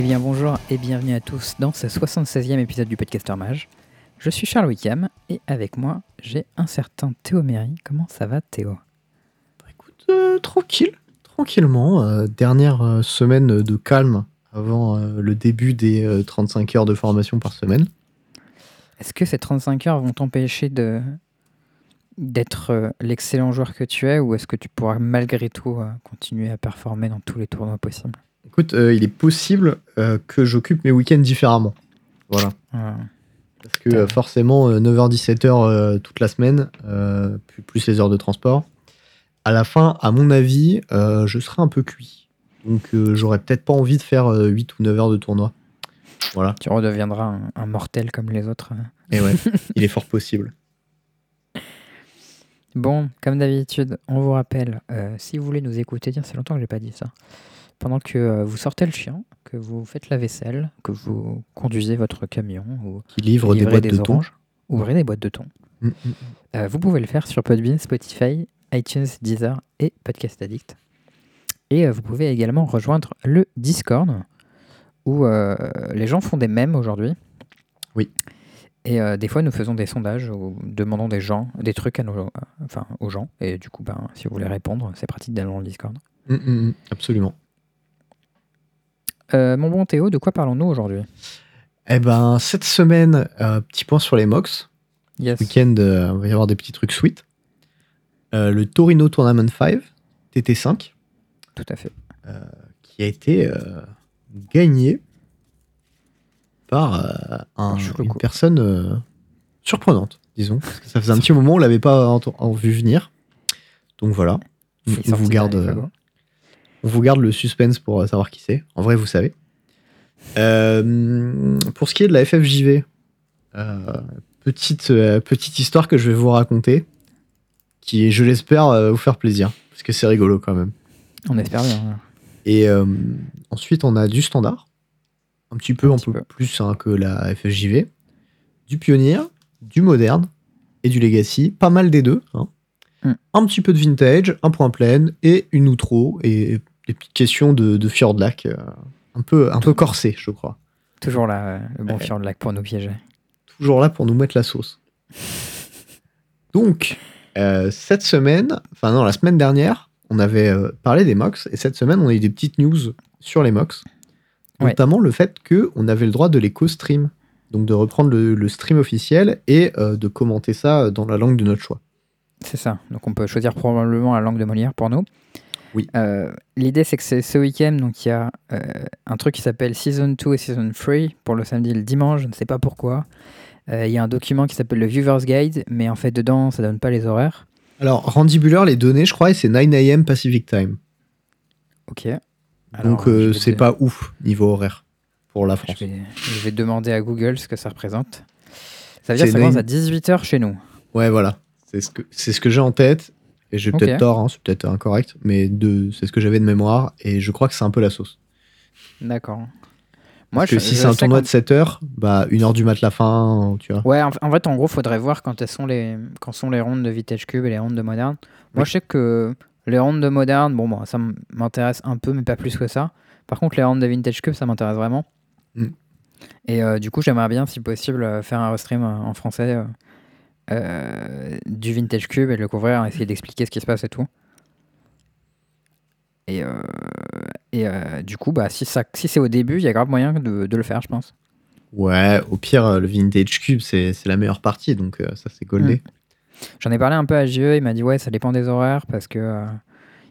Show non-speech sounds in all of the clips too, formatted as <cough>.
Eh bien bonjour et bienvenue à tous dans ce 76e épisode du Podcaster Mage. Je suis Charles Wickham et avec moi j'ai un certain Théo Méry. Comment ça va Théo? Bah, écoute, euh, tranquille, tranquillement. euh, dernière euh, semaine de calme avant euh, le début des euh, 35 heures de formation par semaine. Est-ce que ces 35 heures vont t'empêcher de d'être l'excellent joueur que tu es ou est-ce que tu pourras malgré tout continuer à performer dans tous les tournois possibles? Écoute, euh, il est possible euh, que j'occupe mes week-ends différemment. Voilà. Parce que euh, forcément, 9h-17h toute la semaine, plus, plus les heures de transport. À la fin, à mon avis, je serai un peu cuit. Donc, j'aurais peut-être pas envie de faire euh, 8 ou 9 heures de tournoi. Voilà. Tu redeviendras un, un mortel comme les autres. Et ouais, <laughs> il est fort possible. Bon, comme d'habitude, on vous rappelle, si vous voulez nous écouter, tiens, c'est longtemps que j'ai pas dit ça, pendant que euh, vous sortez le chien, que vous faites la vaisselle, que vous conduisez votre camion ou Qui livre des boîtes de thon. ouvrez des boîtes de thon. Mm, mm. Euh, vous pouvez le faire sur Podbean, Spotify, iTunes, Deezer et Podcast Addict. Et euh, vous pouvez également rejoindre le Discord, où euh, les gens font des mèmes aujourd'hui. Oui. Et des fois, nous faisons des sondages où demandons des gens, des trucs à nos, enfin, aux gens. Et du coup, ben, si vous voulez répondre, c'est pratique d'aller dans le Discord. Mm, mm, mm. Absolument. Euh, mon bon Théo, de quoi parlons-nous aujourd'hui? Eh ben, cette semaine, euh, petit point sur les MOX. Yes. Week-end, euh, il va y avoir des petits trucs sweet. Euh, le Torino Tournament 5, TT5, Tout à fait. qui a été gagné par un- une personne surprenante, disons. Parce que ça faisait un petit moment, on l'avait pas en, en vue venir. Donc voilà. On, vous de garde, la euh, FAGO. on vous garde le suspense pour euh, savoir qui c'est. En vrai, vous savez. Euh, pour ce qui est de la FFJV, euh, petite, euh, petite histoire que je vais vous raconter, qui, je l'espère, vous faire plaisir, parce que c'est rigolo quand même. On espère bien. Et ensuite, on a du standard, un petit peu, Un un, petit peu peu. plus hein, que la FFJV, du pionnier, du moderne et du legacy, pas mal des deux. hein. Mm. Un petit peu de vintage, un point plein et une outro et des petites questions de, de Fjordlac, euh, un peu, un peu corsé, je crois. Toujours là, euh, le bon Ouais. Pour nous piéger. Toujours là pour nous mettre la sauce. <laughs> Donc, euh, cette semaine, enfin non, la semaine dernière, on avait euh, parlé des MOX et cette semaine, on a eu des petites news sur les MOX. Ouais. Notamment le fait qu'on avait le droit de les co-stream. Donc de reprendre le, le stream officiel et de commenter ça dans la langue de notre choix. C'est ça. Donc on peut choisir probablement la langue de Molière pour nous. Oui. Euh, L'idée c'est que ce week-end, donc il y a euh, un truc qui s'appelle Season 2 et Season 3 pour le samedi et le dimanche, je ne sais pas pourquoi. Euh, Il y a un document qui s'appelle le Viewer's Guide, mais en fait dedans ça donne pas les horaires. Alors, Randy Buller, les données, je crois, et c'est 9 a.m. Pacific Time. Ok. Donc, Alors, je vais c'est pas ouf niveau horaire pour la Je France. vais, je vais demander à Google ce que ça représente. Ça veut dire que ça commence à nine- 18h chez nous. Ouais, voilà. C'est ce que, c'est ce que j'ai en tête. Et j'ai Ok. peut-être tort, hein, c'est peut-être incorrect, mais de, c'est ce que j'avais de mémoire. Et je crois que c'est un peu la sauce. D'accord. Moi, Parce que je- si c'est un tournoi de 7 heures, bah, une heure du mat la fin, tu vois. Ouais, en, en fait, en gros, faudrait voir quand elles sont les, quand sont les rondes de Vintage Cube et les rondes de Moderne. Moi, je sais que les rondes de Moderne, bon, ça m'intéresse un peu, mais pas plus que ça. Par contre, les rondes de Vintage Cube, ça m'intéresse vraiment. Mm. Et euh, du coup, j'aimerais bien, si possible, euh, faire un restream euh, en français euh, du Vintage Cube et le couvrir, essayer d'expliquer ce qui se passe et tout. Et, euh, et euh, du coup, bah, si, ça, si c'est au début, il y a grave moyen de, de le faire, je pense. Ouais, au pire, euh, le Vintage Cube, c'est la meilleure partie, donc euh, ça, c'est goldé. J'en ai parlé un peu à JE, il m'a dit ouais ça dépend des horaires parce que euh,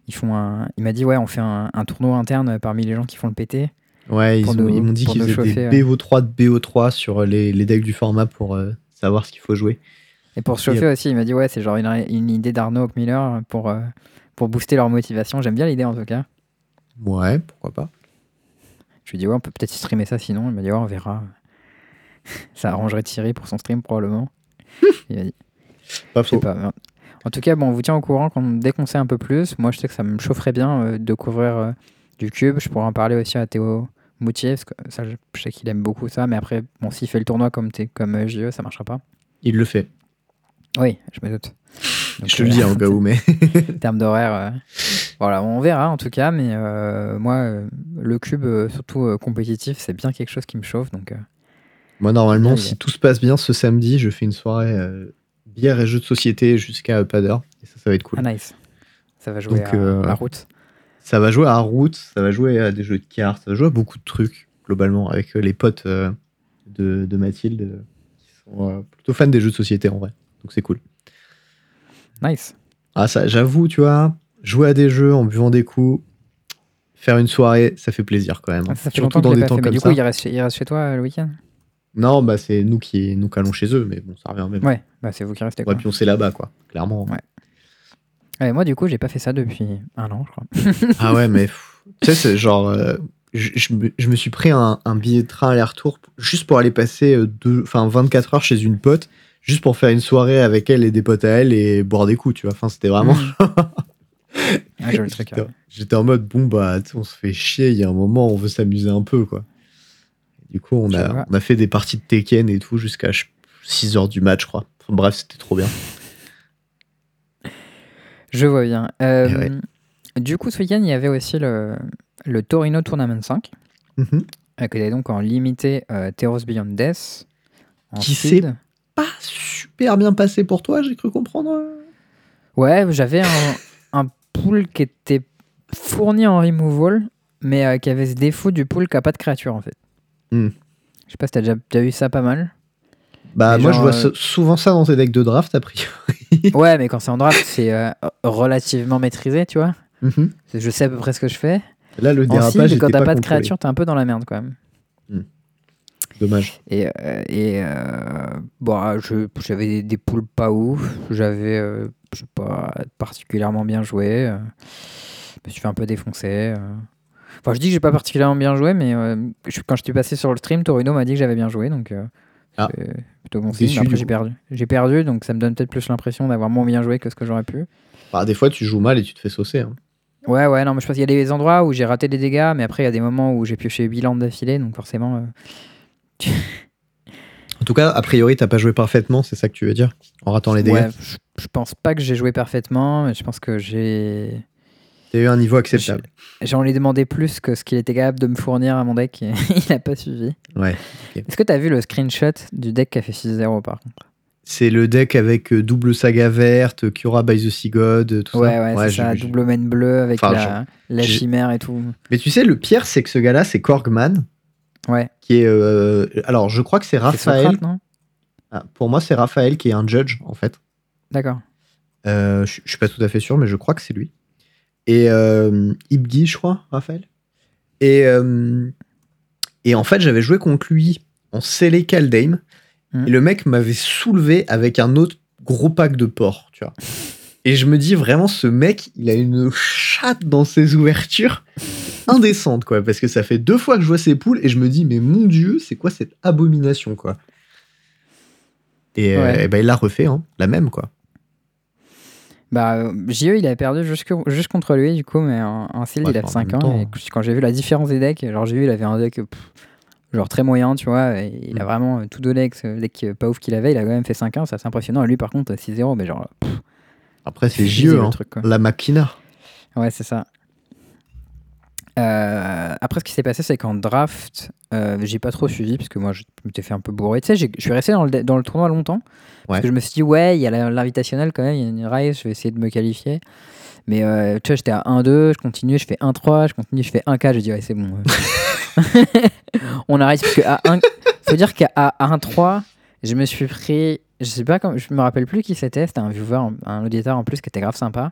ils font un... il m'a dit ouais on fait un, un tournoi interne parmi les gens qui font le PT. Ouais, ils, m'ont dit qu'ils faisaient des BO3 de BO3 sur les, les decks du format pour euh, savoir ce qu'il faut jouer. Et pour se chauffer aussi il m'a dit ouais c'est genre une, une idée d'Arnaud Miller pour, euh, pour booster leur motivation. J'aime bien l'idée en tout cas. Ouais, pourquoi pas. Je lui ai dit ouais on peut peut-être streamer ça sinon. Il m'a dit ouais on verra. <laughs> ça arrangerait Thierry pour son stream probablement. <laughs> il m'a dit Pas faux. pas. mais- En tout cas bon on vous tient au courant quand, dès qu'on sait un peu plus. Moi je sais que ça me chaufferait bien euh, de couvrir euh, du cube. Je pourrais en parler aussi à Théo Moutier parce que ça je sais qu'il aime beaucoup ça. Mais après bon s'il fait le tournoi comme, comme JE ça marchera pas. Il le fait. Oui, je me doute. je te le dis en cas où, mais. <laughs> en termes d'horaire, voilà, on verra en tout cas, mais moi, le cube, surtout compétitif, c'est bien quelque chose qui me chauffe. Donc, moi, normalement, si tout se passe bien ce samedi, je fais une soirée bière et jeux de société jusqu'à pas d'heure. Et ça, ça va être cool. Ah, nice. Ça va jouer à, route. Ça va jouer à route, ça va jouer à des jeux de cartes, ça va jouer à beaucoup de trucs, globalement, avec les potes de, de Mathilde euh, plutôt fan des jeux de société en vrai. Donc c'est cool. Nice. Ah, ça, j'avoue, tu vois, jouer à des jeux en buvant des coups, faire une soirée, ça fait plaisir quand même. Ah, ça fait Surtout dans des temps comme du coup, Il, reste, chez toi euh, le week-end? Non, bah c'est nous qui nous allons chez eux, mais bon, ça revient même. Ouais, bah c'est vous qui restez. Ouais, puis on s'est là-bas, quoi, clairement. Ouais. moi, du coup, j'ai pas fait ça depuis un an, je crois. <laughs> ah ouais, mais tu sais, c'est genre. Euh, je, me, suis pris un, billet de train aller-retour juste pour aller passer euh, deux, enfin 24 heures chez une pote, juste pour faire une soirée avec elle et des potes à elle et boire des coups, tu vois. Enfin, c'était vraiment. Mmh. <laughs> J'étais en mode, bon, bah, on se fait chier, il y a un moment, on veut s'amuser un peu, quoi. Du coup, on a, on a fait des parties de Tekken et tout jusqu'à 6 heures du match, je crois. bref, c'était trop bien. Je vois bien. Euh, du coup, ce week-end, il y avait aussi le, le Torino Tournament 5, mm -hmm. donc en limité euh, Beyond Death. qui s'est pas super bien passé pour toi, j'ai cru comprendre. Ouais, j'avais un, un, pool qui était fourni en removal, mais euh, qui avait ce défaut du pool qui a pas de créature en fait. Mm. Je sais pas si t'as déjà, déjà eu ça pas mal. Bah, moi, je vois euh, souvent ça dans tes decks de draft, a priori. ouais, mais quand c'est en draft, c'est relativement maîtrisé, tu vois. Mhm. Je sais à peu près ce que je fais. Là, le dérapage. quand t'as pas, de créature, t'es un peu dans la merde quand même. Hmm. Dommage. Et, euh, et euh, bon, ah, j'avais des, poules pas ouf. J'avais, euh, je sais pas, particulièrement bien joué. je me suis fait un peu défoncer. Enfin, je dis que j'ai pas particulièrement bien joué, mais quand je suis passé sur le stream, Torino m'a dit que j'avais bien joué, donc ah. c'est plutôt bon signe. Après, j'ai perdu. J'ai perdu, donc ça me donne peut-être plus l'impression d'avoir moins bien joué que ce que j'aurais pu. Bah, des fois, tu joues mal et tu te fais saucer. Hein. Ouais, ouais, non, mais je pense qu'il y a des endroits où j'ai raté des dégâts, mais après, il y a des moments où j'ai pioché 8 landes d'affilée, donc forcément. Euh, en tout cas, a priori, t'as pas joué parfaitement, c'est ça que tu veux dire En ratant les dégâts Ouais, je, pense pas que j'ai joué parfaitement, mais je pense que j'ai. T'as eu un niveau acceptable. J'en ai demandé plus que ce qu'il était capable de me fournir à mon deck, et <laughs> il a pas suivi. Ouais. Est-ce que t'as vu le screenshot du deck qui a fait 6-0 par contre? C'est le deck avec euh, double saga verte, Cura by the Sea God, euh, tout ça. Ouais, ouais, c'est ça, double main bleu avec la, chimère et tout. Mais tu sais, le pire, c'est que ce gars-là, c'est Korgman. Ouais. Qui est. Euh, alors, je crois que c'est Raphaël. non? Ah, pour moi, c'est Raphaël qui est un judge, en fait. D'accord. je, je suis pas tout à fait sûr, mais je crois que c'est lui. Et Ibgi, je crois, Raphaël. Et, et en fait, j'avais joué contre lui en Sele Kaldheim. Mm. Et le mec m'avait soulevé avec un autre gros pack de porc, tu vois. Et je me dis vraiment, ce mec, il a une chatte dans ses ouvertures indécente, quoi. Parce que ça fait deux fois que je vois ses poules et je me dis, mais mon dieu, c'est quoi cette abomination, quoi? Et, euh, ben, il l'a refait, hein, la même, quoi. Bah, JE, il avait perdu juste, juste contre lui, du coup, mais en, en il a 5 ans. Et quand j'ai vu la différence des decks, genre, j'ai vu, il avait un deck genre très moyen, tu vois. il a mm. vraiment tout donné avec ce deck pas ouf qu'il avait. Il a quand même fait 5-1, c'est assez impressionnant. Et lui, par contre, 6-0, mais genre. Après, c'est JE, hein, la machina. Ouais, c'est ça. Euh, après, ce qui s'est passé, c'est qu'en draft, euh, j'ai pas trop suivi parce que moi, je m'étais fait un peu bourrer. Tu sais, je suis resté dans le, dans le tournoi longtemps parce que je me suis dit, ouais, il y a l'invitationnel quand même, il y a une race, je vais essayer de me qualifier. Mais euh, tu vois, j'étais à 1-2, je continue, je fais 1-3, je continue, je fais 1-4, je dis, ouais, c'est bon. <laughs> on arrête parce que à 1, faut dire qu'à 1-3, je me suis pris, je sais pas, comme, je me rappelle plus qui c'était, c'était un viewer, un auditeur en plus qui était grave sympa.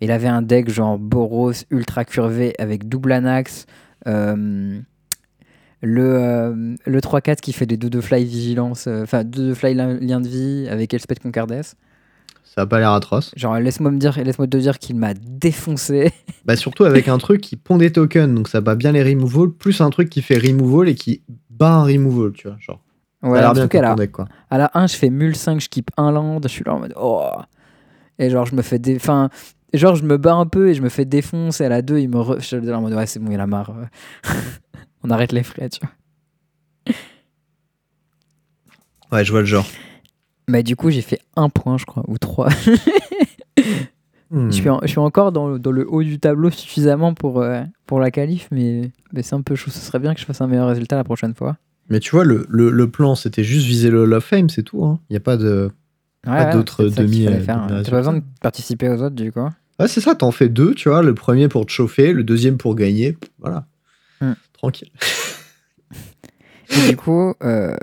Il avait un deck genre Boros ultra curvé avec double anax, euh, le, euh, le 3-4 qui fait des 2-2 fly vigilance, euh, enfin 2-2 fly lien de vie avec Elspeth Concardes. Ça a pas l'air atroce. Genre, laisse-moi me dire, laisse-moi te dire qu'il m'a défoncé. <laughs> Bah, surtout avec un truc qui pond des tokens, donc ça bat bien les removal, plus un truc qui fait removal et qui bat un removal, tu vois. Genre. Ouais, l'air bien deck, quoi. À la 1, je fais mul 5, je keep un land, je suis là en mode oh. Et genre, je me fais des. Enfin, genre, je me bats un peu et je me fais défoncer. À la 2, il me. Re... Je suis en mode ouais, c'est bon, il a marre. <laughs> On arrête les frais, tu vois. Ouais, je vois le genre. Bah, du coup, j'ai fait un point, je crois, ou trois. <laughs> Hmm. Je, suis en- je suis encore dans, le- dans le haut du tableau suffisamment pour, euh, pour la qualif, mais, mais c'est un peu chaud. Ce serait bien que je fasse un meilleur résultat la prochaine fois. Mais tu vois, le, le, le plan, c'était juste viser le Hall of Fame, c'est tout. Il n'y a pas de. Ouais, Pas ouais, d'autres demi- fallait euh, demi-résultats. pas besoin de participer aux autres, du coup. Ouais, c'est ça, t'en fais deux, tu vois. Le premier pour te chauffer, le deuxième pour gagner. Voilà. Hmm. Tranquille. <laughs> Et du coup, euh,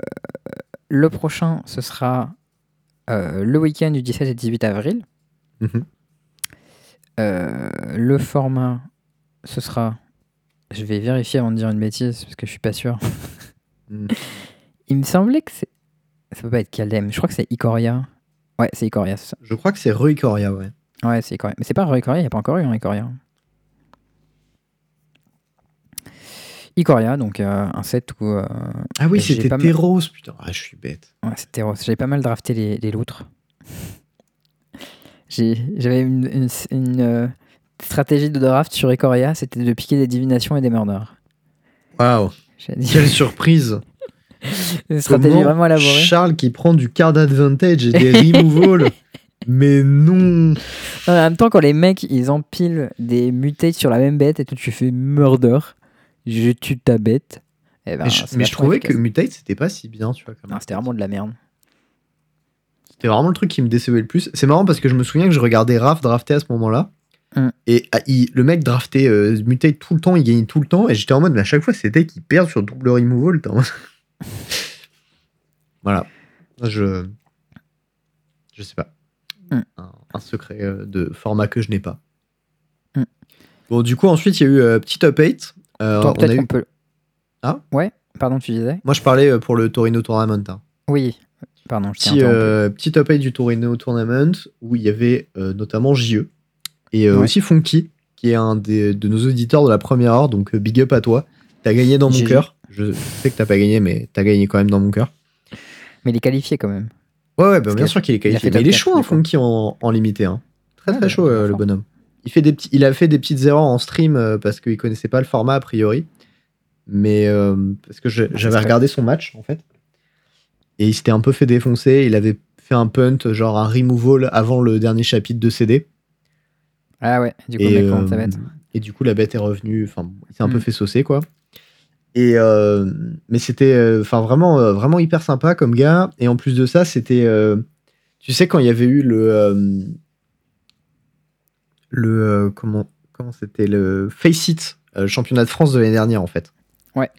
le prochain, ce sera euh, le week-end du 17 et 18 avril. Mhm. Euh, le format, ce sera. Je vais vérifier avant de dire une bêtise parce que je suis pas sûr. Hmm. <laughs> Il me semblait que c'est. Ça peut pas être Caldem. Je crois que c'est Ikoria. Ouais, c'est Ikoria, c'est ça. Je crois que c'est Rui Coria, ouais. Ouais, c'est Ikoria. Mais c'est pas Ikoria, il n'y a pas encore eu un Ikoria. Ikoria, donc euh, un set où. euh, Ah oui, c'était pas mal- Teros, putain. Ah, je suis bête. Ouais, c'était rose. J'avais pas mal drafté les, les loutres. <laughs> J'ai- J'avais une, une- une, euh, stratégie de draft sur Ikoria, c'était de piquer des divinations et des murders. Waouh. Quelle <laughs> surprise. <laughs> une stratégie Comment vraiment élaborée. Charles qui prend du card advantage et des removals. <laughs> Mais non. Non, en même temps, quand les mecs ils empilent des mutates sur la même bête et tout, tu fais murder, je tue ta bête. Eh ben, mais je, mais trouvais que. Mutate, c'était pas si bien, tu vois. Non, c'était vraiment de la merde. C'était vraiment le truc qui me décevait le plus. C'est marrant parce que je me souviens que je regardais Raph drafter à ce moment-là. Mm. Et ah, il- le mec draftait euh, Mutate tout le temps, il gagnait tout le temps. Et j'étais en mode, mais à chaque fois, c'était qu'il perd sur double removal. <laughs> voilà. Je. Je sais pas. Mm. Un, un secret euh, de format que je n'ai pas. Mm. Bon, du coup, ensuite, il y a eu euh, petit 8. Euh, Toi, on a eu- peut. Ah Ouais, pardon, tu disais Moi, je parlais euh, pour le Torino Tournament. hein. Oui, pardon, je petit, euh, petit 8 du Torino Tournament où il y avait euh, notamment JE et Ouais. aussi Funky qui est un des, de nos auditeurs de la première heure donc big up à toi t'as gagné dans mon cœur je sais que t'as pas gagné mais t'as gagné quand même dans mon cœur Mais il est qualifié quand même. ouais ouais bah, bien sûr qu'il est il qualifié fait mais il est chaud hein. Funky en, en limité hein. très très chaud il euh, le bonhomme il, fait des petits, il a fait des petites erreurs en stream euh, parce qu'il connaissait pas le format a priori mais euh, parce que Ah, ça j'avais regardé son match en fait et il s'était un peu fait défoncer. Il avait fait un punt, genre un removal avant le dernier chapitre de CD. Ah ouais, du coup, et, mec sa euh, bête. et du coup, la bête est revenue. Enfin, il s'est un peu Mm. fait saucer, quoi. Et euh, mais c'était, euh, enfin, vraiment, euh, vraiment hyper sympa comme gars. Et en plus de ça, c'était, tu sais, quand il y avait eu le, le, comment, comment c'était le Face It, le championnat de France de l'année dernière, en fait. Ouais.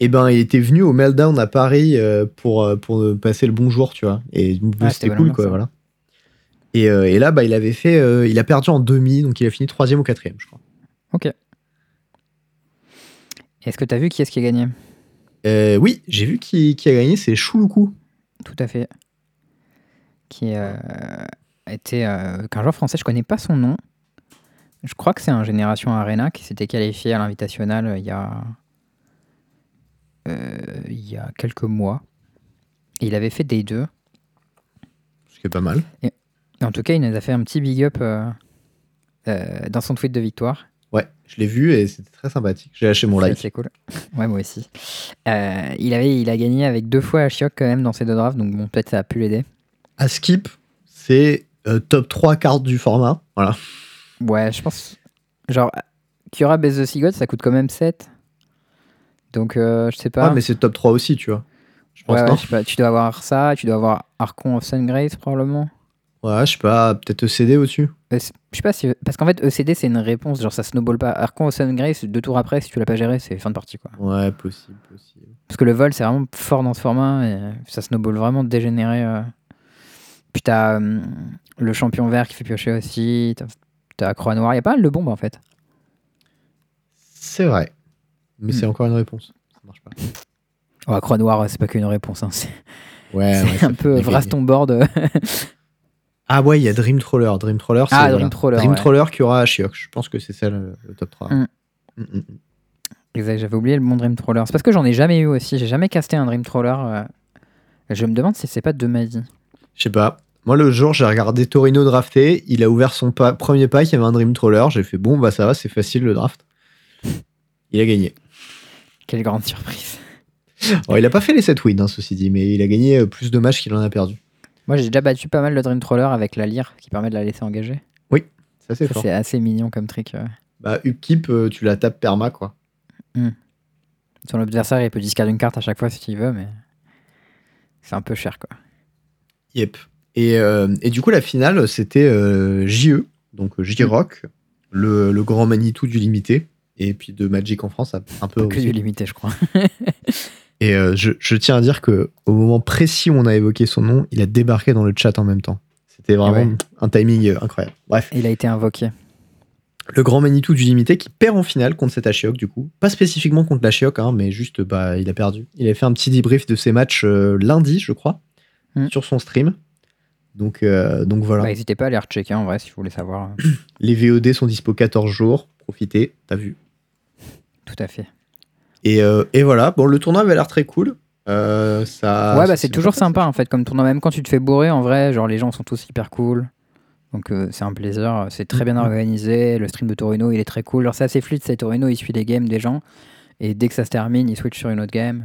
Et ben, il était venu au Meltdown à Paris pour, pour passer le bonjour, tu vois. Et Ah, c'était cool, quoi, ça. voilà. Et, et là, bah, il avait fait, il a perdu en demi, donc il a fini troisième ou quatrième, je crois. Ok. Est-ce que tu as vu qui est-ce qui a gagné? Euh, oui, j'ai vu qui, qui a gagné, c'est Chouloukou. Tout à fait. Qui euh, était euh, qu'un joueur français, je connais pas son nom. Je crois que c'est un Génération Arena qui s'était qualifié à l'invitationnel euh, il y a il y a quelques mois. Et il avait fait des deux. Ce qui est pas mal. Et en tout cas, il nous a fait un petit big up dans son tweet de victoire. Ouais, je l'ai vu et c'était très sympathique. J'ai lâché mon C'est like. assez cool. Ouais, moi aussi. Euh, il, avait, il a gagné avec deux fois à quand même dans ses deux drafts, donc bon, peut-être ça a pu l'aider. À Skip, c'est euh, top 3 cartes du format. Voilà. Ouais, je pense. Genre, Cura Base the Seagull, ça coûte quand même 7. Donc, euh, je sais pas. Ah, mais c'est top 3 aussi, tu vois. Je pense Ouais, ouais, non je sais pas. Tu dois avoir ça, tu dois avoir Archon of Sungrace probablement. Ouais, je sais pas, peut-être ECD au-dessus. Euh, je sais pas si. Parce qu'en fait, ECD, c'est une réponse, genre ça snowball pas. Archon of Sungrace, deux tours après, si tu l'as pas géré, c'est fin de partie quoi. Ouais, possible, possible. Parce que le vol, c'est vraiment fort dans ce format et ça snowball vraiment dégénéré. euh. Puis t'as hum, le champion vert qui fait piocher aussi, t'as- Croix Noire, il y a pas mal de bombes en fait. C'est vrai. Mais Hmm. c'est encore une réponse. Ça marche pas. Ouais, Croix Noire, c'est pas qu'une réponse, hein, c'est Ouais, <laughs> un peu gagner. ton board. Ah ouais, il y a Dream Troller. Dream Troller, c'est Ah, voilà. Dream Troller, Dream ouais. Qui aura à Chiok. Je pense que c'est ça le, le top 3. Hmm. Mm, mm, mm. Exact, j'avais oublié le bon Dream Troller. C'est parce que j'en ai jamais eu aussi, j'ai jamais casté un Dream Troller. euh. Je me demande si c'est pas de ma vie. Je sais pas. Moi, le jour, j'ai regardé Torino drafter. Il a ouvert son pa- premier pack. Il y avait un Dream Troller. J'ai fait bon, bah ça va, c'est facile le draft. Il a gagné. Quelle grande surprise. Alors, il a pas fait les 7 wins, hein, ceci dit, mais il a gagné euh, plus de matchs qu'il en a perdu. Moi j'ai déjà battu pas mal le Dream Troller avec la lyre qui permet de la laisser engager. C'est assez fort. C'est assez mignon comme trick. Bah, upkeep, euh, tu la tapes perma, quoi. Son adversaire, il peut discarder une carte à chaque fois si il veut, mais c'est un peu cher, quoi. Yep. Et, euh, et du coup, la finale, c'était euh, JE, donc J-Rock, le, le grand Manitou du limité, et puis de Magic en France, un peu Que aussi. du limité, je crois. <laughs> Et euh, je, je tiens à dire que au moment précis où on a évoqué son nom, il a débarqué dans le chat en même temps. C'était vraiment Ouais. un timing euh, incroyable. Bref, Il a été invoqué. le grand Manitou du limité qui perd en finale contre cet Ashiok du coup. Pas spécifiquement contre l'Ashiok, hein, mais juste bah il a perdu. Il a fait un petit debrief de ses matchs euh, lundi, je crois, Mm. sur son stream. Donc, euh, donc voilà. Bah, N'hésitez pas à aller rechecker en vrai si vous voulez savoir. <clears throat> Les VOD sont dispo 14 jours. Profitez, t'as vu. Tout à fait. Et, euh, et voilà, bon, le tournoi avait l'air très cool. Euh, ça, ouais, bah c'est toujours sympa en fait comme tournoi. Même quand tu te fais bourrer, en vrai, genre les gens sont tous hyper cool. Donc euh, c'est un plaisir. C'est très bien Mhm. organisé. Le stream de Torino, il est très cool. C'est assez fluide. C'est Torino, il suit les games des gens. Et dès que ça se termine, il switch sur une autre game.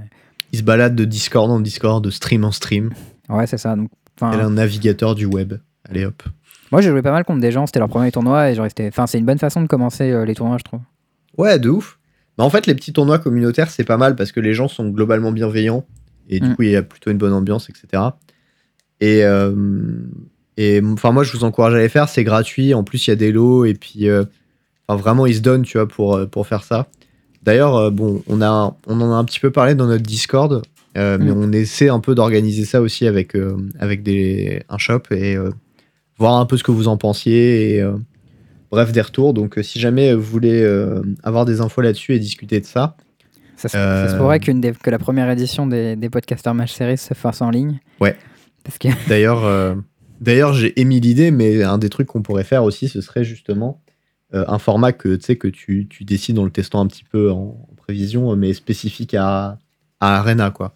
Il se balade de Discord en Discord, de stream en stream. Ouais, c'est ça. Donc, Elle est un navigateur du web. Allez hop. moi j'ai joué pas mal contre des gens. C'était leur premier tournoi et genre. Enfin, c'est une bonne façon de commencer les tournois, je trouve. Ouais, de ouf. Mais en fait, les petits tournois communautaires, c'est pas mal parce que les gens sont globalement bienveillants. Et du Mm. coup, il y a plutôt une bonne ambiance, etc. Et, euh, et enfin, moi, je vous encourage à les faire. C'est gratuit. En plus, il y a des lots. Et puis, euh, enfin, vraiment, ils se donnent, tu vois, pour, euh, pour faire ça. D'ailleurs, euh, bon, on, a, on en a un petit peu parlé dans notre Discord. euh, mais Mm. on essaie un peu d'organiser ça aussi avec, euh, avec des, un shop et euh, voir un peu ce que vous en pensiez. Et, euh, bref, des retours. Donc, euh, si jamais vous voulez euh, avoir des infos là-dessus et discuter de ça, Ça, se- Euh, ça se pourrait qu'une des- que la première édition des, des podcasters match series se fasse en ligne. Ouais. Parce que <laughs> D'ailleurs, euh, d'ailleurs, j'ai émis l'idée, mais un des trucs qu'on pourrait faire aussi, ce serait justement euh, un format que tu sais que tu, tu décides en le testant un petit peu en, en prévision, mais spécifique à, à Arena, quoi.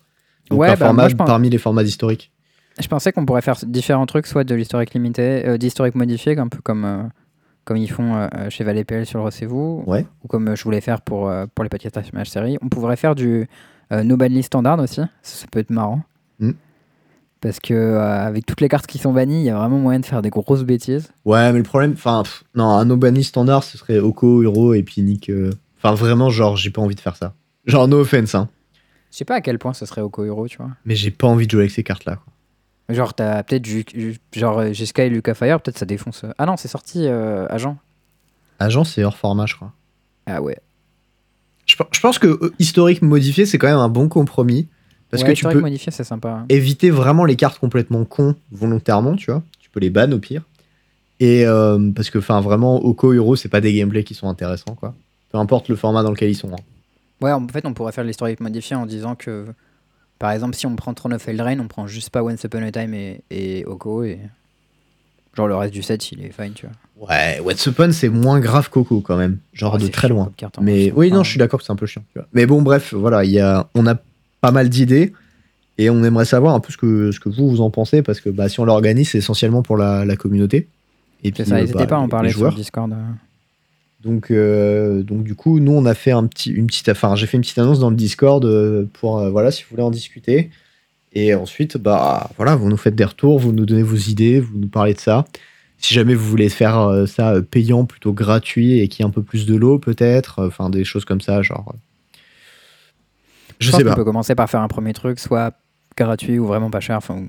Donc Ouais, un bah, format moi, je pense- parmi les formats historiques. Je pensais qu'on pourrait faire différents trucs, soit de l'historique limité, euh, d'historique modifié, un peu comme, euh, comme ils font euh, chez Valais PL sur le Recevez-vous, Ouais. ou comme euh, je voulais faire pour, euh, pour les podcasts match série. On pourrait faire du no ban list standard aussi, ça, peut être marrant. Mm. Parce que euh, avec toutes les cartes qui sont bannies, il y a vraiment moyen de faire des grosses bêtises. Ouais, mais le problème, enfin, non, un Obani standard, ce serait Oko, Hero et puis Nick. euh, Enfin, vraiment, genre, j'ai pas envie de faire ça. Genre, no offense, hein. Je sais pas à quel point ce serait au Hero, tu vois. Mais j'ai pas envie de jouer avec ces cartes-là. Genre, t'as peut-être genre euh, et Lucas Fire, peut-être ça défonce. euh. Ah non, c'est sorti euh, agent. Agent, c'est hors format, je crois. Ah ouais. Je, pe- je pense que euh, historique modifié, c'est quand même un bon compromis. Parce Ouais, que tu historique peux modifié, c'est sympa. hein. éviter vraiment les cartes complètement cons volontairement, tu vois. Tu peux les ban au pire. Et euh, parce que, enfin, vraiment, Oko, Hero, c'est pas des gameplays qui sont intéressants, quoi. Peu importe le format dans lequel ils sont. hein. Ouais, en fait, on pourrait faire l'historique modifié en disant que, par exemple, si on prend Throne of Eldraine, on prend juste pas Once Upon a Time et, et Oko, et genre le reste du set, il est fine, tu vois. Ouais, What's Upon, c'est moins grave qu'Oko, quand même. Genre Ouais, de très loin. en Mais oui, non, je suis d'accord que c'est un peu chiant. tu vois. Mais bon, bref, voilà, il y a, on a pas mal d'idées et on aimerait savoir un peu ce que, ce que vous, vous en pensez parce que bah, si on l'organise, c'est essentiellement pour la, la communauté. Et puis, ça, euh, n'hésitez bah, pas à en parler sur. Discord. Donc, euh, donc du coup, nous, on a fait un petit, une petite, enfin, j'ai fait une petite annonce dans le Discord euh, pour, euh, voilà, si vous voulez en discuter. Et ensuite, bah, voilà, vous nous faites des retours, vous nous donnez vos idées, vous nous parlez de ça. Si jamais vous voulez faire euh, ça payant plutôt gratuit et qu'il y ait un peu plus de l'eau, peut-être, enfin, des choses comme ça, genre. euh, Je, pense sais pas. peut commencer par faire un premier truc, soit gratuit ou vraiment pas cher. Enfin,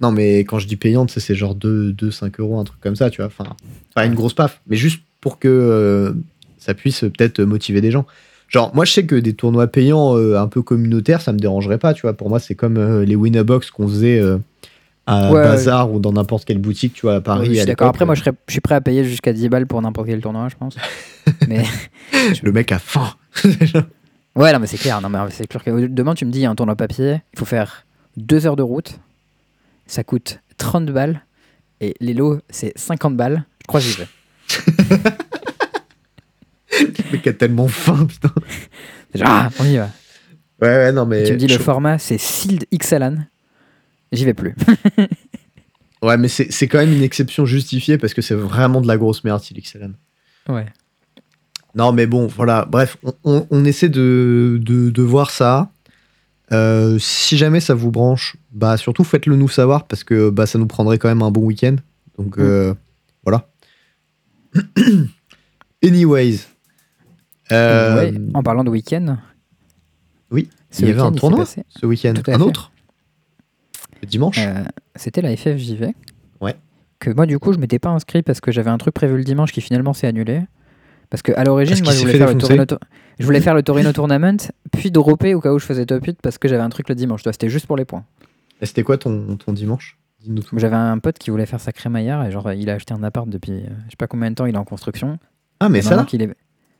Non, mais quand je dis payant, tu sais, c'est genre 2, 2, 5 euros, un truc comme ça, tu vois. Enfin, pas une grosse paf, mais juste pour que euh, ça puisse peut-être motiver des gens. Genre, moi, je sais que des tournois payants euh, un peu communautaires, ça me dérangerait pas, tu vois. Pour moi, c'est comme euh, les Winnerbox qu'on faisait euh, à Ouais, Bazar ou dans n'importe quelle boutique, tu vois, à Paris. je suis d'accord. Après, moi, je, serais- je suis prêt à payer jusqu'à 10 balles pour n'importe quel tournoi, je pense. <laughs> mais <laughs> Le mec a faim. <laughs> ouais, non, mais c'est clair. Non, mais c'est clair que demain, tu me dis, il y a un tournoi papier, il faut faire 2 heures de route, ça coûte 30 balles, et les lots, c'est 50 balles. Je crois que j'y vais. Le mec a tellement faim, putain. Genre, ah, on y va. Ouais, ouais, non, mais. tu me dis, je- le format, c'est Sealed XLAN. J'y vais plus. <laughs> Ouais, mais c'est quand même une exception justifiée parce que c'est vraiment de la grosse merde, Silixelan. ouais. Non, mais bon, voilà. Bref, on, on- on essaie de, de, de voir ça. Euh, si jamais ça vous branche, bah surtout faites-le nous savoir parce que bah, ça nous prendrait quand même un bon week-end. Donc Mm. euh, voilà. <clears throat> Anyways. Euh, Ouais, en parlant de week-end. Oui, il y avait un tournoi ce week-end. Un fait. autre Le dimanche euh, C'était la FFJV. Ouais. Que moi, du coup, je m'étais pas inscrit parce que j'avais un truc prévu le dimanche qui finalement s'est annulé. Parce que à l'origine, moi, je voulais, faire le. Torino, Tour- je voulais faire le Torino Tournament, puis dropper au cas où je faisais top 8 parce que j'avais un truc le dimanche. C'était juste pour les points. Et C'était quoi ton, ton dimanche? J'avais un pote qui voulait faire sa crémaillère et genre, il a acheté un appart depuis euh, je sais pas combien de temps, il est en construction. Ah, mais ça là est...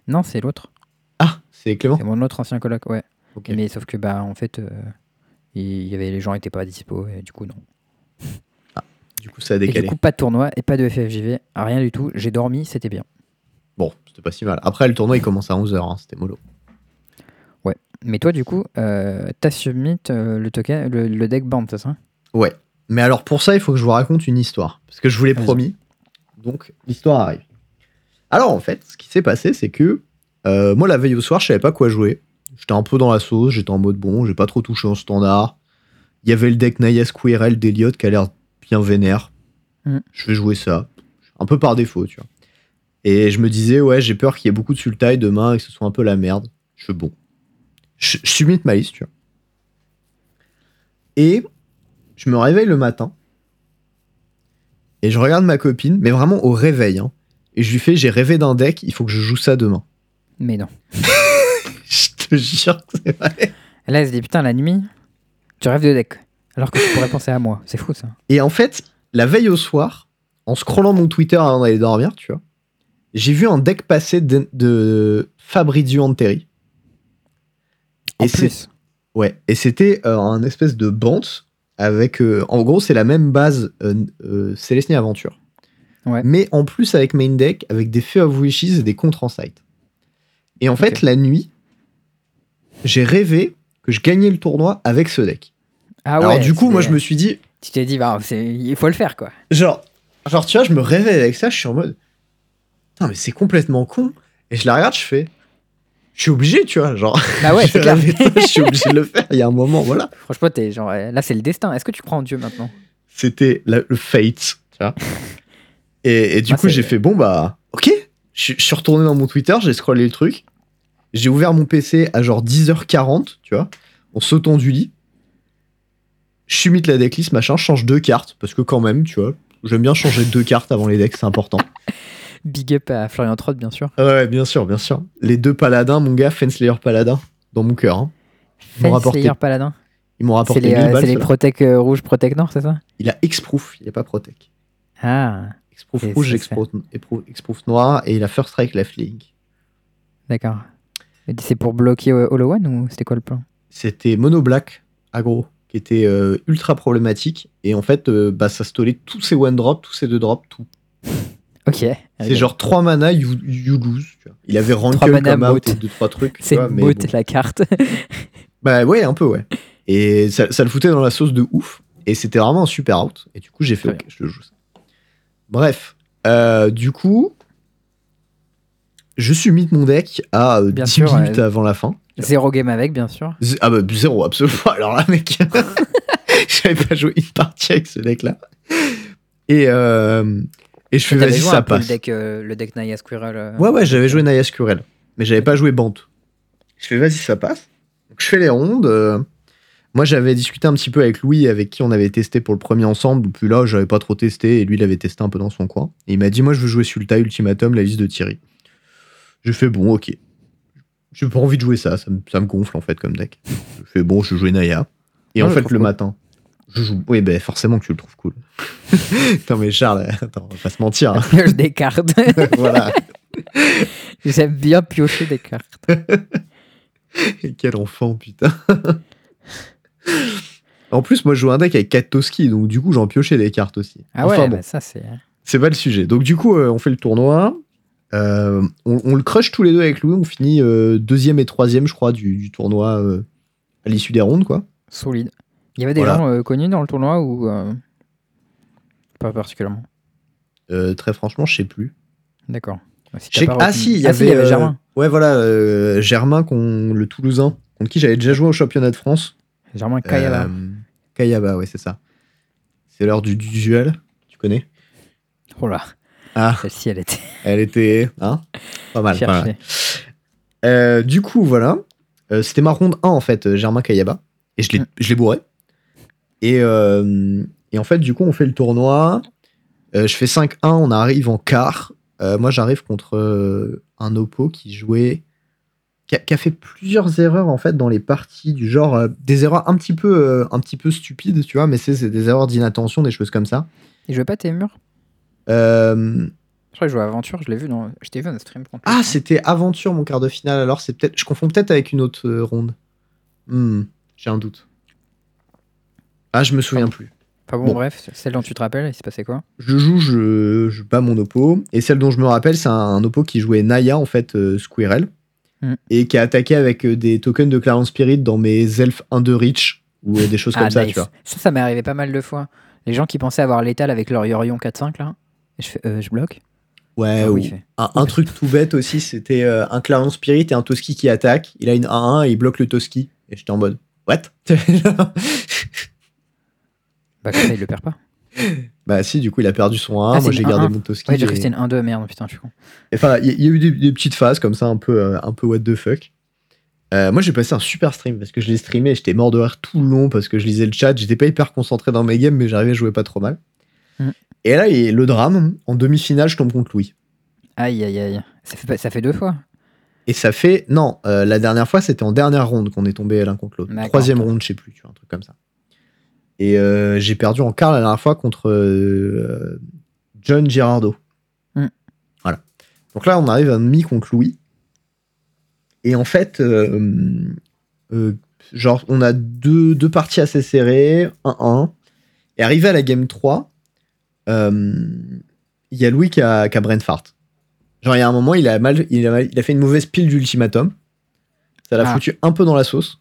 Non, c'est l'autre. Ah, c'est Clément C'est mon autre ancien coloc, ouais. Mais sauf que, bah, en fait, euh, il y avait, les gens étaient pas dispo et du coup, non. Du coup, ça a Et du décalé. coup, pas de tournoi et pas de FFJV, rien du tout. J'ai dormi, c'était bien. Bon, c'était pas si mal. Après, le tournoi, il commence à 11h, c'était mollo. Mais toi, du coup, euh, t'as submit le token, le, le deck band, c'est ça? Ouais. Mais alors, pour ça, il faut que je vous raconte une histoire. Parce que je vous l'ai promis. Donc, l'histoire arrive. Alors, en fait, ce qui s'est passé, c'est que euh, moi, la veille au soir, je savais pas quoi jouer. J'étais un peu dans la sauce, j'étais en mode bon, j'ai pas trop touché en standard. Il y avait le deck Naya Squirrel d'Eliott qui a l'air bien vénère. Mm. Je vais jouer ça. Un peu par défaut, tu vois. Et je me disais, ouais, j'ai peur qu'il y ait beaucoup de sultai demain et que ce soit un peu la merde. Je fais bon. Je, je submit ma liste, tu vois. Et je me réveille le matin. Et je regarde ma copine, mais vraiment au réveil. hein. et je lui fais, j'ai rêvé d'un deck, il faut que je joue ça demain. Mais non. <laughs> je te jure, c'est vrai. Là, elle se dit, putain, la nuit, tu rêves de deck. Alors que tu pourrais penser à moi. C'est fou, ça. Et en fait, la veille au soir, en scrollant mon Twitter avant d'aller dormir, tu vois, j'ai vu un deck passer de, de Fabrizio Anteri. En Et c'est- plus, Ouais, et c'était euh, un espèce de bant avec. euh, en gros, c'est la même base euh, euh, Celestine Aventure. Ouais. Mais en plus avec main deck, avec des Fear of Wishes et des contre en sight. Et en fait, la nuit, j'ai rêvé que je gagnais le tournoi avec ce deck. ah Alors ouais, du coup, moi, je me suis dit, Tu t'es dit, bah, il faut le faire, quoi. genre, genre, tu vois, je me réveille avec ça, je suis en mode, putain, mais c'est complètement con. Et je la regarde, je fais, je suis obligé, tu vois, genre. Bah ouais, <laughs> je c'est clair. je suis obligé de le faire. Il y a un moment, voilà. Franchement, t'es genre, là, c'est le destin. Est-ce que tu crois en Dieu maintenant? C'était le fate, tu vois. <laughs> Et, et du Ah, coup, j'ai fait bon bah, ok. Je, je suis retourné dans mon Twitter, j'ai scrollé le truc. J'ai ouvert mon PC à genre 10h40, tu vois, en sautant du lit. Je suis mis la decklist, machin, je change deux cartes, parce que quand même, tu vois, j'aime bien changer deux cartes avant les decks, c'est important. Big up à Florian Trott, bien sûr. Ouais, bien sûr, bien sûr. Les deux paladins, mon gars, Fenslayer paladin, dans mon cœur. hein. Fenslayer Paladin. ils m'ont rapporté les, 1000 euh, balles. c'est les. Protec euh, rouge, Protec nord, c'est ça? Il a Exproof, il a pas Protec. Ah, Exproof rouge, Exproof, noir, et il a First Strike Left Link. d'accord. C'est pour bloquer euh, Hollow One ou c'était quoi le plan? C'était Mono Black, aggro, qui était euh, ultra problématique. Et en fait, euh, bah, ça stolait tous ses one drop, tous ses deux drop, tout. Ok. C'est genre 3 mana, you, you lose. tu vois. Il avait mana comme out et 2-3 trucs. C'est bon. la carte. <laughs> Bah ouais, un peu, ouais. Et ça, ça le foutait dans la sauce de ouf. Et c'était vraiment un super out. Et du coup, j'ai fait, ok, je le joue ça. Bref, euh, du coup, je suis mis mon deck à euh, Bien 10 sûr, minutes ouais. avant la fin. Zéro game avec, bien sûr. Z- Ah bah zéro, absolument. <laughs> Alors là, mec, <laughs> j'avais pas joué une partie avec ce deck-là. Et, euh, et je fais, vas-y, ça un peu passe. le deck, euh, le deck Naya Squirrel. euh, Ouais, ouais, j'avais joué Naya Squirrel, mais j'avais pas joué Bant. Je fais, vas-y, ça passe. Donc je fais les rondes. euh, moi, j'avais discuté un petit peu avec Louis, avec qui on avait testé pour le premier ensemble. Puis là, j'avais pas trop testé, et lui, il avait testé un peu dans son coin. Et il m'a dit, moi, je veux jouer Sulta Ultimatum, la liste de Thierry. J'ai fait, bon, ok. J'ai pas envie de jouer ça, ça me, ça me gonfle en fait comme deck. Je fais, bon, je joue Naya. Et en je fait, le matin, je joue. Oui, ben forcément que tu le trouves cool. <laughs> Attends, mais Charles, attends, on va pas se mentir. hein. Pioche des cartes. <laughs> voilà. J'aime bien piocher des cartes. Et Quel enfant, putain. en plus, moi, je joue un deck avec 4 Toski, donc du coup, j'en piochais des cartes aussi. Ah ouais, bon, bah ça c'est. c'est pas le sujet. Donc du coup, euh, on fait le tournoi. Euh, on, on le crush tous les deux avec Louis. On finit euh, deuxième et troisième, je crois, du, du tournoi à l'issue des rondes, quoi. Solide. Il y avait des Voilà. gens euh, connus dans le tournoi ou euh, pas particulièrement Euh, très franchement, je sais plus. D'accord. Si sais que- pas ah retenu- si, il y Ah, avait, Germain. Ouais, voilà, Germain, le Toulousain, contre qui j'avais déjà joué au championnat de France. Germain Kayaba. Kayaba, ouais, c'est ça. C'est l'heure du, du duel. Tu connais? Oh là. Ah, Celle-ci, elle était <laughs> elle était. Hein? Pas mal. pas mal. du coup, voilà. C'était ma ronde 1, en fait, Germain Kayaba. Et je l'ai Mm. je l'ai bourré. Et, euh, et en fait, du coup, on fait le tournoi. Euh, je fais 5-1, on arrive en quart. Euh, moi, j'arrive contre euh, un Oppo qui jouait. Qui a, qui a fait plusieurs erreurs, en fait, dans les parties, du genre. euh, des erreurs un petit peu, euh, un petit peu stupides, tu vois, mais c'est des erreurs d'inattention, des choses comme ça. Il jouait pas Témur Euh, Je crois qu'il jouait à Aventure, je l'ai vu dans. Je t'ai vu dans un stream contre Ah, c'était Aventure, mon quart de finale. Alors, c'est peut-être. Je confonds peut-être avec une autre euh, ronde. Hmm, J'ai un doute. Ah, je me souviens plus. Enfin bon, Bon. bref, celle dont tu te rappelles, il s'est passé quoi? Je joue, je, je bats mon oppo. Et celle dont je me rappelle, c'est un, un oppo qui jouait Naya, en fait, euh, Squirrel. Hmm. Et qui a attaqué avec euh, des tokens de Clarence Spirit dans mes elfes 1 de Reach. Ou euh, des choses comme Ah, ça, nice. tu vois. Ça, ça m'est arrivé pas mal de fois. Les gens qui pensaient avoir l'étal avec leur Yorion 4-5 là, et je fais, euh, je bloque. Ouais, Ah ou oui, un, un truc tout bête aussi, c'était euh, un Clarence Spirit et un Toski qui attaque. Il a une 1-1 et il bloque le Toski. Et j'étais en mode, what? <laughs> Bah, comme ça, il le perd pas. <laughs> Bah si, du coup, il a perdu son 1, Ah, moi j'ai gardé 1-1. mon Toski. Ouais, j'ai et- cru c'était une 1-2, merde, putain, je suis con. Enfin, il y, a eu des, des petites phases comme ça, un peu, euh, un peu what the fuck. Euh, moi, j'ai passé un super stream parce que je l'ai streamé et j'étais mort de rire tout le long parce que je lisais le chat. J'étais pas hyper concentré dans mes games, mais j'arrivais à jouer pas trop mal. Mm. Et là, il y a le drame. En demi-finale, je tombe contre Louis. Aïe, aïe, aïe. Ça fait, ça fait deux fois. Et ça fait. Non, euh, la dernière fois, c'était en dernière ronde qu'on est tombé l'un contre l'autre. Troisième ronde, je sais plus, tu vois, un truc comme ça. Et euh, j'ai perdu en quart la dernière fois contre euh, John Girardo. Mm. Voilà. Donc là, on arrive à demi contre Louis. Et en fait, euh, genre, on a deux, deux parties assez serrées, 1-1. Et arrivé à la game 3, euh, il y a Louis qui a, qui a brain fart. Genre, il y a un moment, il a, mal, il a, mal- il a fait une mauvaise pile d'ultimatum. Ça l'a Ah. foutu un peu dans la sauce.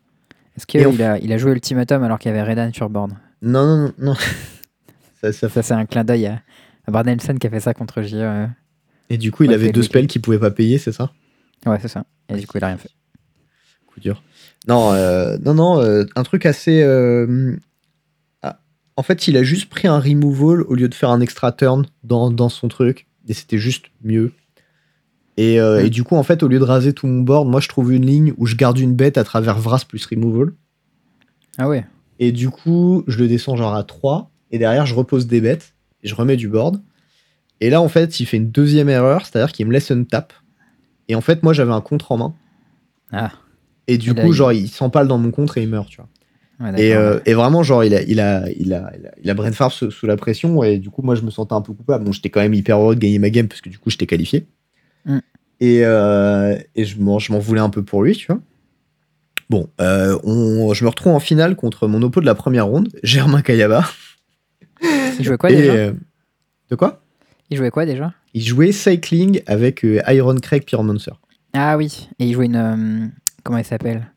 Est-ce qu'il a, il a joué Ultimatum alors qu'il y avait Redan sur board? Non, non, non, non. <laughs> ça, ça fait... Ça, c'est un clin d'œil à, à Barnelson qui a fait ça contre J. euh. Et du coup, il Ouais, avait deux spells qu'il pouvait pas payer, c'est ça? Ouais, c'est ça. Et du coup, il a rien fait. Coup dur. Non, euh, non, non, euh, un truc assez. euh, ah, en fait, il a juste pris un removal au lieu de faire un extra turn dans, dans son truc. Et c'était juste mieux. Et, euh, Mm. et du coup, en fait, au lieu de raser tout mon board, moi, je trouve une ligne où je garde une bête à travers Vras plus removal. Ah ouais. Et du coup, je le descends genre à 3. Et derrière, je repose des bêtes. Et je remets du board. Et là, en fait, il fait une deuxième erreur. C'est-à-dire qu'il me laisse un tap. Et en fait, moi, j'avais un contre en main. Ah. Et du Et coup, genre, il s'empale dans mon contre et il meurt, tu vois. ouais Et, d'accord. euh, et vraiment, genre, il a, il a, il a, il a, sous, sous la pression. Et du coup, moi, je me sentais un peu coupable. Bon, j'étais quand même hyper heureux de gagner ma game parce que du coup, j'étais qualifié. Mm. Et, euh, et je m'en je m'en voulais un peu pour lui, tu vois. Bon, euh, on, je me retrouve en finale contre mon oppo de la première ronde, <laughs> Germain Kayaba. Il jouait quoi Et, déjà euh, de quoi? Il jouait quoi déjà? Il jouait Cycling avec euh, Iron Craig Pyromancer. Ah oui. Et il jouait une. comment elle s'appelle?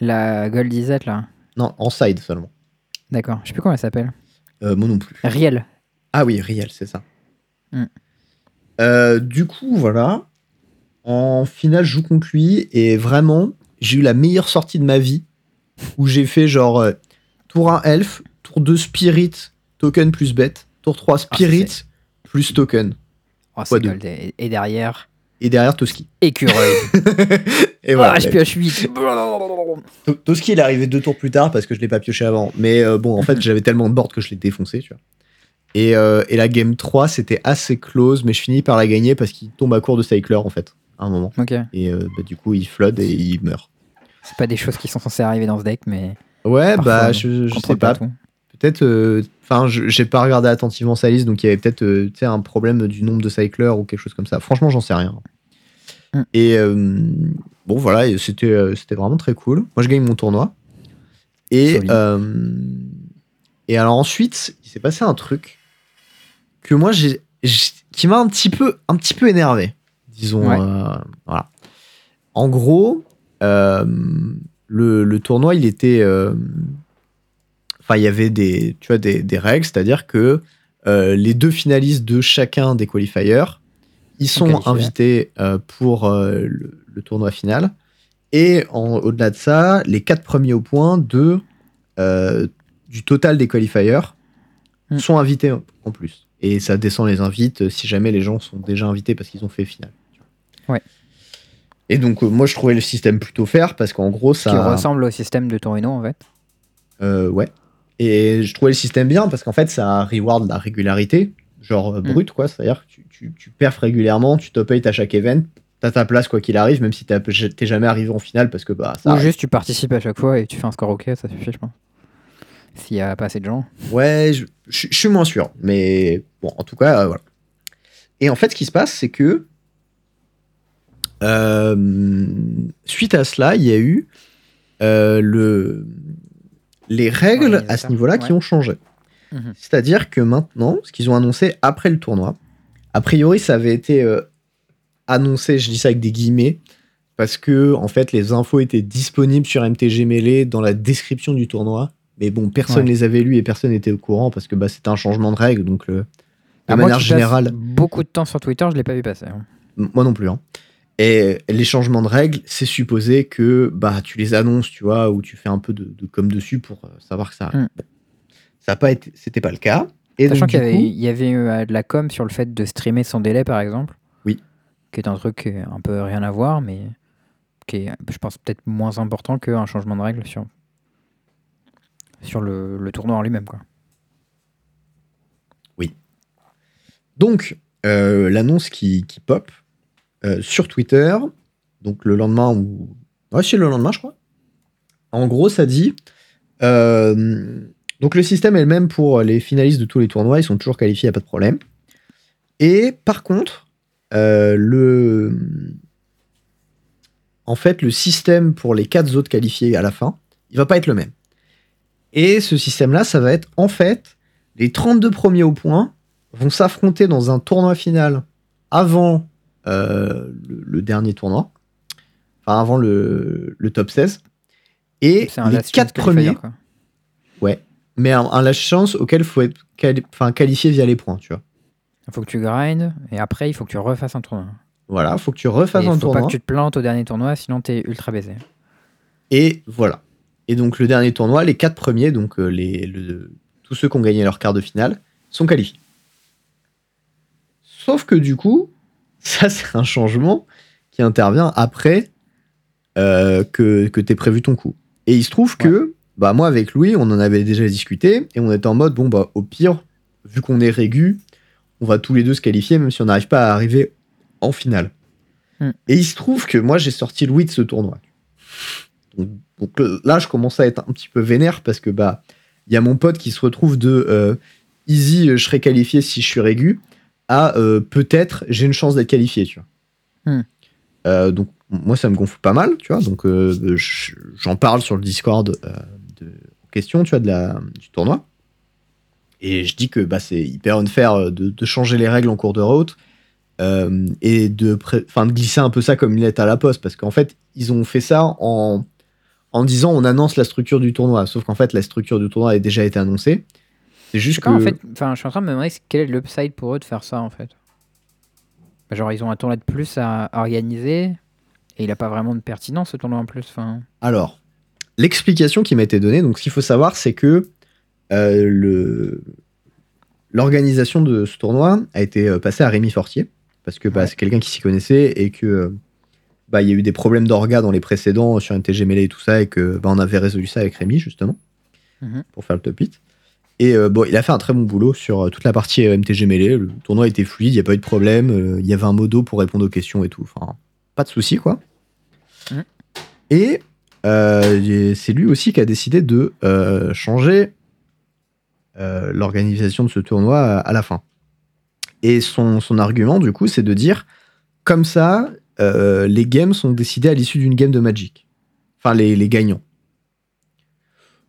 La Gold là. Non, en side seulement. D'accord. Je sais plus comment elle s'appelle. Moi non plus. Riel. Ah oui, Riel, c'est ça. Mm. Du coup, voilà. En finale, je joue contre lui et vraiment, j'ai eu la meilleure sortie de ma vie où j'ai fait genre euh, tour 1 elf, tour 2 spirit, token plus bête, tour 3 spirit plus token Oh. Gold. Et, et derrière. et derrière Toski. Écureuil. <laughs> et voilà. Ah, je pioche 8. To- Toski, il est arrivé deux tours plus tard parce que je l'ai pas pioché avant. Mais euh, bon, en fait, <laughs> j'avais tellement de board que je l'ai défoncé, tu vois. Et, euh, et la game 3, c'était assez close, mais je finis par la gagner parce qu'il tombe à court de Cycler, en fait, à un moment. Et euh, bah, du coup, il flood et il meurt. C'est pas des choses qui sont censées arriver dans ce deck, mais. Ouais, Parfois, bah, je, sais pas. Peut-être. euh, Enfin, j'ai pas regardé attentivement sa liste, donc il y avait peut-être euh, tu sais, un problème du nombre de cycleurs ou quelque chose comme ça. Franchement, j'en sais rien. Mm. Et euh, bon, voilà, c'était c'était vraiment très cool. Moi, je gagne mon tournoi. Et, et alors ensuite, il s'est passé un truc que moi, j'ai j'ai- qui m'a un petit peu un petit peu énervé, disons. Ouais. euh, voilà. En gros, euh, le, le tournoi, il était. euh, Enfin, il y avait des, tu vois, des, des règles, c'est-à-dire que les deux finalistes de chacun des qualifiers, ils Sont qualifiés. invités pour le, le tournoi final. Et au-delà de ça, les quatre premiers au point de, du total des qualifiers Hmm. sont invités en- en plus. Et ça descend les invites si jamais les gens sont déjà invités parce qu'ils ont fait finale. Ouais. Et donc, moi, je trouvais le système plutôt fair parce qu'en gros, ça. Qui ressemble au système de Torino, en fait. Euh, ouais. Et je trouvais le système bien parce qu'en fait, ça reward la régularité, genre euh, Mm. brut, quoi. C'est-à-dire que tu, tu, tu perfs régulièrement, tu top 8 à chaque event, t'as ta place quoi qu'il arrive, même si t'es jamais arrivé en finale parce que bah ça. Ou arrive. juste tu participes à chaque fois et tu fais un score ok, ça suffit, je pense. S'il y a pas assez de gens. Ouais, je, je- je suis moins sûr, mais bon, en tout cas, euh, voilà. Et en fait, ce qui se passe, c'est que euh, suite à cela, il y a eu euh, le, les règles à ce niveau-là qui ont changé. Mhm. C'est-à-dire que maintenant, ce qu'ils ont annoncé après le tournoi, a priori, ça avait été euh, annoncé, je dis ça avec des guillemets, parce que en fait, les infos étaient disponibles sur MTG Melee dans la description du tournoi. Mais bon, personne Ouais. les avait lus et personne n'était au courant parce que bah, c'était un changement de règle. Donc, le- de Ah, manière générale, Beaucoup de temps sur Twitter, je l'ai pas vu passer. hein. Moi non plus. hein. Et les changements de règles, c'est supposé que bah tu les annonces, tu vois, ou tu fais un peu de, de com dessus pour euh, savoir que ça arrive. Mm. Bon. Ça a pas été, c'était pas le cas. Et Sachant qu'il y avait, coup- il y avait eu euh, de la com sur le fait de streamer sans délai, par exemple. Oui. Qui est un truc un peu rien à voir, mais qui est, je pense, peut-être moins important qu'un changement de règle sur, sur le, le tournoi en lui-même. Quoi. Donc, euh, l'annonce qui, qui pop euh, sur Twitter, donc le lendemain ou. Ouais, c'est le lendemain, je crois. En gros, ça dit. euh, donc, le système est le même pour les finalistes de tous les tournois, ils sont toujours qualifiés, y a pas de problème. Et par contre, euh, le. En fait, le système pour les quatre autres qualifiés à la fin, il va pas être le même. Et ce système-là, ça va être en fait les 32 premiers au point vont s'affronter dans un tournoi final avant le, le dernier tournoi, enfin avant le, le top 16. Et les quatre premiers, quoi. ouais, mais un, un last chance auquel il faut être quali- qualifié via les points, tu vois. Il faut que tu grindes et après, il faut que tu refasses un tournoi. Voilà, faut que tu refasses Il un faut tournoi. pas que tu te plantes au dernier tournoi, sinon t'es ultra baisé. Et voilà. Et donc le dernier tournoi, les quatre premiers, donc euh, les, le- tous ceux qui ont gagné leur quart de finale, sont qualifiés. Sauf que du coup, ça c'est un changement qui intervient après euh, que, que t'aies prévu ton coup. Et il se trouve que, bah moi avec Louis, on en avait déjà discuté, et on était en mode, bon bah au pire, vu qu'on est régu, on va tous les deux se qualifier, même si on n'arrive pas à arriver en finale. Hmm. Et il se trouve que moi j'ai sorti Louis de ce tournoi. Donc, donc, là, je commence à être un petit peu vénère parce que bah il y a mon pote qui se retrouve de euh, easy, je serai qualifié si je suis régu, à euh, peut-être j'ai une chance d'être qualifié, tu vois. Hmm. Euh, donc moi ça me gonfle pas mal, tu vois. Donc euh, je- j'en parle sur le Discord de en question, tu vois, de la, du tournoi. Et je dis que bah, c'est hyper unfair de, de changer les règles en cours de route euh, et de, enfin, de glisser un peu ça comme une lettre à la poste parce qu'en fait ils ont fait ça en, en disant on annonce la structure du tournoi sauf qu'en fait la structure du tournoi a déjà été annoncée c'est Je juste que en fait, enfin, je suis en train de me demander quel est l'upside pour eux de faire ça en fait. Bah, Genre, ils ont un tournoi de plus à organiser et il a pas vraiment de pertinence ce tournoi en plus. Enfin, alors l'explication qui m'a été donnée donc ce qu'il faut savoir c'est que euh, le l'organisation de ce tournoi a été euh, passée à Rémi Fortier parce que bah, Ouais. c'est quelqu'un qui s'y connaissait et que euh, bah, il y a eu des problèmes d'orga dans les précédents sur NTG Melee et tout ça et que bah, on avait résolu ça avec Rémi justement Mhm. pour faire le top 8 et euh, bon il a fait un très bon boulot sur euh, toute la partie euh, MTG Melee le tournoi était fluide il n'y a pas eu de problème euh, il y avait un modo pour répondre aux questions et tout enfin pas de souci quoi Mhm. et euh, c'est lui aussi qui a décidé de changer l'organisation de ce tournoi à, la fin. Et son, son argument, du coup, c'est de dire comme ça, les games sont décidés à l'issue d'une game de Magic. Enfin, les, les gagnants.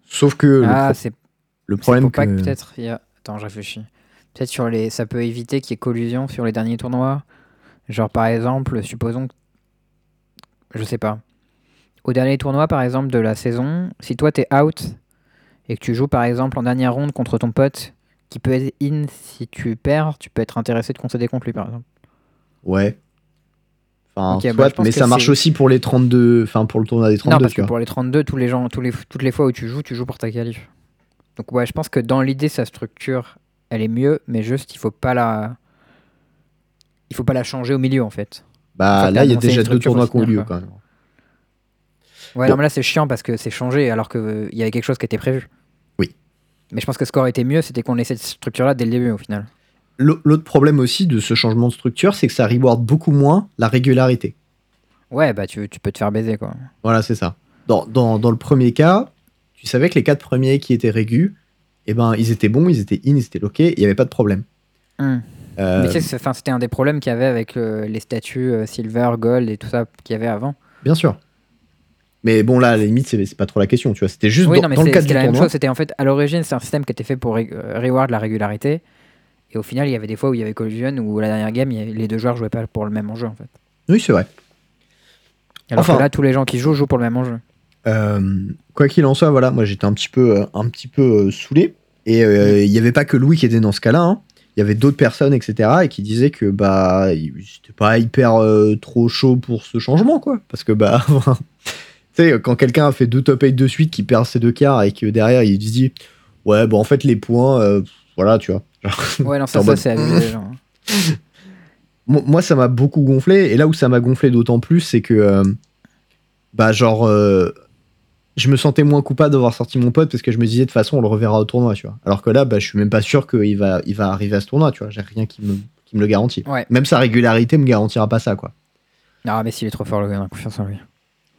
Sauf que ah, c'est le problème pour pas que peut-être il y a. Attends, je réfléchis. Peut-être sur les, ça peut éviter qu'il y ait collusion sur les derniers tournois. Genre par exemple, supposons que, je sais pas, au dernier tournoi par exemple de la saison, si toi t'es out et que tu joues par exemple en dernière ronde contre ton pote qui peut être in si tu perds, tu peux être intéressé de concéder contre lui par exemple. Ouais. Enfin, Ok, soit, bah, pense mais ça marche aussi pour les 32, enfin pour le tournoi des 32, non, parce tu que vois. pour les 32, tous les gens, tous les, toutes les fois où tu joues, tu joues pour ta qualif. Donc ouais, je pense que dans l'idée, sa structure elle est mieux, mais juste, il faut pas la. Il faut pas la changer au milieu, en fait. Bah là, il y a déjà deux tournois qui ont lieu quand même. Ouais, Bon. non, mais là, c'est chiant parce que c'est changé alors qu'il y avait quelque chose qui était prévu. Oui. Mais je pense que ce qui aurait été mieux, c'était qu'on ait cette structure-là dès le début, au final. L'au- L'autre problème aussi de ce changement de structure, c'est que ça reward beaucoup moins la régularité. Ouais, bah, tu, tu peux te faire baiser, quoi. Voilà, c'est ça. Dans, dans, dans le premier cas, tu savais que les quatre premiers qui étaient régus, eh ben, ils étaient bons, ils étaient in, ils étaient loqués, il n'y avait pas de problème. Hum. Euh, Mais tu sais, c'était un des problèmes qu'il y avait avec euh, les statuts euh, silver, gold et tout ça qu'il y avait avant. bien sûr. Mais bon, là, à la limite, c'est pas trop la question, tu vois. C'était juste Oui, dans, non, mais dans le cadre du la même chose. C'était en fait, à l'origine, c'est un système qui était fait pour ré- euh, reward la régularité. Et au final, il y avait des fois où il y avait collision où la dernière game, avait- les deux joueurs jouaient pas pour le même enjeu, en fait. Oui, c'est vrai. Alors Enfin- que là, tous les gens qui jouent jouent pour le même enjeu. Euh, quoi qu'il en soit, voilà, moi j'étais un petit peu, euh, un petit peu euh, saoulé. Et il n'y avait pas que Louis qui était dans ce cas-là. hein. Il y avait d'autres personnes, etc. Et qui disaient que bah, c'était pas hyper euh, trop chaud pour ce changement, quoi. Parce que bah, <laughs> tu sais, quand quelqu'un a fait deux top 8 de suite, qui perd ses deux quarts et que derrière il se dit, ouais, bon, en fait, les points, euh, voilà, tu vois. Genre, Ouais, non, <laughs> ça, ça c'est abusé. genre. <laughs> Mo- moi ça m'a beaucoup gonflé et là où ça m'a gonflé d'autant plus c'est que euh, bah genre je me sentais moins coupable d'avoir sorti mon pote parce que je me disais de toute façon on le reverra au tournoi tu vois alors que là bah je suis même pas sûr qu'il va il va arriver à ce tournoi tu vois j'ai rien qui me qui me le garantit Ouais. même sa régularité me garantira pas ça quoi Non, mais s'il est trop fort, le gars, on a confiance en lui.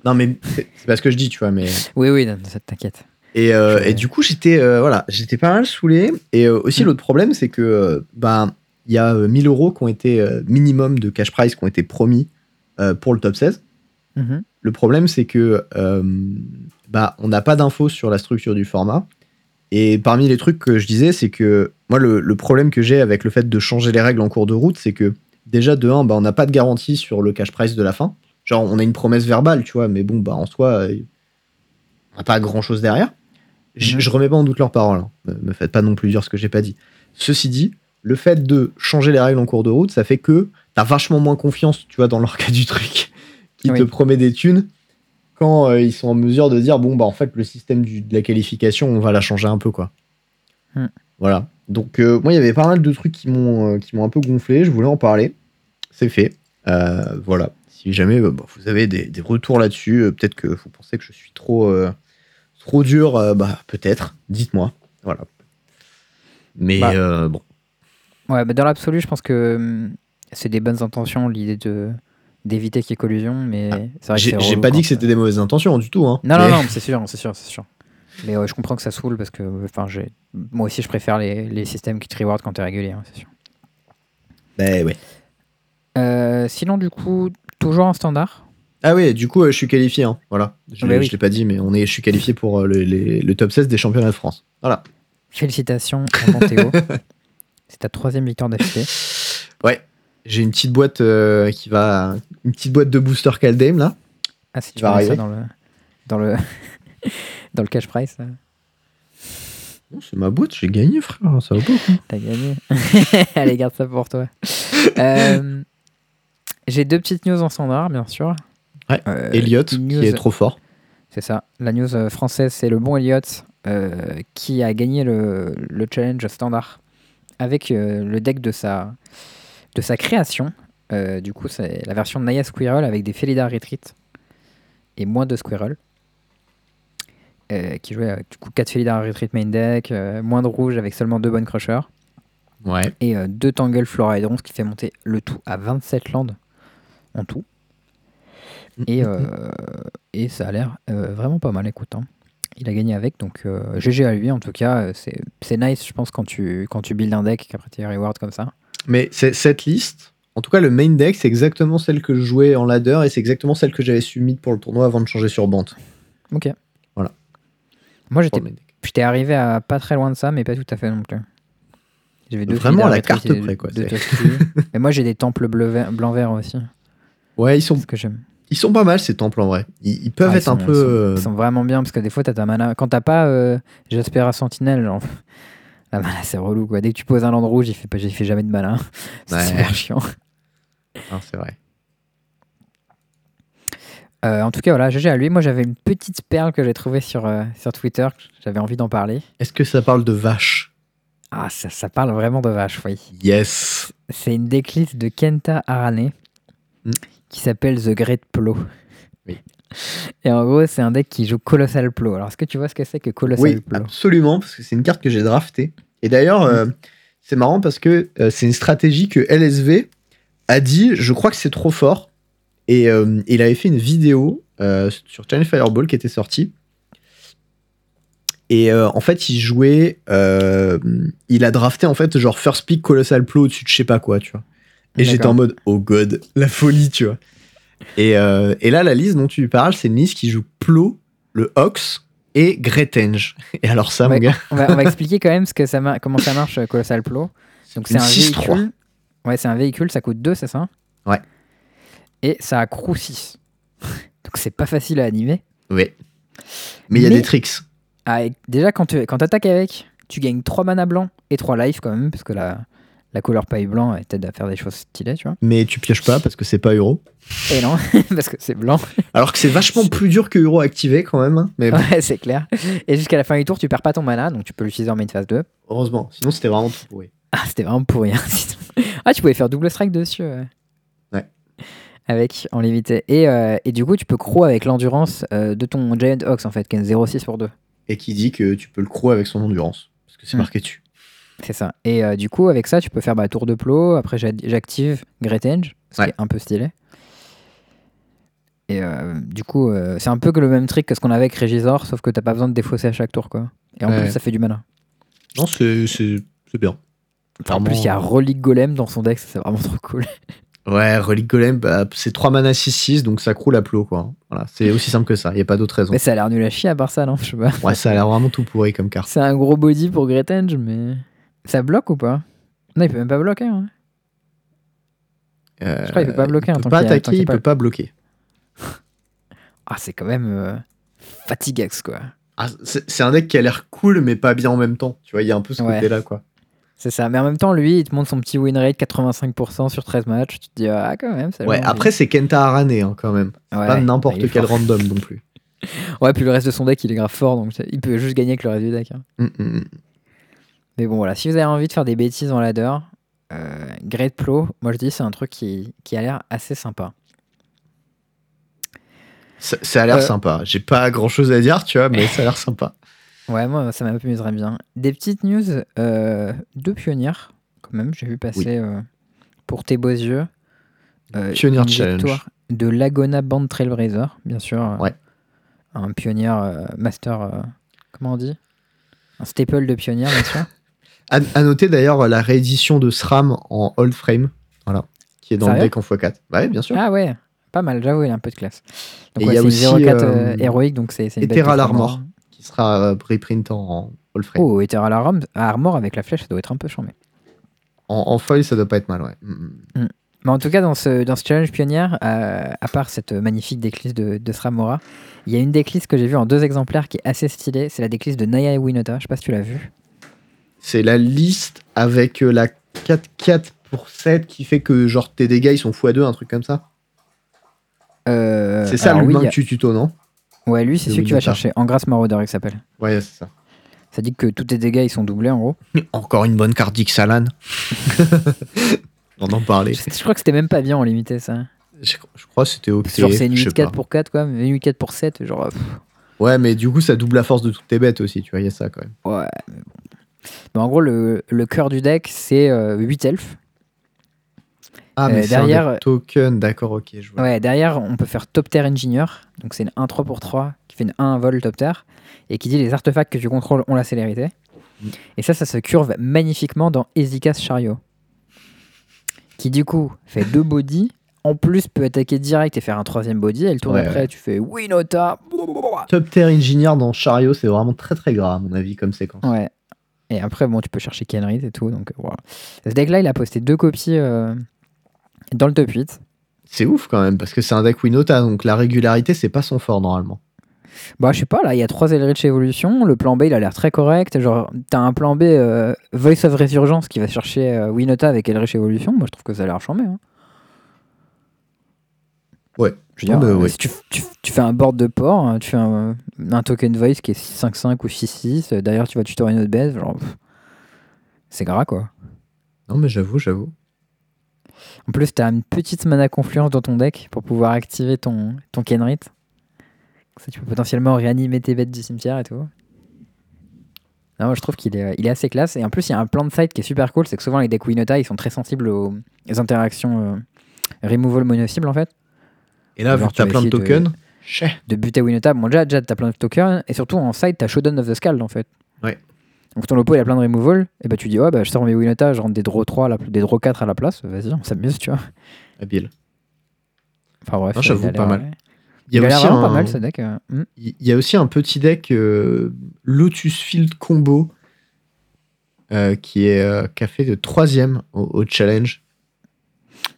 non mais c'est pas ce que je dis tu vois mais <laughs> Oui, oui, non, ça t'inquiète. Et, euh, et du coup, j'étais euh, voilà, j'étais pas mal saoulé. Et euh, aussi, Mm. l'autre problème, c'est que ben il y a euh, 1000 euros qui ont été minimum de cash prize qui ont été promis pour le top 16. Mhm. Le problème, c'est que euh, bah, on n'a pas d'infos sur la structure du format. Et parmi les trucs que je disais, c'est que moi, le, le problème que j'ai avec le fait de changer les règles en cours de route, c'est que déjà, de 1, bah, on n'a pas de garantie sur le cash prize de la fin. Genre, on a une promesse verbale, tu vois, mais bon, bah, en soi, on n'a pas grand chose derrière. Je, Mhm. je remets pas en doute leurs paroles. hein. Me, me faites pas non plus dire ce que j'ai pas dit. Ceci dit, le fait de changer les règles en cours de route, ça fait que t'as vachement moins confiance, tu vois, dans leur cas du truc, qui Oui. te promet des thunes quand euh, ils sont en mesure de dire bon bah en fait le système du- de la qualification on va la changer un peu quoi. Hmm. Voilà. Donc euh, moi il y avait pas mal de trucs qui m'ont euh, qui m'ont un peu gonflé. Je voulais en parler. C'est fait. Voilà. Si jamais bah, vous avez des, des retours là-dessus, peut-être que vous pensez que je suis trop trop dur, bah peut-être. Dites-moi. Voilà. Mais Bah. bon. Ouais, bah, dans l'absolu, je pense que hum, c'est des bonnes intentions, l'idée de d'éviter qu'il y ait collusion, mais Ah, J'ai pas dit que c'était des mauvaises intentions du tout. Hein. Non, Mais- non, non, <laughs> c'est sûr, c'est sûr, c'est sûr. Mais ouais, je comprends que ça saoule parce que, enfin, moi aussi, je préfère les, les systèmes qui te reward quand t'es régulier, hein, c'est sûr. Ben, ouais. Euh, sinon, du coup, toujours en standard? Ah oui, du coup, euh, je suis qualifié. hein. Voilà. Je Bah l'ai oui. pas dit, mais on est, je suis qualifié pour euh, le, les- le top 16 des championnats de France. Voilà. Félicitations Théo. <laughs> c'est ta troisième victoire d'affilée. Ouais. J'ai une petite boîte euh, qui va. Une petite boîte de booster Caldame là. Ah, si tu va mets ça dans le, dans le, <laughs> dans le cash price, c'est ma boîte, j'ai gagné, frère. Ça va pas. t'as gagné. <laughs> Allez, garde ça pour toi. <laughs> Euh, j'ai deux petites news en standard, bien sûr. Ouais, Euh, Elliot, qui est trop fort. C'est ça. La news euh, française, c'est le bon Elliot qui a gagné le, le challenge standard avec le deck de sa, de sa création. Euh, du coup, c'est la version de Naya Squirrel avec des Felidar Retreat et moins de Squirrel. Euh, qui jouait euh, du coup 4 Felidar Retreat main deck, moins de rouge avec seulement 2 bonnes crushers Ouais. et 2 Tangle Flora Hydron, ce qui fait monter le tout à 27 landes en tout. Et, <laughs> et ça a l'air vraiment pas mal, écoute. hein. Il a gagné avec, donc euh, GG à lui en tout cas. C'est c'est nice, je pense, quand tu, quand tu builds un deck et qu'après tu rewards comme ça. Mais cette liste, en tout cas, le main deck, c'est exactement celle que je jouais en ladder et c'est exactement celle que j'avais submit pour le tournoi avant de changer sur Bant. Ok. Voilà. Moi j'étais arrivé à pas très loin de ça, mais pas tout à fait non plus. J'avais deux Vraiment à la carte près, quoi, Toasty. Et <laughs> moi j'ai des temples blanc-vert aussi. Ouais, ils sont, Ce que j'aime. ils sont pas mal ces temples en vrai. Ils, ils peuvent Ah, ils être un peu. Ils sont, euh, ils sont vraiment bien parce que des fois, t'as ta mana. Quand t'as pas euh, Jaspera Sentinelle, genre, la mana c'est relou quoi. Dès que tu poses un land rouge, il fait, pas- il fait jamais de mana. <laughs> C'est Ouais. super chiant. hein, c'est vrai. Euh, en tout cas, voilà, GG à lui. Moi, j'avais une petite perle que j'ai trouvée sur, euh, sur Twitter. J'avais envie d'en parler. Est-ce que ça parle de vache Ah, ça, ça parle vraiment de vache, oui. Yes. C'est une decklist de Kenta Arane Mm. qui s'appelle The Great Plo. Oui. Et en gros, c'est un deck qui joue Colossal Plo. Alors, est-ce que tu vois ce que c'est que Colossal Oui, absolument, parce que c'est une carte que j'ai draftée. Et d'ailleurs, Mm. euh, c'est marrant parce que euh, c'est une stratégie que LSV a dit, je crois que c'est trop fort. Et euh, il avait fait une vidéo sur Channel Fireball qui était sortie. Et en fait, il jouait. il a drafté en fait genre first pick Colossal Plo au-dessus de je sais pas quoi, tu vois. Et j'étais en mode, oh god, la folie, tu vois. Et, euh, et là, la liste dont tu parles, c'est une liste qui joue Plo, le Ox et Gretenge. Et alors ça, Ouais. mon gars, on, va, on va expliquer quand même ce que ça comment ça marche, euh, Colossal Plo. Donc, c'est un 6-3. véhicule. Ouais, c'est un véhicule, ça coûte 2, c'est ça? Ouais. Et ça a crew 6. Donc, c'est pas facile à animer. ouais. Mais il y a Mais- des tricks. Ah, déjà, quand tu quand attaques avec, tu gagnes 3 mana blancs et 3 life quand même, parce que la, la couleur paille blanc t'aide à faire des choses stylées, tu vois. Mais tu pioches pas parce que c'est pas Euro. Et non, <laughs> parce que c'est blanc. Alors que c'est vachement plus dur que Euro activé quand même. hein. Mais bon, Ouais, c'est clair. Et jusqu'à la fin du tour, tu perds pas ton mana, donc tu peux l'utiliser en main phase 2. heureusement. Sinon, c'était vraiment pourri. Ah, c'était vraiment pourri. hein, <laughs> ah, tu pouvais faire double strike dessus. ouais. Ouais. Avec, en limité. Et, euh, et du coup, tu peux crow avec l'endurance euh, de ton Giant Ox, en fait, qui est 0,6 pour 2. Et qui dit que tu peux le crow avec son endurance. Parce que c'est Hmm. marqué dessus. C'est ça. Et euh, du coup, avec ça, tu peux faire bah, tour de plot. Après, j'a- j'active Great ce Ouais. qui est un peu stylé. Et euh, du coup, euh, c'est un peu que le même trick que ce qu'on avait avec Régisor, sauf que t'as pas besoin de défausser à chaque tour, quoi. Et en Ouais. plus, ça fait du mana. Non, c'est bien. Enfin, en plus, il y a. Relic Golem dans son deck, c'est vraiment trop cool. <laughs> Ouais, Relic Golem, bah, c'est 3 mana 6-6, donc ça croule à plot, quoi. Voilà, c'est aussi simple que ça. Il n'y a pas d'autre raison. Mais ça a l'air nul à chier à part ça, non Je sais pas. Ouais, ça a l'air vraiment tout pourri comme carte. C'est un gros body pour Great mais. Ça bloque ou pas? Non, il peut même pas bloquer. hein. Euh, Je crois qu'il peut pas bloquer, Il peut tant pas tant attaquer, il pas- peut pas bloquer. <laughs> Ah, c'est quand même euh, fatigax, quoi. Ah, c'est un deck qui a l'air cool, mais pas bien en même temps. Tu vois, il y a un peu ce Ouais. côté-là, quoi. C'est ça. Mais en même temps, lui, il te montre son petit win rate 85% sur 13 matchs. Tu te dis, ah, quand même, ça Ouais, après, c'est Kenta Arane, hein, quand même. Ouais, pas n'importe il quel fort. random non plus. <laughs> Ouais, puis le reste de son deck, il est grave fort, donc il peut juste gagner avec le reste du deck. hein. Mm, mm, mm. Mais bon, voilà, si vous avez envie de faire des bêtises en ladder, euh, Great Plow, moi je dis, c'est un truc qui, qui a l'air assez sympa. Ça, ça a l'air Euh. sympa. J'ai pas grand chose à dire, tu vois, mais ça a l'air sympa. <laughs> Ouais, moi, ça m'amuserait bien. Des petites news euh, de pionnières, quand même, j'ai vu passer pour tes beaux yeux. Pioneer une Challenge. de Lagona Band Trailblazer, bien sûr. Ouais. Un pionnier master, comment on dit? Un staple de pionnier, bien sûr. <laughs> À, à noter d'ailleurs la réédition de SRAM en old frame, voilà, qui est dans le deck en x4. Bah ouais, bien sûr. Ah ouais, pas mal, j'avoue, il a un peu de classe. Donc ouais, il y a c'est aussi, une 04 euh, euh, héroïque, donc c'est une de Armor. Qui sera euh, reprint en old frame. Oh, Ethereal Armor, avec la flèche, ça doit être un peu chambé. En, en foil, ça doit pas être mal, ouais. Mm, mm. Mais en tout cas, dans ce, dans ce challenge pionnière, euh, à part cette magnifique decklist de, de Sramora, il y a une decklist que j'ai vue en deux exemplaires qui est assez stylée. C'est la decklist de Naya Winota. Je sais pas si tu l'as vue. C'est la liste avec euh, la 4-4 pour 7 qui fait que genre tes dégâts ils sont x2, un truc comme ça. Euh, c'est ça l'humain oui, que tu tuto, non? Ouais, lui, c'est celui que tu vas chercher. En grâce Marauder, il s'appelle. Ouais, c'est ça. Ça dit que tous tes dégâts, ils sont doublés en gros. <laughs> Encore une bonne carte d'Ixalan. <laughs> On en parlait. Je, je crois que c'était même pas bien en limité ça. Je, je crois que c'était ok. C'est genre c'est une je sais 8-4 pas. pour 4 quoi, une 8-4 pour 7, genre. pff, Ouais, mais du coup, ça double la force de toutes tes bêtes aussi, tu vois, il y a ça quand même. ouais, mais bon. Mais en gros, le, le cœur du deck, c'est 8 elfes. Ah, Euh, mais derrière- un deck token, d'accord, ok, je vois. Ouais, derrière, on peut faire Top Tier Engineer. Donc, c'est une 1-3 pour 3 qui fait une 1 vol Top Tier. Et qui dit les artefacts que tu contrôles ont la célérité. Mm. Et ça, ça se curve magnifiquement dans Ezica's Chariot. Qui du coup fait deux body. En plus, peut attaquer direct et faire un troisième body. Et le tour Ouais, ouais. tu fais Winota. Top Tier Engineer dans Chariot, c'est vraiment très très gras, à mon avis, comme séquence. Ouais. Et après, bon, tu peux chercher Kenrith et tout. Donc, voilà. Ce deck-là, il a posté deux copies euh, dans le top 8. C'est ouf quand même, parce que c'est un deck Winota, donc la régularité, c'est pas son fort normalement. Bah, je sais pas, là, il y a trois Eldritch Evolution. Le plan B, il a l'air très correct. Genre, t'as un plan B euh, Voice of Resurgence qui va chercher euh, Winota avec Eldritch Evolution. Moi, je trouve que ça a l'air chambé. Hein. Ouais. Je veux dire, Ah bah euh, ouais. si tu, tu- tu fais un board de port, hein, tu fais un, un token voice qui est 6-5-5 ou 6-6. euh, Derrière, tu vas tutorer une autre. Genre, pff. c'est gras quoi. Non, mais j'avoue, j'avoue. En plus, tu as une petite mana confluence dans ton deck pour pouvoir activer ton, ton Kenrit. Ça, tu peux potentiellement réanimer tes bêtes du cimetière et tout. Non, moi, je trouve qu'il est, il est assez classe. Et en plus, il y a un plan de side qui est super cool. C'est que souvent, les decks Winota, ils sont très sensibles aux, interactions euh, removal mono cible en fait. Et là, vu que tu as plein de tokens, de... de buter Winota, bon, déjà, déjà tu as plein de tokens. Et surtout, en side, tu as Shodown of the Scald en fait. Ouais. Donc ton lopo il a plein de removal, et bah tu dis ouais bah je sors mes Winota, je rentre des draw 3, des draw 4 à la place, vas-y, on s'amuse, tu vois. Habile. Enfin bref, j'avoue pas mal. Il y a, aussi un, pas mal ce deck. Euh, hmm. Il y a aussi un petit deck euh, Lotus Field Combo euh, qui, est, qui a fait de troisième au, challenge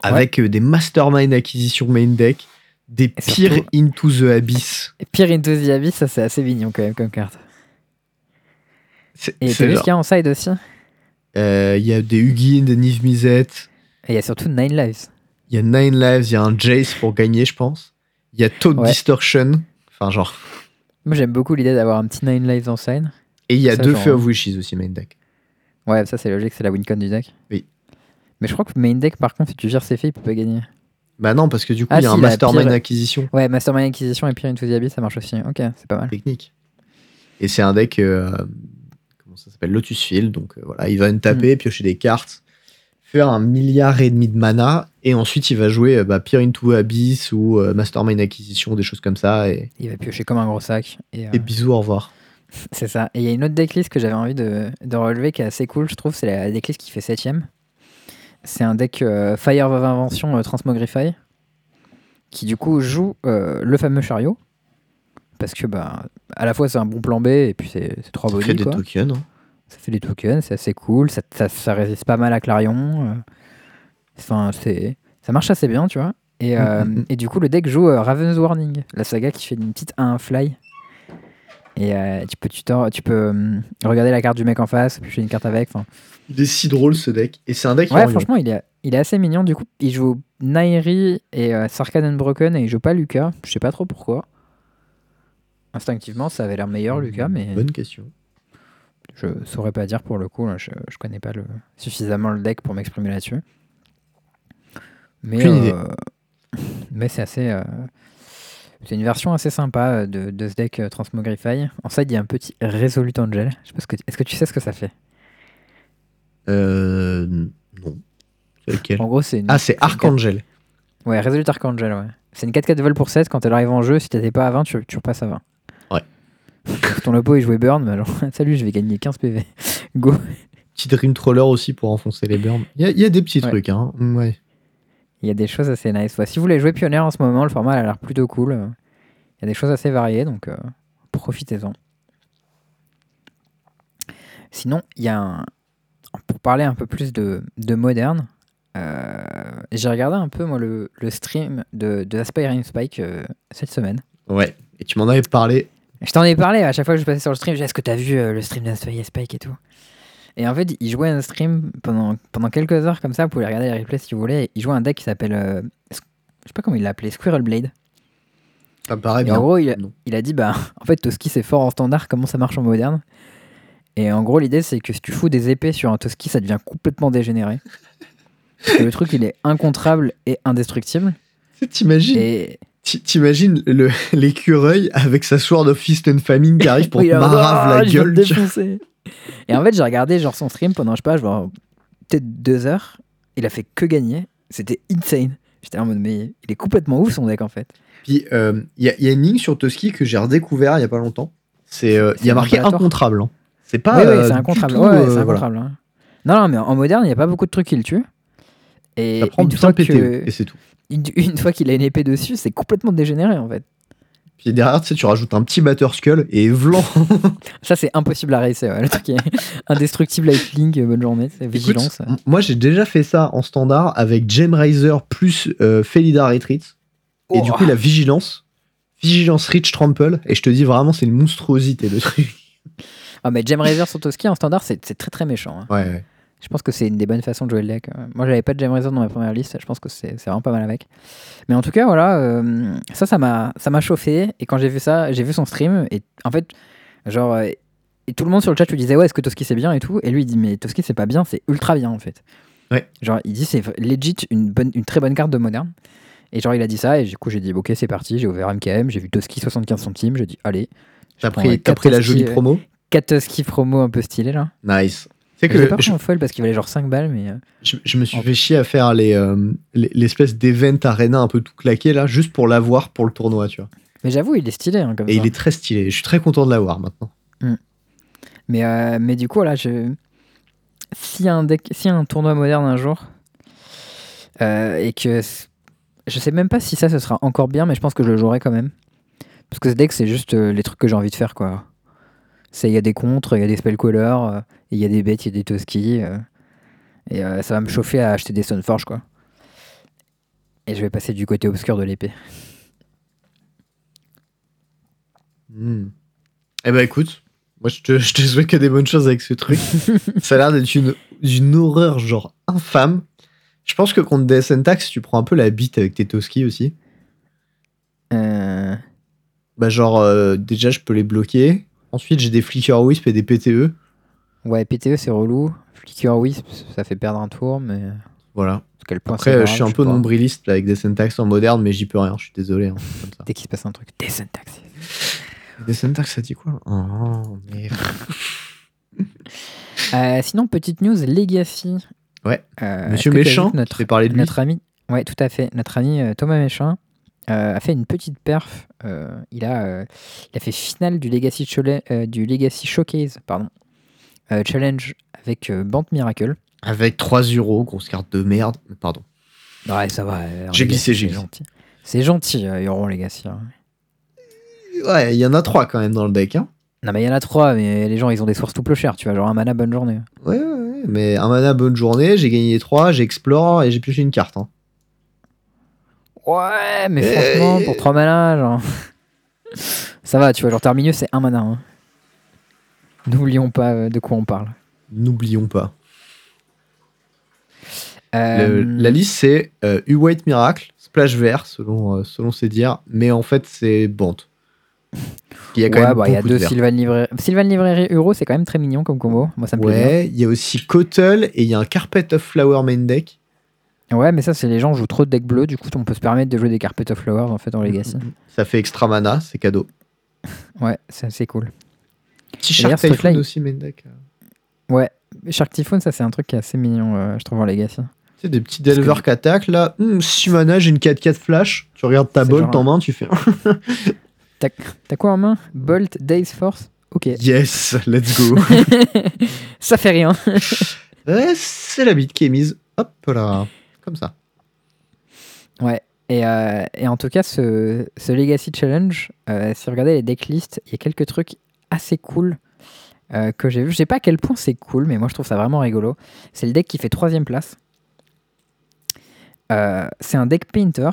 avec des Mastermind acquisition main deck, des Peer into the Abyss. Peer into the Abyss, ça c'est assez mignon quand même comme carte. Et t'as vu ce qu'il y a en side aussi? Euh, Il y a des Hugin, des Niv Mizzet. Et il y a surtout Nine Lives. Il y a Nine Lives, il y a un Jace pour gagner, je pense. Il y a Toad Distortion. Enfin, genre. Moi, j'aime beaucoup l'idée d'avoir un petit Nine Lives en side. Et il y a deux Feu of Wishes aussi, main deck. Ouais, ça c'est logique, c'est la wincon du deck. Oui. Mais je crois que main deck, par contre, si tu gères ses faits, il peut pas gagner. Bah non, parce que du coup, ah, il y a un Mastermind acquisition. Ouais, Mastermind acquisition et Peer into the Abyss, ça marche aussi. Ok, c'est pas mal. Technique. Et c'est un deck. Euh, ça s'appelle Lotus Field. Donc euh, voilà, il va taper, mm. piocher des cartes, faire un milliard et demi de mana, et ensuite il va jouer euh, bah, Peer into Abyss ou euh, Mastermind Acquisition, des choses comme ça. Et... Il va piocher comme un gros sac. Et, bisous, au revoir. <laughs> C'est ça. Et il y a une autre decklist que j'avais envie de, relever qui est assez cool, je trouve. C'est la decklist qui fait 7 C'est un deck Fire of Invention Transmogrify qui du coup joue le fameux chariot parce que bah à la fois c'est un bon plan B et puis c'est trois bonus. Ça fait des tokens. Hein. Ça fait des tokens, c'est assez cool, ça, ça, résiste pas mal à Clarion. Euh. Enfin, c'est ça marche assez bien, tu vois. Et, mm, euh, mm, mm. et du coup, le deck joue euh, Raven's Warning, la saga qui fait une petite 1 fly. Et tu peux, tu, tu peux regarder la carte du mec en face, puis une carte avec. Il est si drôle ce deck. Et c'est un deck Ouais, franchement, il est, il est assez mignon. Du coup, il joue Nairi et Sarkhan Broken et il joue pas Lucas. Je sais pas trop pourquoi. Instinctivement, ça avait l'air meilleur, Lucas, mais. Bonne question. Je saurais pas dire pour le coup, je, je connais pas le, suffisamment le deck pour m'exprimer là-dessus. Mais, euh, <laughs> mais c'est assez. Euh, c'est une version assez sympa de, de ce deck euh, Transmogrify. En side, il y a un petit Resolute Angel. Est-ce que tu sais ce que ça fait? Euh. Non. C'est En gros, c'est Ah, c'est Archangel. Ouais, Resolute Archangel, ouais. C'est une 4-4 vol pour 7. Quand elle arrive en jeu, si t'étais pas à 20, tu, tu repasses à 20. Ton lopo, il jouait burn, mais alors, <laughs> salut, je vais gagner 15 PV. <laughs> Go. Petit Dream Troller aussi pour enfoncer les burns. Il y, a des petits trucs, hein. Ouais. Il y a des choses assez nice. si vous voulez jouer Pionnier en ce moment, le format a l'air plutôt cool. Il y a des choses assez variées, donc euh, profitez-en. Sinon, il y a un... Pour parler un peu plus de, de moderne, euh, j'ai regardé un peu moi le, le stream de, de Aspiring Spike euh, cette semaine. Ouais, et tu m'en avais parlé je t'en ai parlé à chaque fois que je passais sur le stream. Est-ce que t'as vu le stream d'Inspire Spike et tout? Et en fait, il jouait un stream pendant, pendant quelques heures comme ça. Vous pouvez regarder les replays si vous voulez. Il jouait un deck qui s'appelle. Euh, je sais pas comment il l'a appelé, Squirrel Blade. Ça me paraît bien. En gros, il a, il a, dit bah, <laughs> en fait, Toski c'est fort en standard, comment ça marche en moderne? Et en gros, l'idée c'est que si tu fous des épées sur un Toski, ça devient complètement dégénéré. le truc, il est incontrable et indestructible. <laughs> T'imagines? Et... T'imagines <laughs> l'écureuil avec sa Sword of Fist and Famine qui arrive pour te marave la gueule. Et en fait, j'ai regardé genre son stream pendant, je sais pas, peut-être deux heures. Il a fait que gagner. C'était insane. J'étais en mode, mais il est complètement ouf son deck en fait. Puis euh, il y, a une ligne sur Toski que j'ai redécouvert il y a pas longtemps. C'est, euh, il y a marqué incontrable. Hein. C'est pas. Oui, oui c'est incontrable. ouais, incontrable. Hein. Non, non, mais en moderne, il n'y a pas beaucoup de trucs qui le tuent. Et ça prend du temps que... et c'est tout une, fois qu'il a une épée dessus, c'est complètement dégénéré en fait. Puis derrière, tu sais, tu rajoutes un petit batteur skull et vlan. <laughs> Ça, c'est impossible à racer. Le truc est <laughs> indestructible Lightning, bonne journée, c'est vigilance. moi, j'ai déjà fait ça en standard avec Gem Riser plus euh, Felida Retreat. Et du coup, la vigilance, vigilance Rich Trample. Et je te dis vraiment, c'est une monstruosité le truc. Ah, mais Gem Riser Sotoski en standard, c'est très très méchant. Hein. Ouais, ouais. Je pense que c'est une des bonnes façons de jouer le deck. Euh. Moi, j'avais pas de Razor dans ma première liste. Je pense que c'est vraiment pas mal avec. Mais en tout cas, voilà, euh, ça, ça m'a chauffé. Et quand j'ai vu ça, j'ai vu son stream. Et en fait, genre, euh, et tout le monde sur le chat lui disait ouais est-ce que Toski c'est bien et tout? Et lui il dit mais Toski c'est pas bien c'est ultra bien en fait Ouais. genre il dit c'est legit une bonne une très bonne carte de moderne et genre il a dit ça et du coup j'ai dit ok c'est parti j'ai ouvert MKM j'ai vu Toski 75 centimes j'ai dit allez T'as pris, pris la jolie euh, promo? 4 Toski promo un peu stylé là Nice. C'est que pas je, en folle parce qu'il valait genre 5 balles mais euh, je- je me suis fait chier à faire les, euh, les- l'espèce d'event arena un peu tout claqué là, juste pour l'avoir pour le tournoi, tu vois. mais j'avoue il est stylé hein, comme Et ça il est très stylé. Je suis très content de l'avoir maintenant. Mais, euh, mais du coup, là, je... a un deck... a un tournoi moderne un jour, euh, et que. Je sais même pas si ça, ce sera encore bien, mais je pense que je le jouerai quand même. Parce que ce deck, c'est juste les trucs que j'ai envie de faire, quoi. Il y a des contres, il y a des spellcallers, il y a des bêtes, il y a des toski. euh, et euh, ça va me chauffer à acheter des Stoneforge, quoi. Et je vais passer du côté obscur de l'épée. Hmm. Eh ben écoute, moi je te, <laughs> je te souhaite que des bonnes choses avec ce truc. <laughs> Ça a l'air d'être une, une horreur genre infâme. Je pense que contre des Syntax, tu prends un peu la bite avec tes Toski aussi. Euh, Bah genre euh, déjà je peux les bloquer. Ensuite j'ai des Flicker Wisp et des. PTE. Ouais, PTE, c'est relou. Flicker Wisp, ça fait perdre un tour, mais. Voilà. quel point Après grave, je suis un peu nombriliste là, avec des Syntax en moderne, mais j'y peux rien. Je suis désolé. hein, c'est comme ça. Dès qu'il se passe un truc, des syntaxes. Des Syntax ça dit quoi? Oh merde. <laughs> Euh, sinon, petite news, Legacy. Ouais. Euh, Monsieur Méchant, notre, parler de lui. notre ami, ouais, tout à fait, notre ami euh, Thomas Méchant a fait une petite perf. Il, a, il a fait finale du Legacy, Chole- du Legacy Showcase pardon, Challenge avec euh, Bant Miracle. Avec 3 euros, grosse carte de merde. Pardon. Ouais, ça va. euh, J'ai glissé, j'ai gentil. C'est gentil, euh, Euron Legacy. hein. Ouais, il y en a 3 quand même dans le deck. Hein. Non, mais il y en a trois, mais les gens, ils ont des sources tout peu chères, tu vois, genre un mana, bonne journée. Ouais, ouais, ouais, mais un mana, bonne journée, j'ai gagné 3, j'explore et j'ai pioché une carte. Hein. Ouais, mais Euh, franchement, pour 3 mana, genre. <laughs> Ça va, tu vois, genre Terminus, c'est un mana. hein. N'oublions pas euh, de quoi on parle. N'oublions pas. Euh, Le- la liste, c'est euh, U-White Miracle, Splash Vert, selon, euh, selon ses dires, mais en fait, c'est Bant. Il y a quand ouais, même bah, y a deux de. Sylvan Librairie. Sylvan Librairie Euro, c'est quand même très mignon comme combo. Moi, ça me plaît Ouais, il y a aussi Kotl et il y a un Carpet of Flower main deck. Ouais, mais ça, c'est les gens jouent trop de deck bleu, du coup, on peut se permettre de jouer des Carpet of Flowers en fait en Legacy. Ça fait extra mana, c'est cadeau. Ouais, c'est cool. Petit Shark Typhoon aussi main deck. Ouais, Shark Typhoon, ça, c'est un truc qui est assez mignon, euh, je trouve, en Legacy. Tu sais, des petits Delver qui attaquent là. 6 mana, j'ai une 4-4 flash. Tu regardes ta C'est bolt genre- en main, tu fais <laughs> T'as quoi en main? Bolt, Days Force Ok. Yes, let's go. <laughs> ça fait rien. Ouais, <laughs> c'est la bite qui est mise. Hop là, comme ça. Ouais. Et, euh, et en tout cas, ce, ce Legacy Challenge, euh, si vous regardez les decklists, il y a quelques trucs assez cool euh, que j'ai vu. Je sais pas à quel point c'est cool, mais moi je trouve ça vraiment rigolo. C'est le deck qui fait troisième place. Euh, c'est un deck Painter.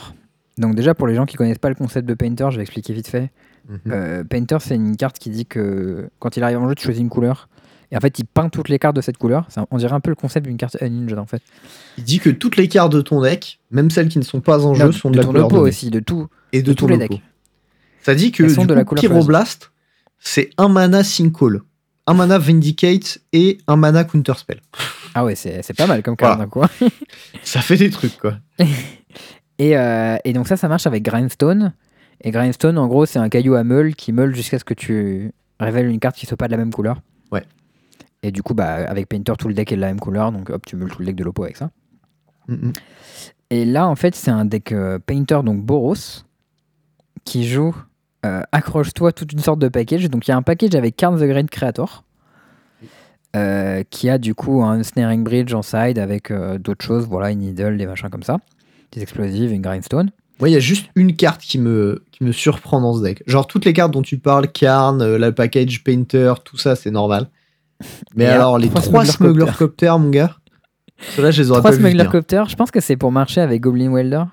Donc déjà pour les gens qui connaissent pas le concept de Painter, je vais expliquer vite fait. Mhm. Euh, Painter, c'est une carte qui dit que quand il arrive en jeu, tu choisis une couleur. Et en fait, il peint toutes les cartes de cette couleur. Un- on dirait un peu le concept d'une carte Unhinged en fait. Il dit que toutes les cartes de ton deck, même celles qui ne sont pas en jeu, Non, sont de, de la ton couleur donnée. aussi, de tout. Et de, de tous les decks. Ça dit que Elles sont du de la coup, couleur Pyroblast, c'est un mana Syncall, un mana Vindicate et un mana Counterspell. Ah ouais, c'est c'est pas mal comme carte Voilà. coup. hein. <laughs> Ça fait des trucs quoi. <laughs> Et, euh, et donc ça, ça marche avec Grindstone. Et Grindstone, en gros, c'est un caillou à meule qui meule jusqu'à ce que tu révèles une carte qui soit pas de la même couleur. Ouais. Et du coup, bah, avec Painter, tout le deck est de la même couleur, donc hop, tu meules tout le deck de l'oppo avec ça. Et là, en fait, c'est un deck euh, Painter, donc Boros, qui joue euh, Accroche-toi toute une sorte de package. Donc il y a un package avec Carn the Great Creator, euh, qui a du coup un Snaring Bridge en side avec euh, d'autres choses, voilà, une Needle, des machins comme ça, des explosives, une Grindstone. Moi, il y a juste une carte qui me, qui me surprend dans ce deck. Genre, toutes les cartes dont tu parles, Karn, euh, la package Painter, tout ça, c'est normal. <laughs> Mais Et alors, les trois Smuggler Smuggler Copter, mon gars, ceux-là, je les aurais Trois pas vus Smuggler venir. Copter, je pense que c'est pour marcher avec Goblin Welder.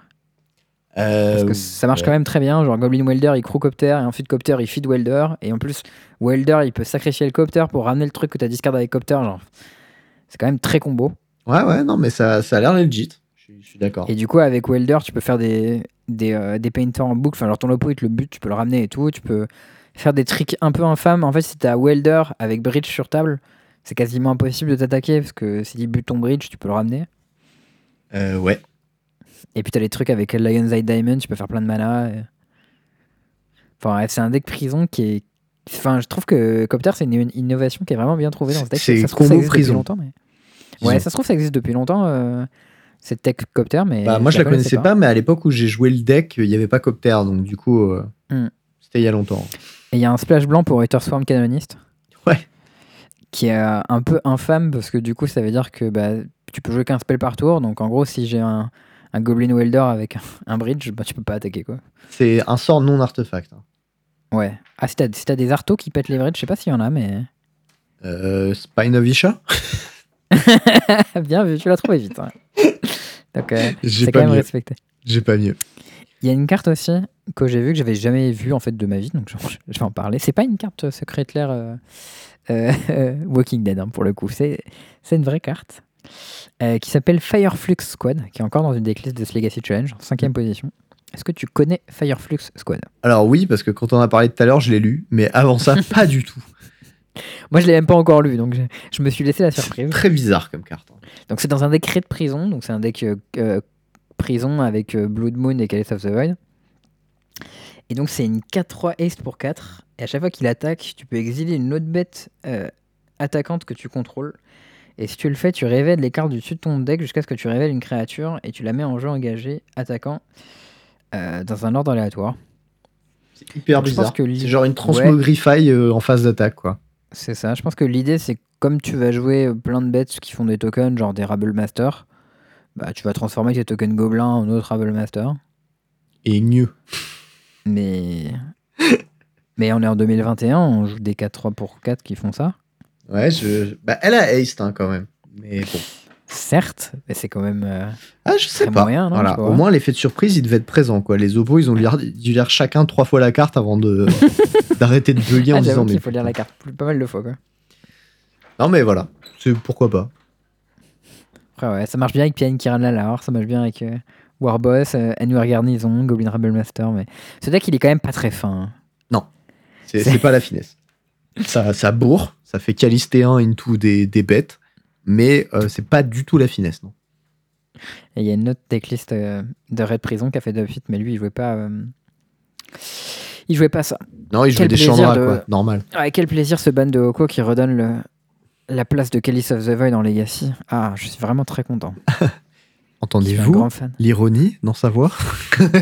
Euh, Parce que ça marche ouais. quand même très bien. Genre Goblin Welder, il crew Copter, et ensuite Copter, il feed Welder. Et en plus, Welder, il peut sacrifier le Copter pour ramener le truc que t'as discard avec Copter. Genre, c'est quand même très combo. Ouais, ouais, non, mais ça, ça a l'air legit. Je suis- je suis d'accord. Et du coup, avec Welder, tu peux faire des, des, euh, des painters en boucle. Enfin, genre ton lopo, il te le bute, tu peux le ramener et tout. Tu peux faire des tricks un peu infâmes. En fait, si t'as Welder avec bridge sur table, c'est quasiment impossible de t'attaquer parce que s'il bute ton bridge, tu peux le ramener. Euh, ouais. Et puis t'as les trucs avec Lion's Eye Diamond, tu peux faire plein de mana. et- Enfin, ouais, c'est un deck prison qui est. Enfin, je trouve que Copter, c'est une, innovation qui est vraiment bien trouvée dans ce deck. C'est ça se trouve, ça existe prison. depuis longtemps, mais. Disons. Ouais, ça se trouve, ça existe depuis longtemps, euh, cette tech Copter, mais. Bah, moi, je la connaissais pas. pas. mais à l'époque où j'ai joué le deck, il n'y avait pas Copter, donc du coup, euh, Hmm. c'était il y a longtemps. Et il y a un splash blanc pour Ether Swarm Canonist. Ouais. Qui est euh, un peu infâme parce que du coup, ça veut dire que bah, tu peux jouer qu'un spell par tour. Donc en gros, si j'ai un, un Goblin Welder avec <laughs> un, bridge, bah, tu peux pas attaquer quoi. C'est un sort non artefact. hein. Ouais. Ah, si t'as si t'as des artos qui pètent les bridges, je sais pas s'il y en a, mais. Euh, Spine of Isha <laughs> Bien vu, tu l'as trouvé vite. hein. Donc, euh, <laughs> J'ai c'est pas quand même mieux. respecté. J'ai pas mieux. Il y a une carte aussi que j'ai vue que j'avais jamais vue en fait de ma vie, donc je, je vais en parler. C'est pas une carte euh, Secret Lair euh, euh, Walking Dead hein, pour le coup, c'est c'est une vraie carte euh, qui s'appelle Fireflux Squad, qui est encore dans une decklist de ce Legacy Challenge, en cinquième position. Est-ce que tu connais Fireflux Squad? Alors oui, parce que quand on a parlé tout à l'heure, je l'ai lu, mais avant ça, <laughs> pas du tout. Moi je l'ai même pas encore lu, donc je, je me suis laissé la surprise. Très bizarre comme carte. hein. Donc c'est dans un deck de prison, donc c'est un deck euh, euh, prison avec euh, Blood Moon et Chalice of the Void. Et donc c'est une 4-3 haste pour 4. Et à chaque fois qu'il attaque, tu peux exiler une autre bête euh, attaquante que tu contrôles. Et si tu le fais, tu révèles les cartes du dessus de ton deck jusqu'à ce que tu révèles une créature et tu la mets en jeu engagé, attaquant, euh, dans un ordre aléatoire. C'est hyper Je pense bizarre. que li- C'est genre une transmogrify euh, en phase d'attaque, quoi. C'est ça. Je pense que l'idée, c'est que comme tu vas jouer euh, plein de bêtes qui font des tokens, genre des Rabble Master, bah, tu vas transformer tes tokens gobelins en autres Rabble Master. Et mieux. Mais. <laughs> Mais on est en 2021, on joue des 4-3 pour 4 qui font ça. Ouais, je... bah, elle a haste hein, quand même. Mais bon. Certes, mais c'est quand même. euh, Ah, je sais pas. moyen, non, voilà. Au vois. moins, l'effet de surprise, il devait être présent. Quoi. Les opos, ils ont dû lire chacun trois fois la carte avant de <laughs> d'arrêter de bugger en Ah, disant. Mais... qu'il faut lire la carte plus- pas mal de fois. Quoi. Non, mais voilà. C'est pourquoi pas. Après, ouais, ça marche bien avec Pian Kiran Lalar, ça marche bien avec euh, Warboss, euh, Annuaire Garnison, Goblin Rebel Master. Mais ce deck, il est quand même pas très fin. hein. C'est C'est- c'est pas la finesse. Ça, ça bourre, ça fait calisté 1 into des, des bêtes, mais euh, c'est pas du tout la finesse. Non. Et il y a une autre decklist euh, de Red Prison qui a fait Dubfit, mais lui, il jouait pas. euh, Il jouait pas ça. Non, il Quel des de- quoi. Normal. Ouais, quel plaisir ce ban de Hoko qui redonne le... la place de Chalice of the Void en Legacy. Ah, je suis vraiment très content. <laughs> Entendez-vous l'ironie dans sa voix?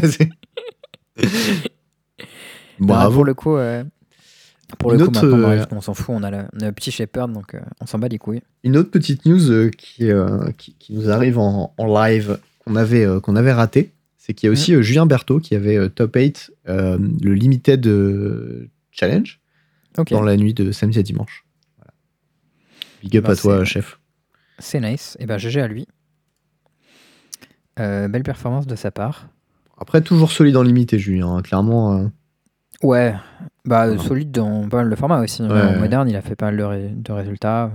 C'est- <laughs> <laughs> Non, Bravo. pour le coup, euh, pour Une le coup, autre, maintenant, euh, bref, on s'en fout. On a, le, on a le petit Shepherd, donc euh, on s'en bat les couilles. Une autre petite news euh, qui, qui, qui nous arrive en, en live qu'on avait, qu'on avait raté, c'est qu'il y a aussi euh, Julien Berthaud qui avait top 8 euh, le Limited Challenge dans la nuit de samedi à dimanche. Voilà. Big up Bah, à toi, chef. c'est nice. Et ben, GG à lui. Euh, belle performance de sa part. Après, toujours solide en limité, Julien. hein. Clairement, euh, Ouais, bah Voilà. solide dans pas mal de formats aussi. Ouais. En moderne, il a fait pas mal de, ré- de résultats.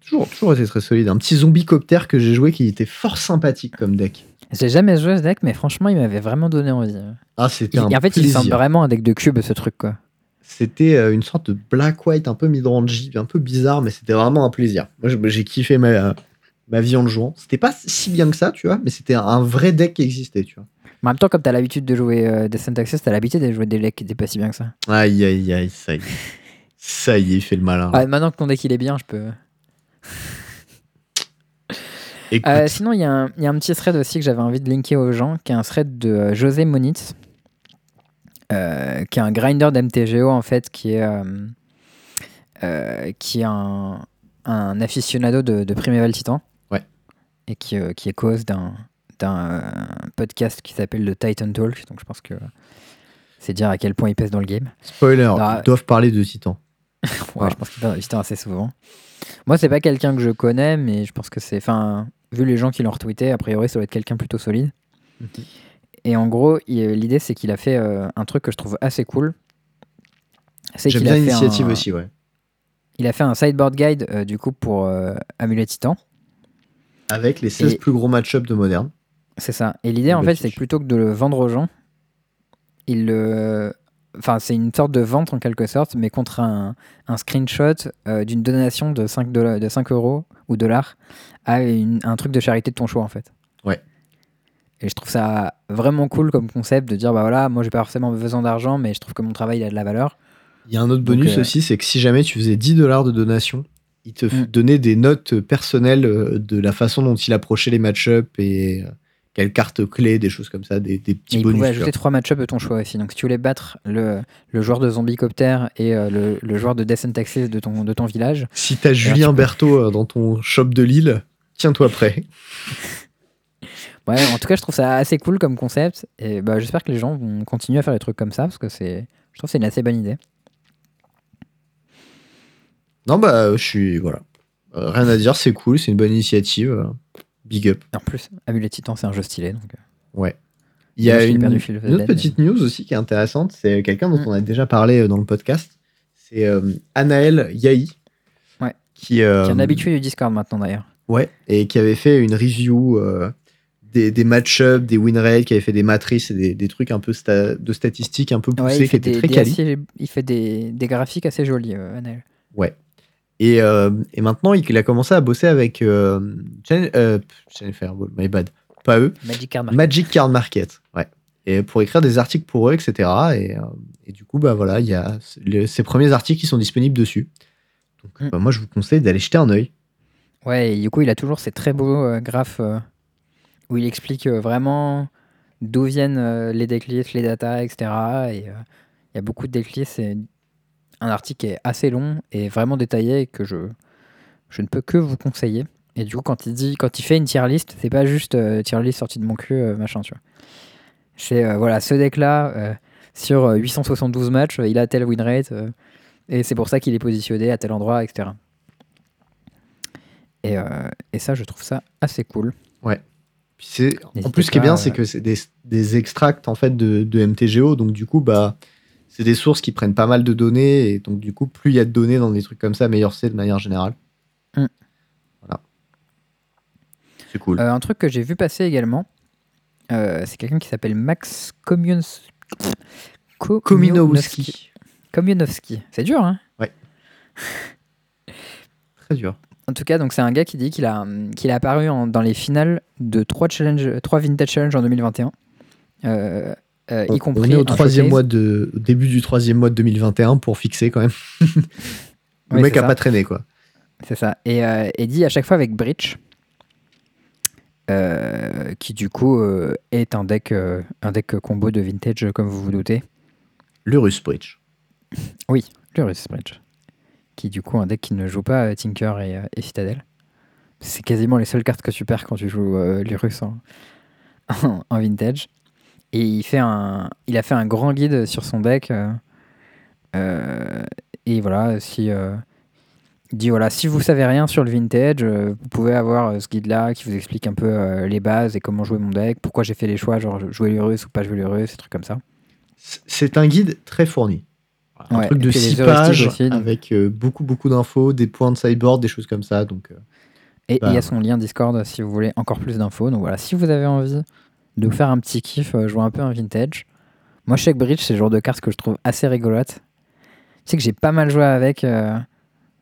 toujours, toujours été très solide. Un petit zombie copter que j'ai joué qui était fort sympathique comme deck. J'ai jamais joué à ce deck, mais franchement, il m'avait vraiment donné envie. Ah, c'était Il- un en fait, il plaisir. semble vraiment un deck de cube, ce truc, quoi. C'était euh, une sorte de black-white un peu mid-range, un peu bizarre, mais c'était vraiment un plaisir. Moi, j'ai kiffé ma, ma vie en le jouant. C'était pas si bien que ça, tu vois, mais c'était un vrai deck qui existait, tu vois. Mais en même temps, comme t'as l'habitude de jouer euh, Descent Access, t'as l'habitude de jouer des decks qui étaient pas si bien que ça. Aïe, aïe, aïe, ça y est. <laughs> Ça y est, il fait le malin. Ah, maintenant que ton deck il est bien, je peux. Euh, sinon, il y, a un- il y a un petit thread aussi que j'avais envie de linker aux gens, qui est un thread de euh, José Monitz, euh, qui est un grinder d'MTGO en fait, qui est, euh, qui est un, un aficionado de, de Primeval Titan. Ouais. Et qui, qui est cause d'un euh, podcast qui s'appelle le Titan Talk. Donc je pense que c'est dire à quel point il pèse dans le game. spoiler, bah, ils doivent parler de Titan. <laughs> Ouais, je pense qu'il parle de Titan assez souvent. Moi, c'est pas quelqu'un que je connais, mais je pense que c'est. Enfin, vu les gens qui l'ont retweeté, a priori, ça doit être quelqu'un plutôt solide. Mhm. Et en gros, l'idée, c'est qu'il a fait euh, un truc que je trouve assez cool. C'est J'aime bien l'initiative un- aussi, ouais. Il a fait un sideboard guide, euh, du coup, pour euh, Amulet Titan. Avec les 16 Et- plus gros match-up de Moderne. C'est ça. Et l'idée, en fait, c'est que plutôt que de le vendre aux gens, il le. Enfin, c'est une sorte de vente en quelque sorte, mais contre un, un screenshot euh, d'une donation de 5, dollars, de 5 euros ou dollars à une- un truc de charité de ton choix en fait. Ouais. Et je trouve ça vraiment cool comme concept de dire bah voilà, moi j'ai pas forcément besoin d'argent, mais je trouve que mon travail il a de la valeur. Il y a un autre Donc, bonus euh, aussi, c'est que si jamais tu faisais 10 dollars de donation, il te Mm. donnait des notes personnelles euh, de la façon dont il approchait les match-ups et quelles cartes clés, des choses comme ça, des, des petits Et bonus. tu vois. ajouter trois match-ups de ton choix aussi. Donc si tu voulais battre le, le joueur de Zombie Copter et euh, le, le joueur de Death and Taxes de ton, de ton village, Si t'as Julien tu Berthaud euh, dans ton shop de Lille, tiens-toi prêt. <laughs> Ouais, en tout cas, je trouve ça assez cool comme concept. Et bah, j'espère que les gens vont continuer à faire des trucs comme ça parce que c'est, je trouve que c'est une assez bonne idée. Non, bah, je suis. Voilà. Euh, rien à dire, c'est cool, c'est une bonne initiative. Big up. En plus, Amulet Titan, c'est un jeu stylé. Donc, euh, Ouais. Il y a une, une autre petite news aussi qui est intéressante. C'est quelqu'un dont Mm. on a déjà parlé euh, dans le podcast. C'est euh, Anaël Yahi. Ouais. Qui, euh, qui est un habitué du Discord maintenant d'ailleurs. Ouais, et qui avait fait une review euh, des, des match-ups, des win rates, qui avait fait des matrices et des, des trucs un peu sta- de statistiques un peu poussés, Ouais, il qui fait, étaient des, très quali. il fait des, des graphiques assez jolis, Anel. Ouais. Et, euh, et maintenant, il a commencé à bosser avec euh, Chen- euh, Jennifer my bad. Pas eux. Magic Card Market. Magic Card Market. Ouais. Et pour écrire des articles pour eux, etc. Et, euh, et du coup, bah voilà, il y a le- ces premiers articles qui sont disponibles dessus. Donc, Mm. bah, moi, je vous conseille d'aller jeter un œil. Ouais, et du coup, il a toujours ces très beaux euh, graphes où il explique vraiment d'où viennent les decklists, les datas, etc. Et il y a beaucoup de. C'est un article qui est assez long et vraiment détaillé et que je, je ne peux que vous conseiller. Et du coup, quand il dit, quand il fait une tier list, c'est pas juste euh, tier list sortie de mon cul, euh, machin, tu vois. C'est euh, voilà, ce deck-là, euh, sur euh, 872 matchs, il a tel win rate, et c'est pour ça qu'il est positionné à tel endroit, etc. Et, et ça, je trouve ça assez cool. Puis c'est- en plus, ce qui est bien, c'est que c'est des, des extracts en fait de, de MTGO. Donc, du coup, bah, c'est des sources qui prennent pas mal de données. Et donc, du coup, plus il y a de données dans des trucs comme ça, meilleur c'est de manière générale. Mm. Voilà. C'est cool. Euh, un truc que j'ai vu passer également, euh, c'est quelqu'un qui s'appelle Max Komions... Ko- Kominowski. C'est dur, hein? <laughs> Très dur. En tout cas, donc c'est un gars qui dit qu'il a, qu'il apparu en- dans les finales de trois, challenge, trois Vintage Challenge en 2021. Euh, euh, On- y compris on est au troisième showcase. mois de, au début du troisième mois de 2021 pour fixer quand même. <laughs> Le mec a ça. pas traîné quoi. C'est ça. Et, euh, et dit à chaque fois avec Breach, euh, qui du coup euh, est un deck, un deck combo de vintage, comme vous vous doutez. Le Russe Bridge. Le <laughs> Russ Breach. Qui du coup un deck qui ne joue pas Tinker et, et Citadel. C'est quasiment les seules cartes que tu perds quand tu joues en, <laughs> en vintage. Et il, fait un, il a fait un grand guide sur son deck. euh, euh, et voilà, si. euh, il dit voilà, si vous savez rien sur le vintage, euh, vous pouvez avoir euh, ce guide-là qui vous explique un peu euh, les bases et comment jouer mon deck, pourquoi j'ai fait les choix, genre jouer les Russes ou pas jouer les Russes, des trucs comme ça. C'est un guide très fourni. Un Ouais, truc de puis les 6 heuristiques pages aussi, avec beaucoup beaucoup d'infos, des points de sideboard, des choses comme ça. Donc, Et Bah, il y a son lien Discord si vous voulez encore plus d'infos. Donc voilà, si vous avez envie de vous faire un petit kiff, euh, jouer un peu un vintage. Moi, Check Bridge, c'est le genre de carte que je trouve assez rigolote. Tu sais que j'ai pas mal joué avec euh,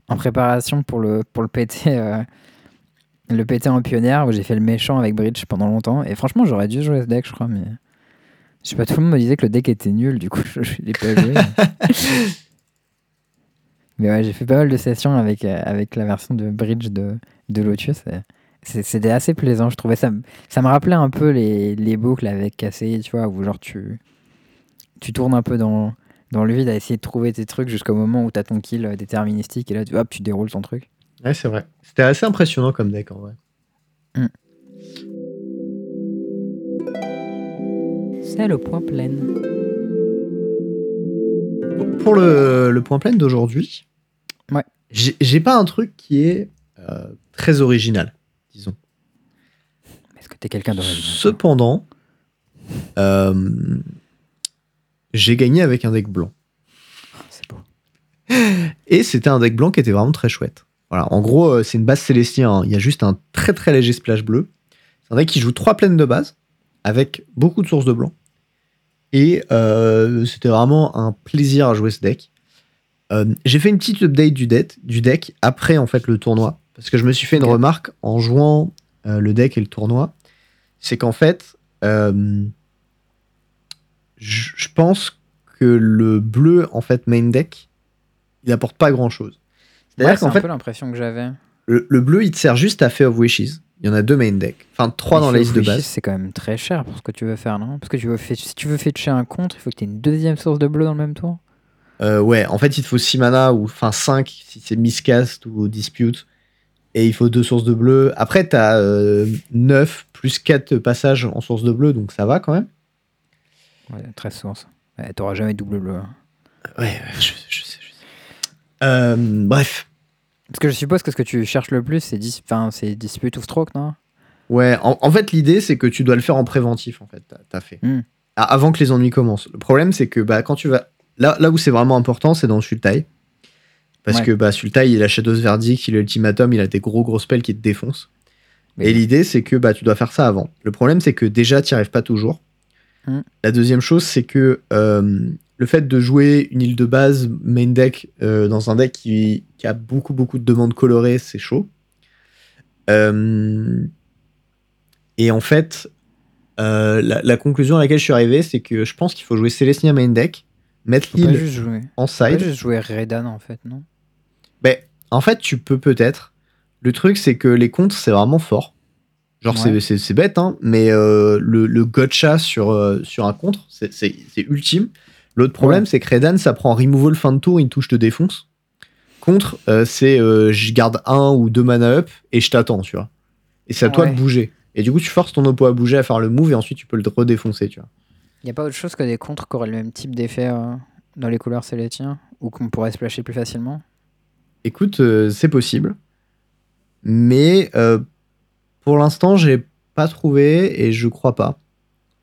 en préparation pour le, pour le PT. <laughs> euh, le PT en pionnière où j'ai fait le méchant avec Bridge pendant longtemps et franchement j'aurais dû jouer ce deck je crois mais je sais pas tout le monde me disait que le deck était nul du coup je, <laughs> je l'ai pas joué <laughs> mais ouais j'ai fait pas mal de sessions avec, avec la version de Bridge de, de Lotus et c'était assez plaisant je trouvais ça ça me rappelait un peu les, les boucles avec Cassé tu vois où genre tu tu tournes un peu dans dans le vide à essayer de trouver tes trucs jusqu'au moment où t'as ton kill déterministique et là tu, hop, tu déroules ton truc ouais, c'est vrai. C'était assez impressionnant comme deck en vrai. c'est le point plein Pour le, le point plein d'aujourd'hui, Ouais. j'ai pas un truc qui est euh, très original, disons. est-ce que t'es quelqu'un d'original Cependant, euh, j'ai gagné avec un deck blanc. c'est beau Et c'était un deck blanc qui était vraiment très chouette. Voilà, en gros, euh, c'est une base célestien. hein. Il y a juste un très très léger splash bleu. C'est un deck qui joue trois plaines de base avec beaucoup de sources de blanc. Et euh, c'était vraiment un plaisir à jouer ce deck. Euh, j'ai fait une petite update du deck, du deck après en fait le tournoi. Parce que je me suis fait une remarque en jouant euh, le deck et le tournoi. C'est qu'en fait, euh, je pense que le bleu en fait main deck, il apporte pas grand chose. C'est un fait, peu l'impression que j'avais. le, le bleu il te sert juste à Fate of Wishes. Il y en a deux main deck. Enfin, trois dans la liste de Wishes, base. C'est quand même très cher pour ce que tu veux faire, non? Parce que tu veux fetch- si tu veux fetcher un contre, il faut que tu aies une deuxième source de bleu dans le même tour? Euh, ouais, en fait, il te faut 6 mana ou enfin 5 si c'est miscast ou dispute. Et il faut deux sources de bleu. Après, t'as euh, 9 plus 4 passages en source de bleu, donc ça va quand même. Ouais, 13 sources. Ouais, T'auras jamais double bleu. hein. Ouais, je, je sais, je sais. Euh, bref. Parce que je suppose que ce que tu cherches le plus, c'est dis... dispute ou stroke, non? Ouais, en, en fait, l'idée, c'est que tu dois le faire en préventif, en fait. T'as- T'as fait. Hmm. Avant que les ennuis commencent. Le problème, c'est que bah, quand tu vas. Là, là où c'est vraiment important, c'est dans Sultai. Parce Ouais. que bah, Sultai, il a Shadow's Verdict, il a Ultimatum, il a des gros gros spells qui te défoncent. Et l'idée, c'est que bah, tu dois faire ça avant. Le problème, c'est que déjà, tu n'y arrives pas toujours. Mm. La deuxième chose, c'est que euh, le fait de jouer une île de base main deck euh, dans un deck qui, qui a beaucoup, beaucoup de demandes colorées, c'est chaud. Euh, et en fait, la, la conclusion à laquelle je suis arrivé, c'est que je pense qu'il faut jouer Celestia main deck, mettre l'île en Faut pas side. juste jouer Redan en fait, non? Ben, en fait, tu peux peut-être. Le truc, c'est que les contres, c'est vraiment fort. Genre, c'est- Ouais. c'est c'est bête, hein, mais euh, le, le gotcha sur, euh, sur un contre, c'est c'est- c'est ultime. L'autre problème, Ouais. c'est que Redan, ça prend removal fin de tour, une touche de défonce. Contre, euh, c'est je garde un ou deux mana up et je t'attends, tu vois. Et c'est à toi de bouger. Et du coup, tu forces ton oppo à bouger, à faire le move, et ensuite tu peux le redéfoncer, tu vois. Y a pas autre chose que des contres qui auraient le même type d'effet dans les couleurs célestiens Ou qu'on pourrait splasher plus facilement? Écoute, euh, c'est possible. Mais euh, pour l'instant, j'ai pas trouvé et je crois pas.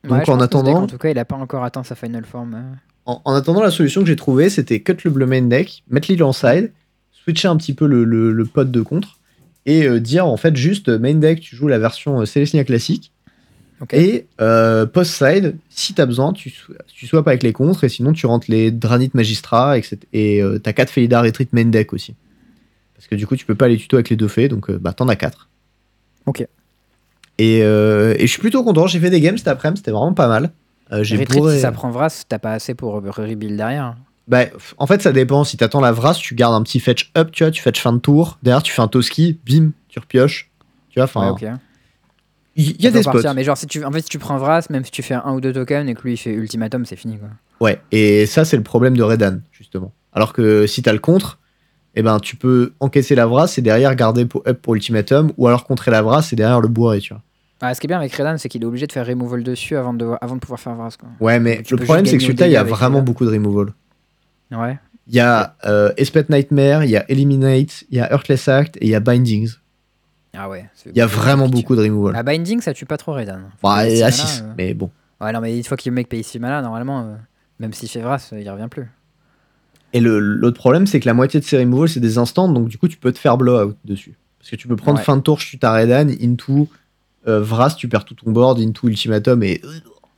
Donc, Ouais, en attendant- en tout cas, il a pas encore atteint sa final form. euh. En, en attendant, la solution que j'ai trouvée, c'était cut le bleu main deck, mettre l'île en side, switcher un petit peu le, le, le pot de contre et euh, dire en fait juste main deck, tu joues la version Celestia classique et euh, post side, si t'as besoin, tu, tu swaps avec les contres et sinon tu rentres les Dranit Magistrat etc. et euh, t'as 4 Felidar Retreat main deck aussi. Parce que du coup, tu peux pas les tuto avec les deux fées, donc euh, bah t'en as 4. Ok. Et, euh, et je suis plutôt content, j'ai fait des games cet après-midi, c'était vraiment pas mal. Euh, j'ai Retreat, bourré- si ça prend Vras, t'as pas assez pour re- rebuild derrière. Bah, f- en fait, ça dépend. Si t'attends la Vras, tu gardes un petit fetch up, tu vois, tu fetch fin de tour. Derrière, tu fais un Toski, bim, tu repioches. Tu vois, enfin, ouais, ok. il y, a des spots. partir, mais genre, si tu, en fait, si tu prends Vras, même si tu fais un ou deux tokens et que lui il fait ultimatum, c'est fini quoi. Ouais, et ça, c'est le problème de Redan, justement. Alors que si t'as le contre, eh ben, tu peux encaisser la Vras et derrière garder pour, up pour ultimatum, ou alors contrer la Vras et derrière le bourrer, tu vois. Ah, ce qui est bien avec Redan, c'est qu'il est obligé de faire removal dessus avant de, avant de pouvoir faire Vras quoi. Ouais, mais le problème, c'est que celui-là, il y a vraiment beaucoup de removal. Ouais. Il y a euh, Espet Nightmare, il y a Eliminate, il y a Earthless Act et il y a Bindings. Ah ouais. Il y a vraiment beaucoup de removal. La binding, ça tue pas trop Redan. Bah, à six 6, mana, euh. mais bon. Ouais, non, mais une fois que le mec paye 6 mana, normalement, euh, même s'il fait Vras, il revient plus. Et l'autre problème, c'est que la moitié de ces removals, c'est des instants, donc du coup, tu peux te faire blowout dessus. Parce que tu peux prendre Ouais. fin de tour, tu Redan, into euh, Vras, tu perds tout ton board, into Ultimatum, et.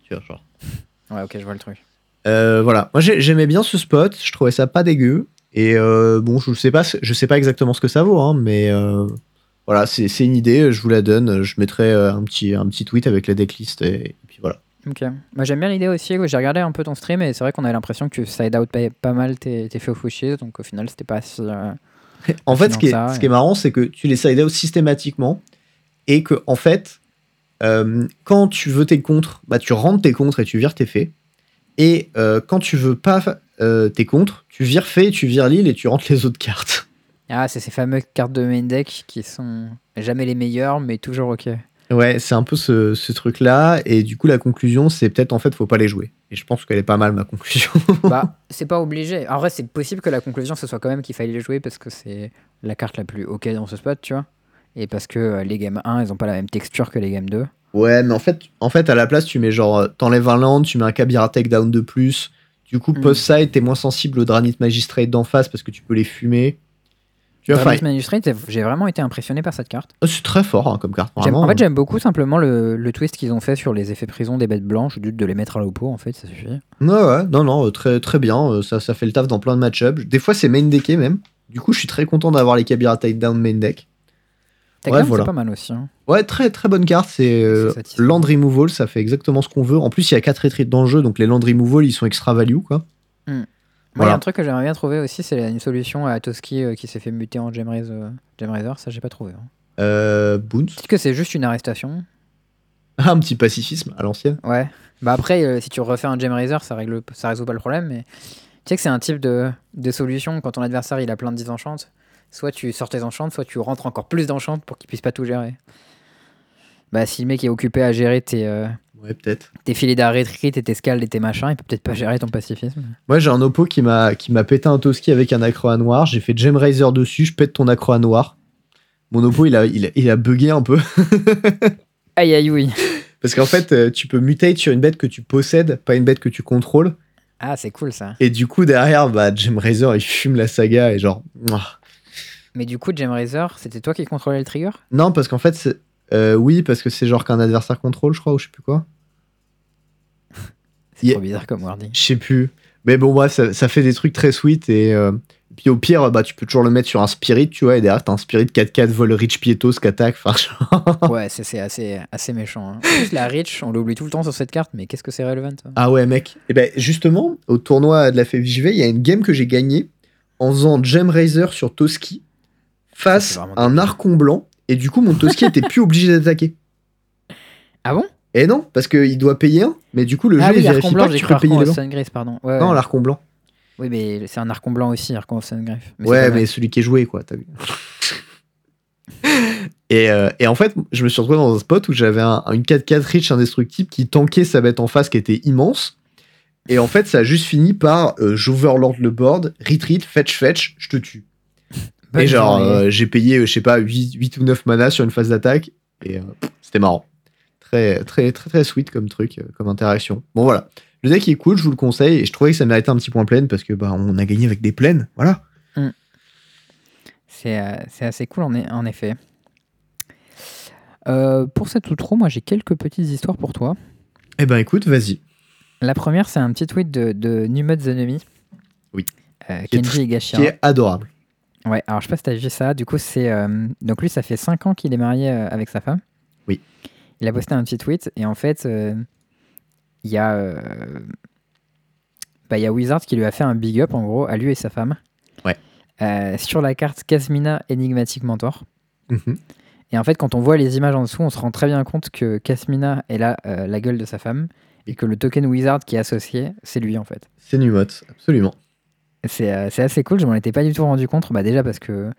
Tu vois, genre. <laughs> Ouais, ok, je vois le truc. Euh, voilà. Moi, j'ai- j'aimais bien ce spot, je trouvais ça pas dégueu. Et euh, bon, je sais, pas, je sais pas exactement ce que ça vaut, hein, mais voilà, c'est une idée, je vous la donne. Je mettrai un petit, un petit tweet avec la decklist, et. Ok. Moi j'aime bien l'idée aussi. J'ai regardé un peu ton stream et c'est vrai qu'on avait l'impression que tu side out pas, pas mal tes, tes wishes, donc au final c'était pas si. euh, En fait, ce qui est, ça, ce ouais. qui est marrant, c'est que tu les side out systématiquement et que, en fait, euh, quand tu veux tes contres, bah, tu rentres tes contres et tu vires tes faits. Et euh, quand tu veux pas euh, tes contres, tu vires fait, tu vires l'île et tu rentres les autres cartes. Ah, c'est ces fameuses cartes de main deck qui sont jamais les meilleures, mais toujours ok. Ouais, c'est un peu ce, ce truc-là. Et du coup, la conclusion, c'est peut-être en fait, faut pas les jouer. Et je pense qu'elle est pas mal, ma conclusion. <laughs> bah, c'est pas obligé. En vrai, c'est possible que la conclusion ce soit quand même qu'il fallait les jouer parce que c'est la carte la plus ok dans ce spot, tu vois. Et parce que euh, les games 1, ils ont pas la même texture que les games 2. ouais, mais en fait, en fait, à la place, tu mets genre, euh, t'enlèves un land, tu mets un Kabira Takedown de plus. Du coup, Mm. post-side, t'es moins sensible au Dranit Magistrate d'en face parce que tu peux les fumer. Tu vois, j'ai vraiment été impressionné par cette carte. c'est très fort hein, comme carte. En fait, j'aime beaucoup simplement le, le twist qu'ils ont fait sur les effets prison des bêtes blanches, juste de les mettre à l'oppo, en fait, ça suffit. Ouais, ouais, non, non, euh, très, très bien. euh, Ça, ça fait le taf dans plein de match-ups. Des fois, c'est main decké même. Du coup, je suis très content d'avoir les Kabira Takedown main deck. T'as Ouais, voilà. c'est pas mal aussi. hein. Ouais, très très bonne carte. C'est euh, land removal, ça fait exactement ce qu'on veut. En plus, il y a 4 retreats dans le jeu, donc les land removal, ils sont extra value, quoi. Moi, il y a un truc que j'aimerais bien trouver aussi, c'est une solution à Toski euh, qui s'est fait muter en Gemraise, euh, Gemraiser, ça j'ai pas trouvé. hein. Euh, Boons. Peut-être que c'est juste une arrestation. <laughs> Un petit pacifisme à l'ancienne. Ouais. Bah après, euh, si tu refais un Gemraiser, ça règle, ça résout pas le problème, mais tu sais que c'est un type de, de solution quand ton adversaire il a plein de disenchantes. Soit tu sors tes enchantes, soit tu rentres encore plus d'enchantes pour qu'il puisse pas tout gérer. Bah si le mec est occupé à gérer tes, euh, Ouais, peut-être. tes filets d'arrêt tes scales et tes machins, il peut peut-être pas gérer ton pacifisme. Moi, j'ai un oppo qui m'a qui m'a pété un Toski avec un accro à noir. J'ai fait Gem dessus, je pète ton accro à noir. Mon oppo, il a, il a, il a bugué un peu. <laughs> Aïe aïe oui. Parce qu'en fait, euh, tu peux mutate sur une bête que tu possèdes, pas une bête que tu contrôles. Ah c'est cool ça. Et du coup, derrière, bah, Gem il fume la saga et genre. Mais du coup, Gemraiser, c'était toi qui contrôlais le trigger? Non, parce qu'en fait, euh, oui, parce que c'est genre qu'un adversaire contrôle, je crois, ou je sais plus quoi. C'est trop bizarre comme wording. Je sais plus. Mais bon, bref, ça, ça fait des trucs très sweet. Et euh, puis au pire, bah, tu peux toujours le mettre sur un spirit, tu vois. Et derrière, t'as un spirit 4-4 vol Rich Pietos qui attaque. Ouais, c'est assez, assez méchant. hein. En plus, la Rich, on l'oublie tout le temps sur cette carte, mais qu'est-ce que c'est relevant hein ah ouais, mec. Et ben justement, au tournoi de la FFJV, il y a une game que j'ai gagnée en faisant Gem Raiser sur Toski face à un archon blanc. Et du coup, mon Toski <laughs> était plus obligé d'attaquer. Ah bon? Et non, parce qu'il doit payer un. Mais du coup, le Ah jeu, oui, il vérifie blanc, pas que j'ai tu peux payer. Sungriff, pardon. Ouais, Non, ouais. l'archon blanc. Oui, mais c'est un Archon blanc aussi, Archon of. Mais c'est ouais, mais celui qui est joué, quoi, t'as vu. <laughs> et, euh, et en fait, je me suis retrouvé dans un spot où j'avais un- une 4-4 Rich indestructible qui tankait sa bête en face qui était immense. Et en fait, ça a juste fini par euh, j'overlord le board, retreat, fetch, fetch, je te tue. Bonne et genre, euh, j'ai payé, euh, je sais pas, 8, 8 ou 9 mana sur une phase d'attaque. Et c'était marrant. Très, très, très, très sweet comme truc, euh, comme interaction. Bon, voilà. Le deck est cool, je vous le conseille. Et je trouvais que ça méritait un petit point plein parce que bah, on a gagné avec des plaines. Voilà. C'est euh, c'est assez cool en, en effet. Euh, pour cette outro, moi j'ai quelques petites histoires pour toi. Eh ben, écoute, vas-y. La première, c'est un petit tweet de, de Enemy. Oui. Euh, Qui est Kenji. Qui est adorable. Ouais, alors je sais pas si t'as vu ça. Du coup, c'est. donc lui, ça fait 5 ans qu'il est marié avec sa femme. Il a posté un petit tweet et en fait, euh, il y a. euh, bah, y a Wizard qui lui a fait un big up en gros à lui et sa femme. Ouais. Euh, sur la carte Casmina Enigmatic Mentor. Mhm. Et en fait, quand on voit les images en dessous, on se rend très bien compte que Casmina est là euh, la gueule de sa femme et que le token Wizard qui est associé, c'est lui en fait. C'est Numot, absolument. C'est euh, c'est assez cool, je m'en étais pas du tout rendu compte, bah déjà parce que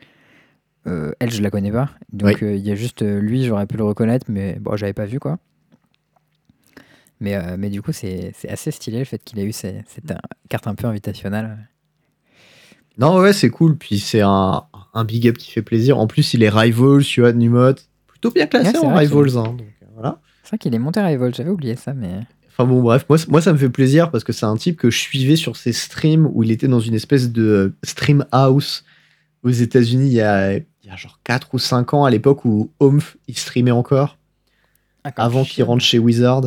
euh, elle, je la connais pas. Donc Oui. euh, il y a juste euh, lui, j'aurais pu le reconnaître, mais bon, j'avais pas vu quoi. Mais, mais du coup, c'est assez stylé le fait qu'il ait eu cette carte un peu invitationnelle. Non, ouais, c'est cool. Puis c'est un, un big up qui fait plaisir. En plus, il est Rivals, tu vois, Numot. Plutôt bien classé Ouais, en vrai, Rivals. hein, voilà. C'est vrai qu'il est monté à Revolt, j'avais oublié ça, mais. Enfin bon, bref, moi, moi ça me fait plaisir parce que c'est un type que je suivais sur ses streams où il était dans une espèce de stream house aux États-Unis il y a, il y a genre 4 ou 5 ans à l'époque où Omf il streamait encore avant qu'il rentre chez Wizard.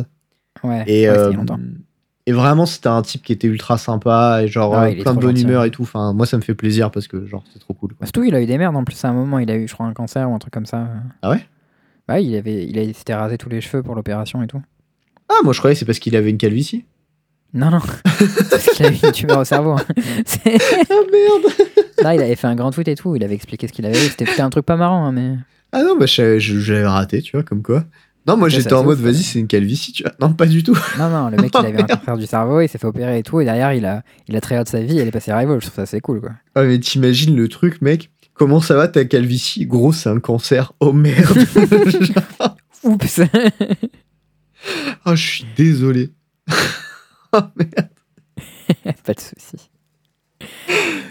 Ouais, Et, ouais, euh, et vraiment, c'était un type qui était ultra sympa et genre Ah plein de bonne humeur et tout. Enfin, moi, ça me fait plaisir parce que genre c'est trop cool. quoi. Surtout, il a eu des merdes en plus à un moment, il a eu, je crois, un cancer ou un truc comme ça. Ah ouais? Ouais, il avait, il, a- il s'était rasé tous les cheveux pour l'opération et tout. Ah, moi je croyais que c'est parce qu'il avait une calvitie. Non, non, parce qu'il avait une tumeur au cerveau. hein. C'est- Ah merde <laughs> Là, il avait fait un grand tweet et tout, il avait expliqué ce qu'il avait eu. C'était un truc pas marrant, hein, mais. Ah non, bah je savais- je- j'avais raté, tu vois, comme quoi. Non, moi j'étais en c'est mode vas-y, c'est une calvitie, tu vois. Non, pas du tout. Non, non, le mec, <laughs> Oh, il avait un cancer du cerveau, il s'est fait opérer et tout, et derrière, il a, il a sa vie, il est passé à Rival. Je trouve ça assez cool, quoi. Ah, mais t'imagines le truc, mec Comment ça va ta calvitie? Gros, c'est un cancer. Oh merde <laughs> Oups Oh, je suis désolé. Oh merde. <laughs> Pas de soucis. Oh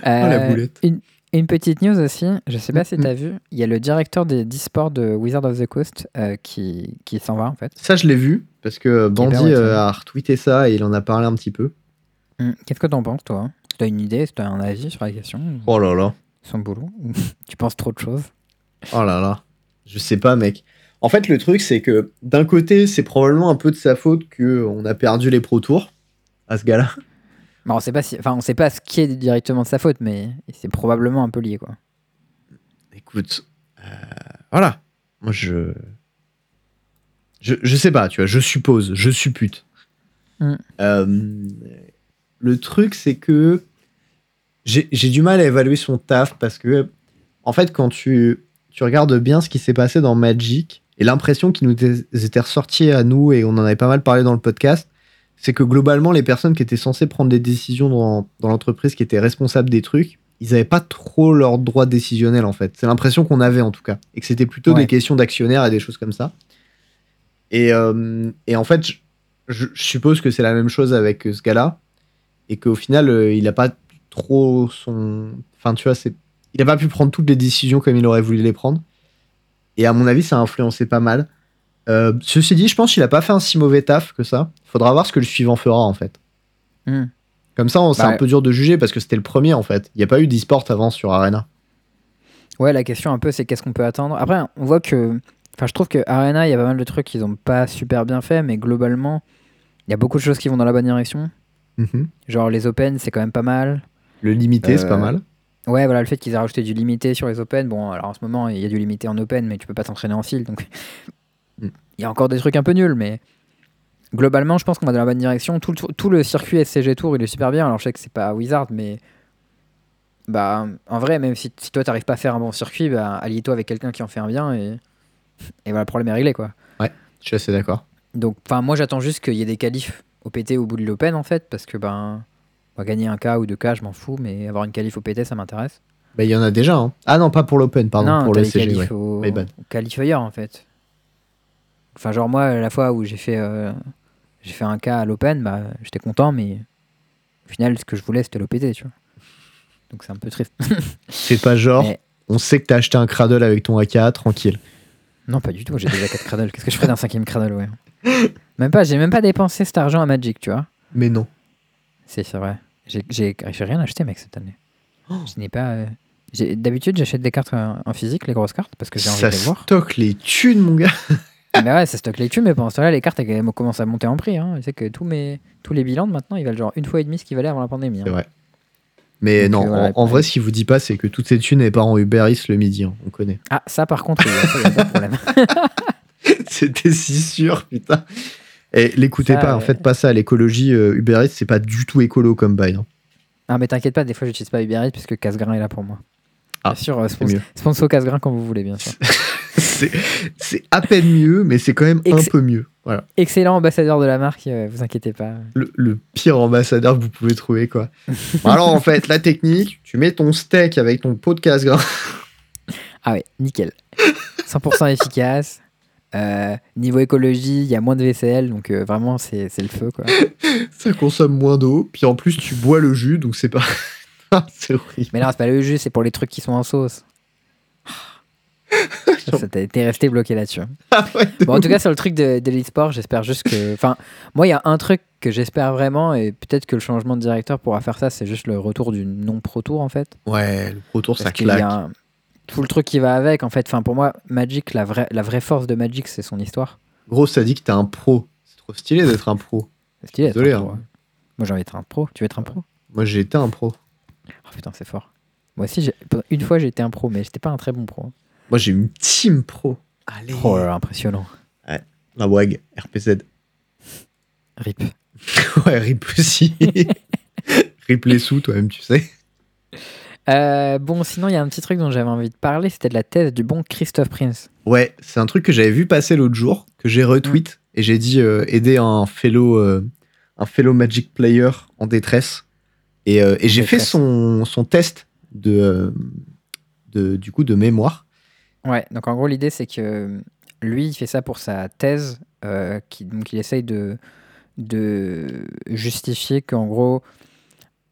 la Euh, boulette. Une, une petite news aussi, je sais pas si Mhm. t'as vu, il y a le directeur des e-sports de Wizard of the Coast euh, qui, qui s'en va en fait. Ça, je l'ai vu, parce que Bandy ouais, euh, a retweeté ça et il en a parlé un petit peu. Hum, Qu'est-ce que t'en penses, toi? T'as une idée, t'as un avis sur la question? Oh là là. son boulot? <laughs> Tu penses trop de choses? Oh là là, je sais pas, mec. En fait, le truc, c'est que d'un côté, c'est probablement un peu de sa faute qu'on a perdu les Pro Tours à ce gars-là. Bah, on sait pas si, enfin, on sait pas ce qui est directement de sa faute, mais c'est probablement un peu lié, quoi. Écoute, euh, voilà. Moi, je... je, je sais pas, tu vois. Je suppose, je suppute. Mm. Euh, le truc, c'est que j'ai du mal à évaluer son taf parce que, en fait, quand tu, tu regardes bien ce qui s'est passé dans Magic et l'impression qui nous était ressortie à nous, et on en avait pas mal parlé dans le podcast, c'est que globalement, les personnes qui étaient censées prendre des décisions dans, dans l'entreprise, qui étaient responsables des trucs, ils n'avaient pas trop leur droit décisionnel en fait. C'est l'impression qu'on avait en tout cas. Et que c'était plutôt Ouais. des questions d'actionnaires et des choses comme ça. Et, euh, et en fait, je, je- je suppose que c'est la même chose avec euh, ce gars-là. Et qu'au final, euh, il n'a pas trop son. Enfin, tu vois, c'est. Il n'a pas pu prendre toutes les décisions comme il aurait voulu les prendre. Et à mon avis, ça a influencé pas mal. Euh, ceci dit, je pense qu'il n'a pas fait un si mauvais taf que ça. Faudra voir ce que le suivant fera en fait. Hmm. Comme ça, c'est Bah, un peu dur de juger parce que c'était le premier en fait. Il n'y a pas eu d'e-sport avant sur Arena. Ouais, la question un peu, c'est qu'est-ce qu'on peut attendre? Après, on voit que. Enfin, je trouve que Arena, il y a pas mal de trucs qu'ils ont pas super bien fait, mais globalement, il y a beaucoup de choses qui vont dans la bonne direction. Mhm. Genre, les Open, c'est quand même pas mal. Le limité, c'est Euh, pas mal. Ouais, voilà, le fait qu'ils aient rajouté du limité sur les Open. Bon, alors en ce moment, il y a du limité en Open, mais tu peux pas t'entraîner en fil. Donc. Il y a encore des trucs un peu nuls, mais globalement, je pense qu'on va dans la bonne direction. Tout le, tout le circuit SCG Tour, il est super bien. Alors, je sais que c'est pas Wizard, mais. Bah, en vrai, même si, si toi, t'arrives pas à faire un bon circuit, bah, allie-toi avec quelqu'un qui en fait un bien et. Et voilà, le problème est réglé, quoi. Je suis assez d'accord. Donc, enfin, moi, j'attends juste qu'il y ait des qualifs au PT au bout de l'Open, en fait, parce que, ben. On va gagner un K ou deux K, je m'en fous, mais avoir une qualif au PT, ça m'intéresse. Bah, il y en a déjà. hein. Ah non, pas pour l'Open, pardon, non, pour le CG. ouais. au, qualifier en fait. Enfin, genre moi, la fois où j'ai fait, euh, j'ai fait un cas à l'Open, bah, j'étais content, mais au final, ce que je voulais, c'était l'OPT, tu vois. Donc c'est un peu triste. <laughs> C'est pas genre, Mais- on sait que t'as acheté un cradle avec ton AK, tranquille. non, pas du tout, j'ai déjà 4 cradles. Qu'est-ce que je ferais d'un cinquième cradle, ouais? Même pas, j'ai même pas dépensé cet argent à Magic, tu vois. Mais non. C'est vrai. J'ai rien acheté, mec, cette année. Je n'ai pas. euh, D'habitude, j'achète des cartes en, physique, les grosses cartes, parce que j'ai envie Ça de les voir. stocke les thunes, mon gars. <laughs> mais ouais, ça stocke les thunes, mais pendant ce temps-là, les cartes elles commencent à monter en prix. Hein. Je sais que tous, mes, tous les bilans de maintenant, ils valent genre une fois et demie ce qu'ils valaient avant la pandémie. hein. C'est vrai. Mais Donc, non, euh, en, en vrai, ce qu'il vous dit pas, c'est que toutes ces thunes n'est pas en Uber Eats le midi, hein, on connaît. Ah, ça par contre, il y a, pas de problème. <laughs> C'était si sûr, putain. Et l'écoutez Ça, pas, en fait, pas ça. L'écologie euh, Uber Eats, c'est pas du tout écolo comme bail. Ah, mais t'inquiète pas, des fois, j'utilise pas Uber Eats puisque Casgrain est là pour moi. Ah, bien sûr, euh, sponsor, sponsor Casgrain quand vous voulez, bien sûr. <laughs> C'est à peine mieux, mais c'est quand même un peu mieux. Voilà. Excellent ambassadeur de la marque, euh, vous inquiétez pas. Le, le pire ambassadeur que vous pouvez trouver, quoi. <laughs> Bon, alors, en fait, la technique, tu mets ton steak avec ton pot de casse gras. Ah ouais, nickel. 100% efficace. Euh, niveau écologie, il y a moins de VCL, donc euh, vraiment, c'est c'est le feu, quoi. <laughs> ça consomme moins d'eau. Puis en plus, tu bois le jus, donc c'est pas. <laughs> C'est horrible. Mais là, c'est pas le jus, c'est pour les trucs qui sont en sauce. <laughs> Ça, ça t'es resté bloqué là-dessus. hein. Ah ouais, de Bon, en tout cas, sur le truc de, de l'e-sport, j'espère juste que. Enfin, moi, il y a un truc que j'espère vraiment, et peut-être que le changement de directeur pourra faire ça, c'est juste le retour du non-pro tour, en fait. Ouais, le Pro Tour, ça Parce qu'il y a claque. un- tout le truc qui va avec, en fait. Enfin, pour moi, Magic, la vraie, la vraie force de Magic, c'est son histoire. Gros, ça dit que t'es un pro. C'est trop stylé d'être un pro. C'est stylé. Désolé, un pro, hein. ouais. Moi, j'ai envie d'être un pro. Tu veux être un pro? Moi, j'ai été un pro. Oh putain, c'est fort. Moi aussi, une fois, j'ai été un pro, mais j'étais pas un très bon pro. Moi, j'ai une team pro. Allez. Oh là là, impressionnant. La WAG, RPZ. Rip. <laughs> ouais, RIP aussi. <laughs> RIP les sous, toi-même, tu sais. Euh, bon, sinon, il y a un petit truc dont j'avais envie de parler, c'était de la thèse du bon Christophe Prince. Ouais, c'est un truc que j'avais vu passer l'autre jour, que j'ai retweet, et j'ai dit euh, aider un fellow, euh, un fellow Magic player en détresse. Et, euh, et j'ai fait son, son test de, euh, de, du coup, de mémoire. Ouais, donc en gros, l'idée, c'est que lui, il fait ça pour sa thèse, euh, qui, donc il essaye de, de justifier qu'en gros,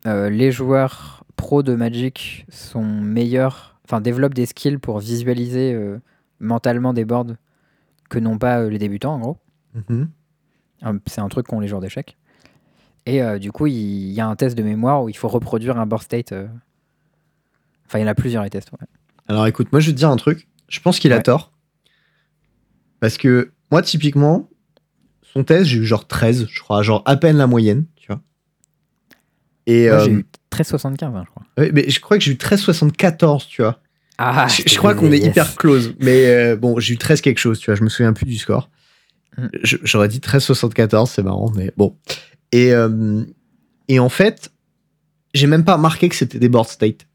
euh, les joueurs pros de Magic sont meilleurs, enfin, développent des skills pour visualiser euh, mentalement des boards que n'ont pas euh, les débutants, en gros. Mhm. Un- C'est un truc qu'ont les joueurs d'échecs. Et euh, du coup, il y a un test de mémoire où il faut reproduire un board state. euh, Enfin, il y en a plusieurs les tests. Ouais. Alors écoute, moi je vais te dire un truc. Je pense qu'il a tort. Parce que moi, typiquement, son test, j'ai eu genre 13, je crois, genre à peine la moyenne, tu vois. Et Moi, j'ai euh, eu 13,75, hein, je crois. ouais, mais je crois que j'ai eu 13,74, tu vois. Ah, je, crois qu'on est hyper close. Mais euh, bon, j'ai eu 13 quelque chose, tu vois, je me souviens plus du score. Mm. Je- J'aurais dit 13,74, c'est marrant, mais bon. Et, euh, et en fait, j'ai même pas remarqué que c'était des board state.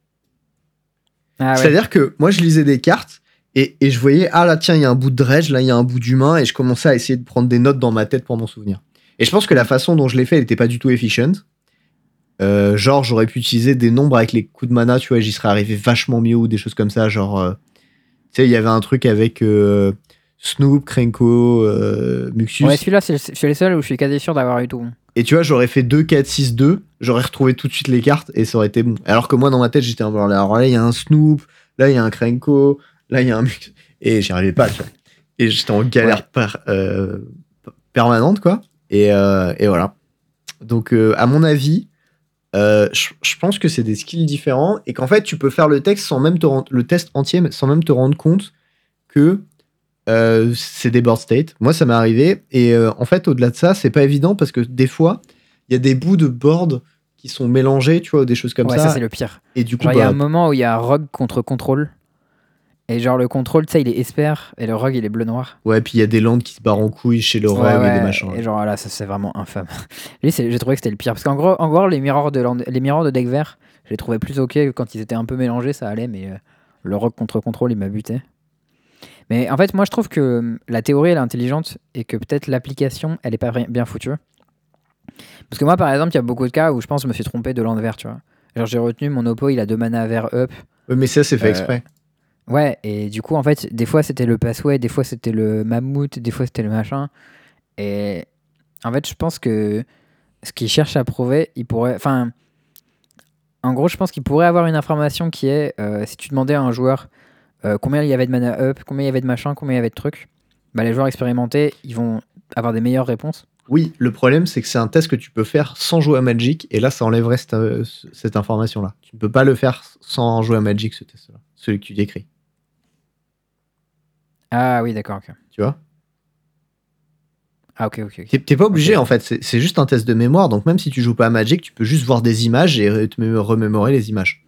Ah, ouais. C'est-à-dire que moi, je lisais des cartes et, et je voyais, ah là, tiens, il y a un bout de dredge, là, il y a un bout d'humain, et je commençais à essayer de prendre des notes dans ma tête pour m'en souvenir. Et je pense que la façon dont je l'ai fait, elle n'était pas du tout efficient. Euh, genre, j'aurais pu utiliser des nombres avec les coups de mana, tu vois, j'y serais arrivé vachement mieux ou des choses comme ça. Genre, euh, tu sais, il y avait un truc avec euh, Snoop, Krenko, Muxus. Ouais, celui-là, c'est le seul où je suis quasi sûr d'avoir eu tout. Et tu vois, j'aurais fait 2, 4, 6, 2, j'aurais retrouvé tout de suite les cartes et ça aurait été bon. Alors que moi, dans ma tête, j'étais peu là, alors là, il y a un Snoop, là, il y a un Krenko, là, il y a un Mux. Et j'y arrivais pas, tu vois. Et j'étais en galère Ouais. par- euh, permanente, quoi. Et, euh, et voilà. Donc, euh, à mon avis, je pense que c'est des skills différents et qu'en fait, tu peux faire le texte sans même te rendre, le test entier, sans même te rendre compte que c'est des board state. Moi, ça m'est arrivé. Et en fait, au-delà de ça, c'est pas évident parce que des fois, il y a des bouts de board qui sont mélangés, tu vois, ou des choses comme ouais, ça. ça, c'est le pire. Et du coup, il y a bah, un moment où il y a Rogue contre contrôle. Et genre, le contrôle, tu sais, il est esper. Et le Rogue, il est bleu-noir. ouais, puis il y a des landes qui se barrent en couilles chez le rogue Ouais, et des machins. Et genre, là, ça, c'est vraiment infâme. <laughs> Lui, j'ai trouvé que c'était le pire. Parce qu'en gros, en gros les mirrors de, land- les mirrors de deck vert, je les trouvais plus ok. Quand ils étaient un peu mélangés, ça allait. Mais euh, le Rogue contre contrôle, il m'a buté. Mais en fait, moi, je trouve que hum, la théorie, elle est intelligente. Et que peut-être l'application, elle est pas bien foutue. Parce que moi, par exemple, il y a beaucoup de cas où je pense que je me suis trompé de land vert, tu vois. Genre, j'ai retenu mon oppo, il a deux mana vert up. Mais ça, c'est fait Euh, exprès. Ouais, et du coup, en fait, des fois c'était le passway, des fois c'était le mammouth, des fois c'était le machin. Et en fait, je pense que ce qu'il cherche à prouver, il pourrait. Enfin, en gros, je pense qu'il pourrait avoir une information qui est euh, si tu demandais à un joueur euh, combien il y avait de mana up, combien il y avait de machin, combien il y avait de trucs, bah, les joueurs expérimentés, ils vont avoir des meilleures réponses. Oui, le problème, c'est que c'est un test que tu peux faire sans jouer à Magic, et là, ça enlèverait cette, euh, cette information-là. Tu ne peux pas le faire sans jouer à Magic, ce test-là, celui que tu décris. Ah oui, d'accord, ok. Tu vois? Ah ok, ok, ok. T'es t'es pas obligé, Ok. en fait, c'est c'est juste un test de mémoire, donc même si tu joues pas à Magic, tu peux juste voir des images et re- te mé- remémorer les images.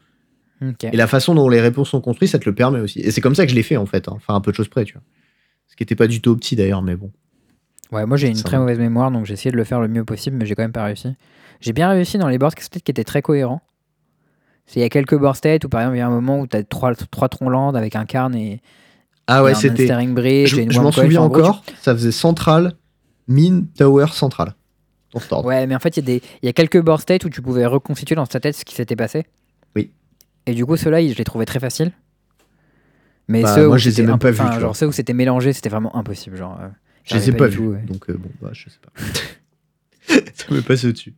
Ok. Et la façon dont les réponses sont construites, ça te le permet aussi. Et c'est comme ça que je l'ai fait, en fait, hein. enfin, un peu de choses près, tu vois. Ce qui était pas du tout petit, d'ailleurs, mais bon. Ouais, moi j'ai une Ça très va. mauvaise mémoire, donc j'ai essayé de le faire le mieux possible, mais j'ai quand même pas réussi. J'ai bien réussi dans les boards qui qui étaient très cohérents. C'est- Il y a quelques board states où par exemple il y a un moment où tu as trois, trois troncs land avec un carn et, Ah ouais, c'était. Je, je m'en souviens En gros, tu- encore, ça faisait central, mine, tower, central. Ouais, mais en fait il y, a des- il y a quelques board states où tu pouvais reconstituer dans ta tête ce qui s'était passé. Oui. Et du coup ceux-là, je les trouvais très faciles. Mais Bah, ceux moi, où je les ai même pas vus, Genre ceux où c'était mélangé, c'était vraiment impossible. Genre, euh, Je les ai pas vus, ouais. donc euh, bon, bah, je sais pas. <laughs> ça me passe au-dessus.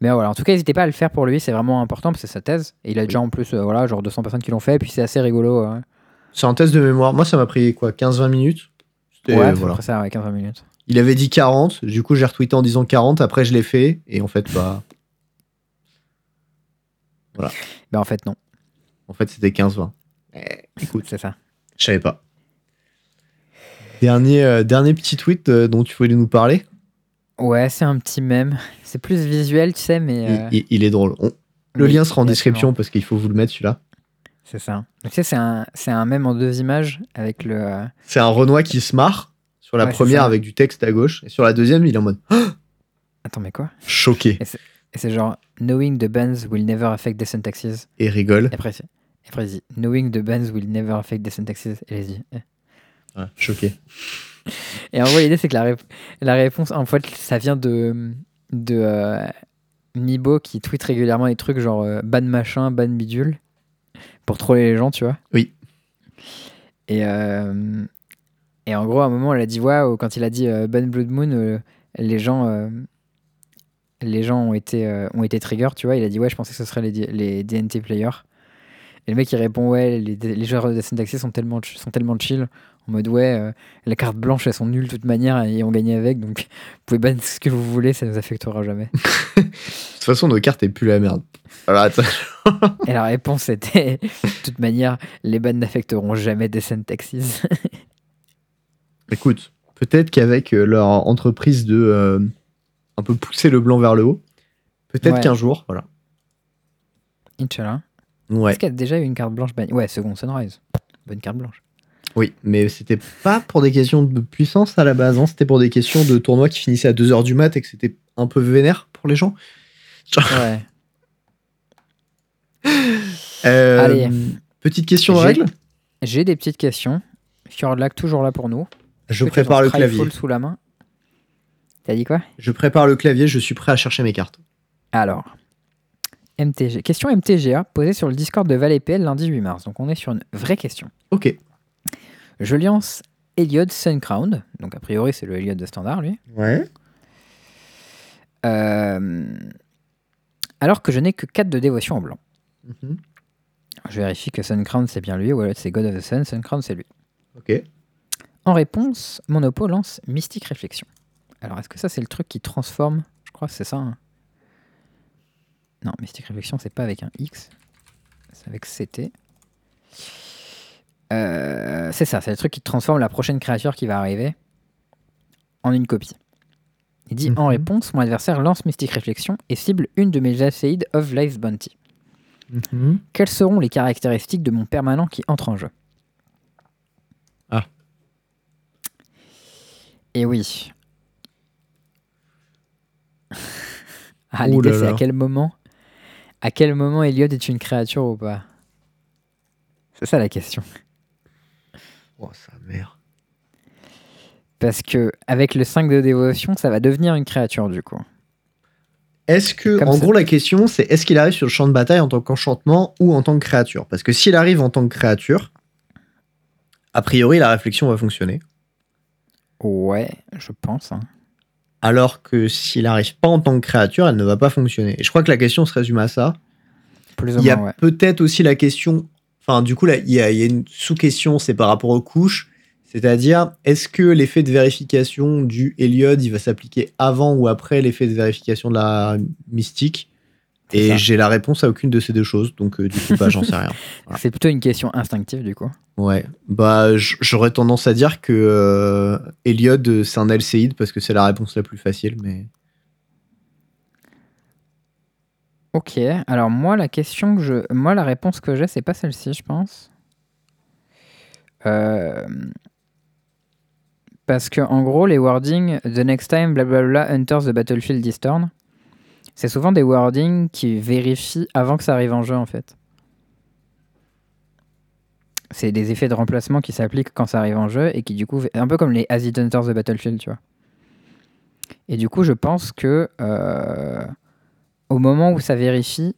Mais voilà, en tout cas, n'hésitez pas à le faire pour lui, c'est vraiment important parce que c'est sa thèse. Et il a déjà en plus, euh, voilà, genre 200 personnes qui l'ont fait, et puis c'est assez rigolo. C'est un test de mémoire. Moi, ça m'a pris quoi 15-20 minutes C'était- Ouais, voilà. après ça, ouais, 15 minutes. Il avait dit 40, du coup j'ai retweeté en disant 40, après je l'ai fait, et en fait, bah, Ben en fait, non, en fait c'était 15-20. Écoute, c'est ça. je savais pas. Dernier, euh, dernier petit tweet euh, dont tu voulais nous parler, Ouais, c'est un petit mème. C'est plus visuel, tu sais, mais. il, euh, il- il est drôle. On- le oui, lien sera en exactement. description parce qu'il faut vous le mettre celui-là. C'est ça. Tu sais, c'est un, un mème en deux images avec le. euh, C'est un Renoir qui se marre sur la Ouais, première avec du texte à gauche, et sur la deuxième il est en mode Attends, mais quoi? Choqué Et c'est genre Knowing the bans will never affect descent taxes. et rigole. Et après, et après, il dit Knowing the bans will never affect descent taxes. Et il dit. eh. Ouais, choqué. Et en gros, l'idée, c'est que la, la réponse, en fait, ça vient de, de euh, Nibo qui tweet régulièrement des trucs genre euh, ban machin, ban bidule, pour troller les gens, tu vois. Oui. Et, euh, et en gros, à un moment, elle a dit Waouh, quand il a dit euh, ban Blood Moon, euh, les gens. euh, les gens ont été, ont été trigger, tu vois. Il a dit Ouais, je pensais que ce serait les, les DNT players. Et le mec il répond ouais, les, les joueurs de Descent Taxi sont tellement, sont tellement chill. En mode ouais, les cartes blanches elles sont nulles de toute manière et on gagne avec, donc vous pouvez ban ce que vous voulez, ça nous affectera jamais. <laughs> de toute façon, nos cartes est plus la merde. Alors, <laughs> et la réponse était de toute manière, les bans n'affecteront jamais Descent Taxis. <laughs> Écoute, peut-être qu'avec euh, leur entreprise de euh, un peu pousser le blanc vers le haut, peut-être Ouais. qu'un jour, voilà. Inch'Allah. Ouais. Est-ce qu'il y a déjà eu une carte blanche bannie? Ouais, second Sunrise. Bonne carte blanche. Oui, mais c'était pas pour des questions de puissance à la base, hein, c'était pour des questions de tournois qui finissaient à 2h du mat et que c'était un peu vénère pour les gens. Ouais. <laughs> Euh, Allez. Petite question J'ai- règle? J'ai des petites questions. Fjordlac toujours là pour nous. Je prépare le clavier. sous la main. T'as dit quoi? Je prépare le clavier, je suis prêt à chercher mes cartes. Alors, MTG. Question MTGA posée sur le Discord de ValPL lundi 8 mars. Donc on est sur une vraie question. Ok. Je lance Eliod Suncrown. Donc a priori c'est le Eliod de standard lui. Ouais. Euh, alors que je n'ai que 4 de dévotion en blanc. Mhm. Je vérifie que Suncrown c'est bien lui. Ou alors c'est God of the Sun. Suncrown c'est lui. Ok. En réponse, mon oppo lance Mystique Réflexion. Alors, est-ce que ça, c'est le truc qui transforme Je crois que c'est ça. hein. Non, Mystique Réflexion, c'est pas avec un X. C'est avec CT. Euh, c'est ça, c'est le truc qui transforme la prochaine créature qui va arriver en une copie. Il dit en Mhm. réponse, mon adversaire lance Mystique Réflexion et cible une de mes Jacéides of Life's Bounty. Mhm. Quelles seront les caractéristiques de mon permanent qui entre en jeu Ah. Et oui. <laughs> ah, l'idée c'est à quel moment À quel moment Elliot est une créature ou pas? C'est ça la question. Oh, sa mère. Parce que avec le 5 de dévotion, ça va devenir une créature du coup. Est-ce que, Comme en gros, la question, c'est est-ce qu'il arrive sur le champ de bataille en tant qu'enchantement ou en tant que créature? Parce que s'il arrive en tant que créature, a priori, la réflexion va fonctionner. Ouais, je pense. hein. Alors que s'il arrive pas en tant que créature, elle ne va pas fonctionner. Et je crois que la question se résume à ça. Plus ou Il y a moins, ouais. peut-être aussi la question. Enfin, du coup, là, il y a, il y a une sous-question, c'est par rapport aux couches. C'est-à-dire, est-ce que l'effet de vérification du Heliod, il va s'appliquer avant ou après l'effet de vérification de la mystique? Et j'ai la réponse à aucune de ces deux choses, donc euh, du coup, bah, j'en sais rien. <laughs> Voilà. C'est plutôt une question instinctive du coup. Ouais, bah j'aurais tendance à dire que euh, euh, c'est un Alcéide parce que c'est la réponse la plus facile, mais Ok, alors moi la question que je, moi la réponse que j'ai c'est pas celle-ci je pense. Euh, Parce que en gros les wordings the next time blablabla enters the battlefield this turn, c'est souvent des wordings qui vérifient avant que ça arrive en jeu en fait. C'est des effets de remplacement qui s'appliquent quand ça arrive en jeu et qui du coup un peu comme les as it enters the battlefield tu vois. Et du coup je pense que euh, au moment où ça vérifie,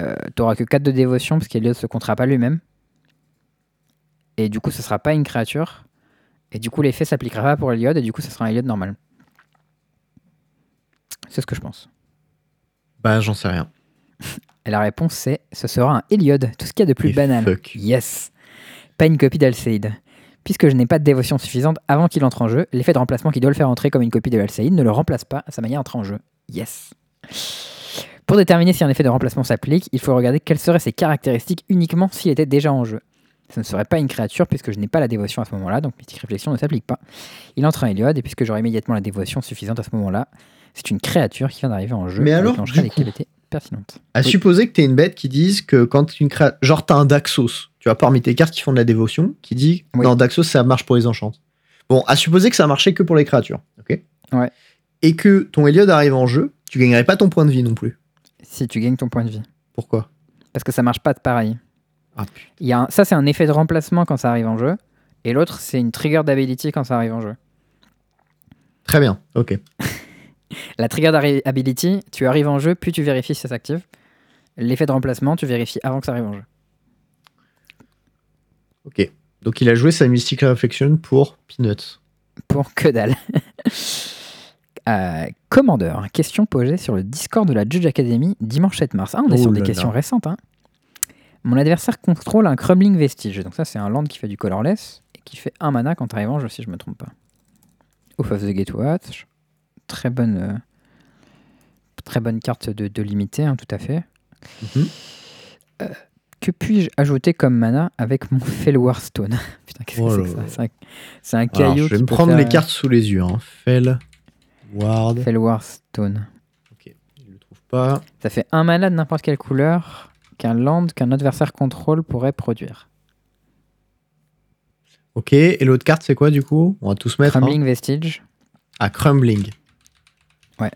euh, t'auras que 4 de dévotion parce qu'Eliot se comptera pas lui-même. Et du coup, ce sera pas une créature. Et du coup, l'effet s'appliquera pas pour Eliod et du coup, ça sera un Eliod normal. C'est ce que je pense. bah j'en sais rien. <laughs> Et la réponse c'est ce sera un Eliod, tout ce qu'il y a de plus Et banal. fuck. Yes. Pas une copie d'Alceid. Puisque je n'ai pas de dévotion suffisante avant qu'il entre en jeu, l'effet de remplacement qui doit le faire entrer comme une copie de l'Alceid ne le remplace pas à sa manière d'entrer en jeu. Yes. Pour déterminer si un effet de remplacement s'applique, il faut regarder quelles seraient ses caractéristiques uniquement s'il était déjà en jeu. Ce ne serait pas une créature puisque je n'ai pas la dévotion à ce moment-là, donc Mystique Réflexion ne s'applique pas. Il entre en Heliod et puisque j'aurai immédiatement la dévotion suffisante à ce moment-là, c'est une créature qui vient d'arriver en jeu. Mais alors, du les coup- qualités pertinentes. À Oui. supposer que t'es une bête qui dise que quand une créature. Genre, t'as un Daxos, tu vois, parmi tes cartes qui font de la dévotion, qui dit Oui. non, Daxos, ça marche pour les enchants. Bon, à supposer que ça marchait que pour les créatures, ok? Ouais. Et que ton Heliod arrive en jeu, tu gagnerais pas ton point de vie non plus. Si tu gagnes ton point de vie. Pourquoi? Parce que ça marche pas de pareil. Ah y a un- ça, c'est un effet de remplacement quand ça arrive en jeu. Et l'autre, c'est une trigger d'ability quand ça arrive en jeu. Très bien, ok. <laughs> La trigger d'ability, tu arrives en jeu, puis tu vérifies si ça s'active. L'effet de remplacement, tu vérifies avant que ça arrive en jeu. Ok. Donc il a joué sa Mystic Reflection pour Peanuts. Pour que dalle. <laughs> Euh, Commandeur, question posée sur le Discord de la Judge Academy dimanche 7 mars. Ah, on est Oh sur des questions là. récentes. hein. Mon adversaire contrôle un Crumbling Vestige. Donc ça, c'est un land qui fait du colorless et qui fait un mana quand arrive en jeu, si je me trompe pas. Oath of the Gatewatch. Très bonne, euh, très bonne carte de, de limité, hein, tout à fait. Mhm. Euh, que puis-je ajouter comme mana avec mon <laughs> Fellwar Stone? <laughs> Putain, qu'est-ce Oh que c'est là que ça? C'est un, c'est Alors, caillou je vais me prendre faire, les cartes sous les yeux. Hein. Fell, Ward. Stone. Ok, je le trouve pas. Ça fait un mana de n'importe quelle couleur qu'un land qu'un adversaire contrôle pourrait produire. Ok, et l'autre carte, c'est quoi du coup? On va tous mettre. hein. Crumbling Vestige. Ah, Crumbling. Ouais.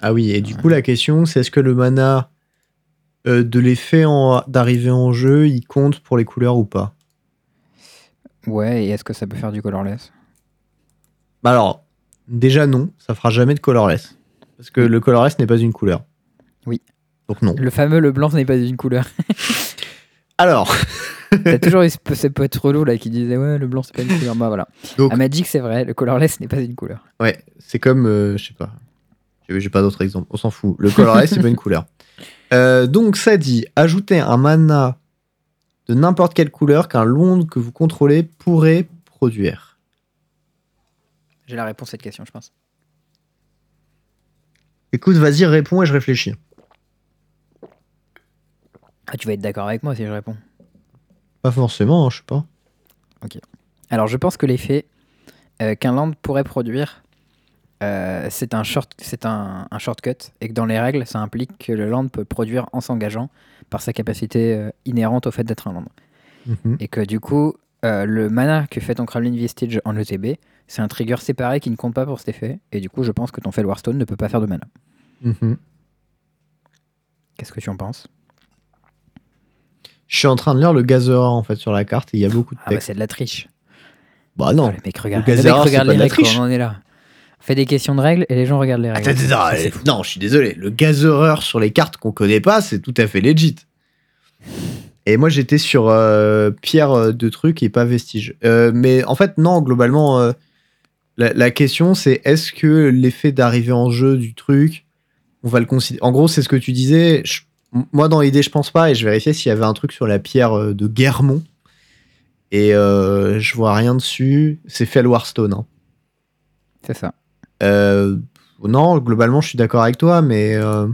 Ah oui, et du coup, la question, c'est est-ce que le mana euh, de l'effet d'arrivée en jeu, il compte pour les couleurs ou pas? Ouais, et est-ce que ça peut faire du colorless? Bah alors, déjà non, ça fera jamais de colorless. Parce que le colorless n'est pas une couleur. Oui. Donc non. Le fameux le blanc ce n'est pas une couleur. <laughs> Alors, <laughs> T'as toujours eu ce- ces potes relous là qui disaient ouais le blanc c'est pas une couleur. Bah voilà. Donc- À Magic c'est vrai, le colorless n'est pas une couleur. ouais, c'est comme, euh, je sais pas, j'ai pas d'autres exemples, on s'en fout. Le colorless, c'est pas une couleur. <laughs> Euh, donc ça dit, ajouter un mana de n'importe quelle couleur qu'un land que vous contrôlez pourrait produire. J'ai la réponse à cette question je pense. Écoute, vas-y, réponds et je réfléchis. Ah tu vas être d'accord avec moi si je réponds. Pas forcément, hein, je sais pas. Alors je pense que l'effet euh, qu'un land pourrait produire euh, c'est un, short, c'est un, un shortcut et que dans les règles ça implique que le land peut produire en s'engageant par sa capacité euh, inhérente au fait d'être un land. Mhm. Et que du coup, le mana que fait ton Crumbling Vestige en ETB, c'est un trigger séparé qui ne compte pas pour cet effet. Et du coup, je pense que ton Fellwar Stone ne peut pas faire de mana. Mhm. Qu'est-ce que tu en penses? Je suis en train de lire le gazeur en fait sur la carte et il y a beaucoup de Ah bah texte. c'est de la triche. Bah, non. Ah, le mec regarde, Le le mec Gazera, c'est regarde pas les règles, on en est là. On fait des questions de règles et les gens regardent les règles. Attends, attends, Ça, non, je suis désolé. Le gazereur sur les cartes qu'on connaît pas, c'est tout à fait legit. Et moi, j'étais sur euh, pierre euh, de trucs et pas vestige. Euh, mais en fait, non, globalement, euh, la, la question, c'est est-ce que l'effet d'arriver en jeu du truc, on va le considérer. En gros, c'est ce que tu disais. Je- moi, dans l'idée, je pense pas. Et je vérifiais s'il y avait un truc sur la pierre euh, de Guermont. Et euh, je vois rien dessus. C'est Fellwar Stone. hein. C'est ça. Euh, non, globalement, je suis d'accord avec toi, mais. euh,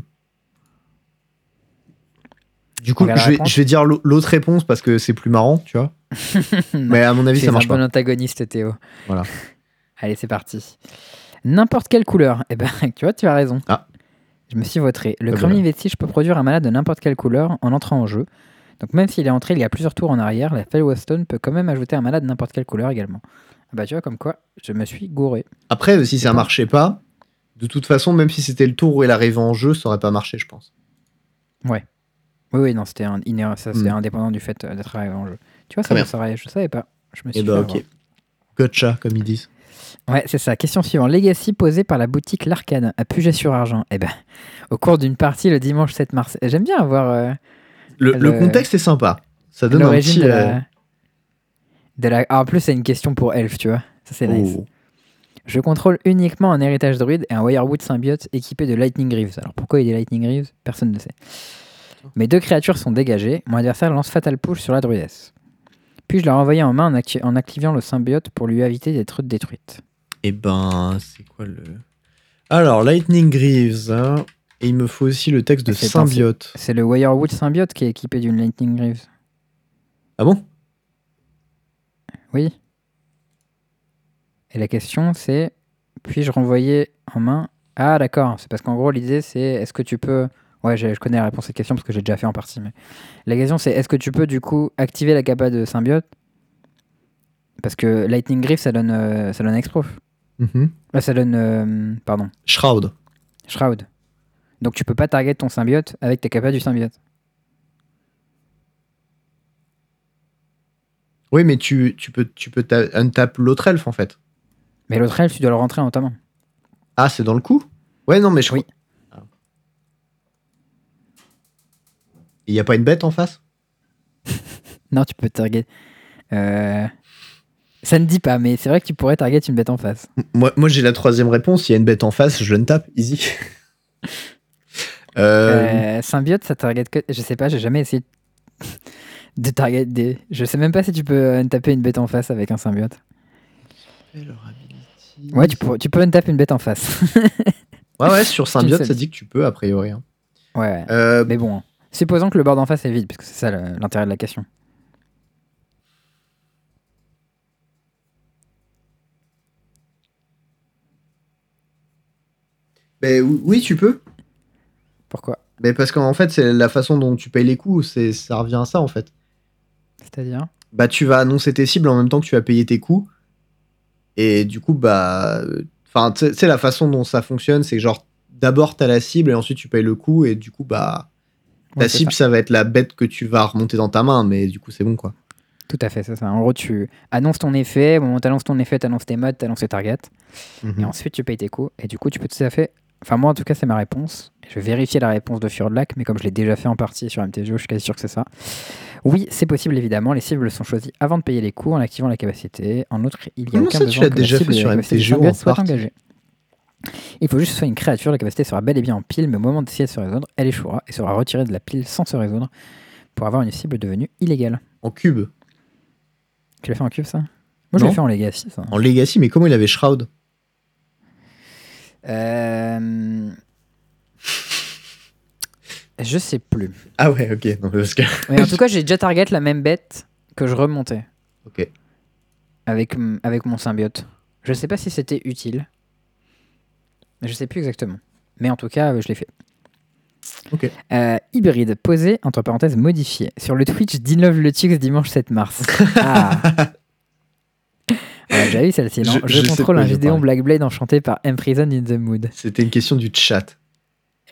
Du coup, je vais, réponse. je vais dire l'au- l'autre réponse parce que c'est plus marrant, tu vois. <laughs> mais à mon avis, C'est ça un marche bon pas. antagoniste, Théo. Voilà. <laughs> Allez, c'est parti. N'importe quelle couleur. Eh ben, <laughs> tu vois, tu as raison. Ah. Je me suis voté. Le Ah, Crumbling Vestige peut produire un mana de n'importe quelle couleur en entrant en jeu. Donc même s'il est entré il y a plusieurs tours en arrière, la Fellwar Stone peut quand même ajouter un mana de n'importe quelle couleur également. Ah Bah tu vois, comme quoi, je me suis gouré. Après, si ça pas. marchait pas, de toute façon, même si c'était le tour où elle arrivait en jeu, ça aurait pas marché, je pense. Oui, oui, non, c'était ça, Hmm. indépendant du fait euh, d'être arrivé en jeu. Tu vois, Très ça, je, savais, je savais pas. Je me suis Et bah, avoir. ok. Gotcha, comme ils disent. Ouais, c'est ça. Question suivante. Legacy posé par la boutique L'Arcane à Puget sur Argent. Eh ben, au cours d'une partie le dimanche 7 mars. J'aime bien avoir euh, Le, le Le- contexte est sympa. Ça donne un petit. de, euh, la... de la. Ah, en plus, c'est une question pour Elf, tu vois. Ça, c'est nice. oh. Je contrôle uniquement un héritage druide et un Wirewood symbiote équipé de Lightning Greaves. Alors pourquoi il des Lightning Greaves? Personne ne sait. Mes deux créatures sont dégagées. Mon adversaire lance Fatal Push sur la druidesse. Puis je la renvoyer en main en, acti- en activant le symbiote pour lui éviter d'être détruite. Eh ben, c'est quoi le. Alors, Lightning Greaves. hein, Et il me faut aussi le texte de C'est dans- symbiote. C'est le Wirewood symbiote qui est équipé d'une Lightning Greaves. Ah bon? Oui. Et la question c'est puis-je renvoyer en main? Ah d'accord, c'est parce qu'en gros l'idée c'est est-ce que tu peux Ouais, je, je connais la réponse à cette question parce que j'ai déjà fait en partie mais la question c'est est-ce que tu peux du coup activer la capa de symbiote? Parce que Lightning Griff ça donne euh, ça donne. Mhm. Là ça donne euh, pardon, Shroud. Shroud. Donc tu peux pas target ton symbiote avec ta capa du symbiote. Oui, mais tu, tu peux, tu peux ta- untap l'autre elfe en fait. Mais l'autre elfe, tu dois le rentrer en ta main. Ah, c'est dans le coup? Ouais, non, mais je Oui. Il n'y a pas une bête en face? <laughs> Non, tu peux target. Euh, Ça ne dit pas, mais c'est vrai que tu pourrais target une bête en face. Moi, moi j'ai la troisième réponse. Il y a une bête en face, je le tape, easy. <laughs> Euh, Euh, symbiote, ça target que. Je sais pas, j'ai jamais essayé de target des. Je sais même pas si tu peux euh, taper une bête en face avec un symbiote. Ouais, tu peux, tu peux taper une bête en face. <laughs> Ouais, ouais, sur Symbiote, ça dit que tu peux, a priori. hein. ouais. Euh, Mais bon, hein. Supposons que le bord d'en face est vide, parce que c'est ça l'intérêt de la question. ben, oui, tu peux. Pourquoi? Mais parce qu'en fait, c'est la façon dont tu payes les coups, c'est ça revient à ça en fait. C'est-à-dire? Bah, tu vas annoncer tes cibles en même temps que tu vas payer tes coups. Et du coup, bah. Enfin, tu sais- tu la façon dont ça fonctionne, c'est que genre, d'abord t'as la cible et ensuite tu payes le coup, et du coup, bah. Ta Ouais, cible, ça. va être la bête que tu vas remonter dans ta main, mais du coup, c'est bon quoi. Tout à fait, c'est ça. En gros, tu annonces ton effet, au moment où tu annonces ton effet, tu annonces tes modes, tu annonces tes targets, Mhm. et ensuite tu payes tes coups, et du coup, tu peux tout à fait. Enfin, moi en tout cas, c'est ma réponse. Je vais vérifier la réponse de Fjordlac, mais comme je l'ai déjà fait en partie sur MTGO, je suis quasi sûr que c'est ça. Oui, c'est possible évidemment. Les cibles sont choisies avant de payer les coûts en activant la capacité. En outre, il y a Comment aucun ça, tu besoin l'as que la déjà fait sur MTGO en partie engagées. Il faut juste que ce soit une créature, la capacité sera bel et bien en pile, mais au moment d'essayer de se résoudre, elle échouera et sera retirée de la pile sans se résoudre pour avoir une cible devenue illégale. En cube. Tu l'as fait en cube ça? Moi je l'ai fait en Legacy ça. En Legacy, mais comment il avait Shroud? Euh... Je sais plus. Ah ouais, ok. Non, parce que... <laughs> Mais en tout cas, j'ai déjà target la même bête que je remontais Ok. avec, avec mon symbiote. Je sais pas si c'était utile. Je sais plus exactement. Mais en tout cas, euh, je l'ai fait. Ok. Euh, hybride, posé, entre parenthèses, modifié. Sur le Twitch d'Inlove le Tux dimanche 7 mars. <laughs> Ah Ouais, J'avais vu celle-ci, non Je- contrôle un je Gideon parle. Blackblade enchanté par Imprison in the Mood. C'était une question du chat.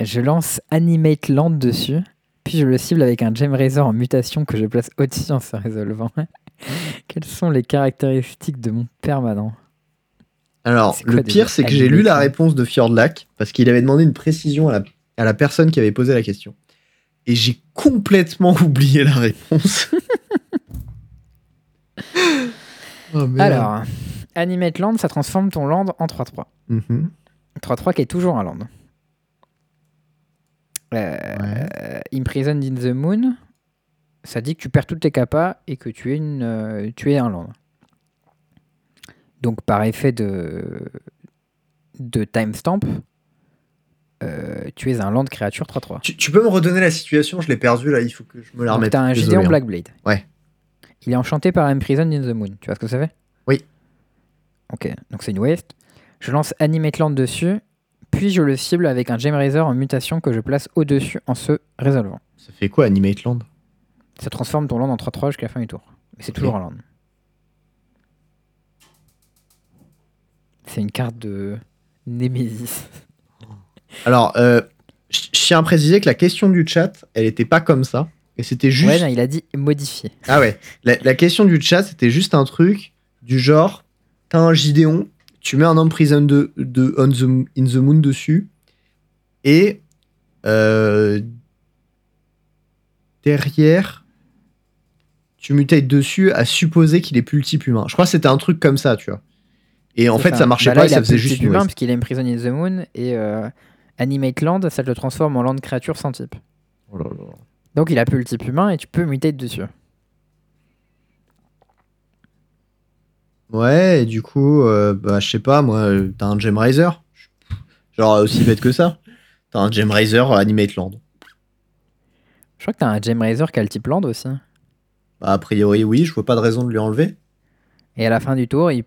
Je lance Animate Land dessus, puis je le cible avec un Gem Razor en mutation que je place au-dessus en se résolvant. <laughs> Quelles sont les caractéristiques de mon permanent? Alors, quoi le pire, c'est que j'ai lu la réponse de Fjordlac parce qu'il avait demandé une précision à la, à la personne qui avait posé la question. Et j'ai complètement <laughs> oublié la réponse. <laughs> Oh. Alors, Animate Land, ça transforme ton land en 3-3. Mhm. 3-3 qui est toujours un land. Euh, Imprisoned in the Moon, ça dit que tu perds toutes tes capas et que tu es, une, euh, tu es un land. Donc par effet de, de timestamp, euh, tu es un land créature 3-3. Tu, tu peux me redonner la situation Je l'ai perdu là, il faut que je me la remette. t'as un Désolé, Gideon hein. Blackblade. Ouais. Il est enchanté par Imprisoned in the Moon. Tu vois ce que ça fait? Oui. Ok, donc c'est une waste. Je lance Animate Land dessus, puis je le cible avec un Gem Razor en mutation que je place au-dessus en se résolvant. Ça fait quoi Animate Land? Ça transforme ton land en 3-3 jusqu'à la fin du tour. Mais c'est toujours un land. C'est une carte de Nemesis. <laughs> Alors, euh, je tiens à préciser que la question du chat, elle était pas comme ça. Et c'était juste. Ouais, non, il a dit modifier. Ah ouais. La, la question du chat, c'était juste un truc du genre t'as un Gideon, tu mets un Imprison de, de on the, in the Moon dessus, et euh, derrière, tu mutates dessus à supposer qu'il est plus le type humain. Je crois que c'était un truc comme ça, tu vois. Et en fait, ça, marchait Bah là, pas et il a ça faisait juste type une humain waste. parce qu'il a Imprison in the Moon et euh, Animate Land, ça te le transforme en land créature sans type. Oh là là. Donc il a plus le type humain et tu peux mutate dessus. Ouais, et du coup, euh, bah, je sais pas, moi, euh, t'as un Gem Razor. Genre aussi bête que ça. T'as un Gem Razor Animate Land. Je crois que t'as un Gem Razor qui a le type land aussi. Bah, a priori, oui, je vois pas de raison de lui enlever. Et à la fin du tour, il...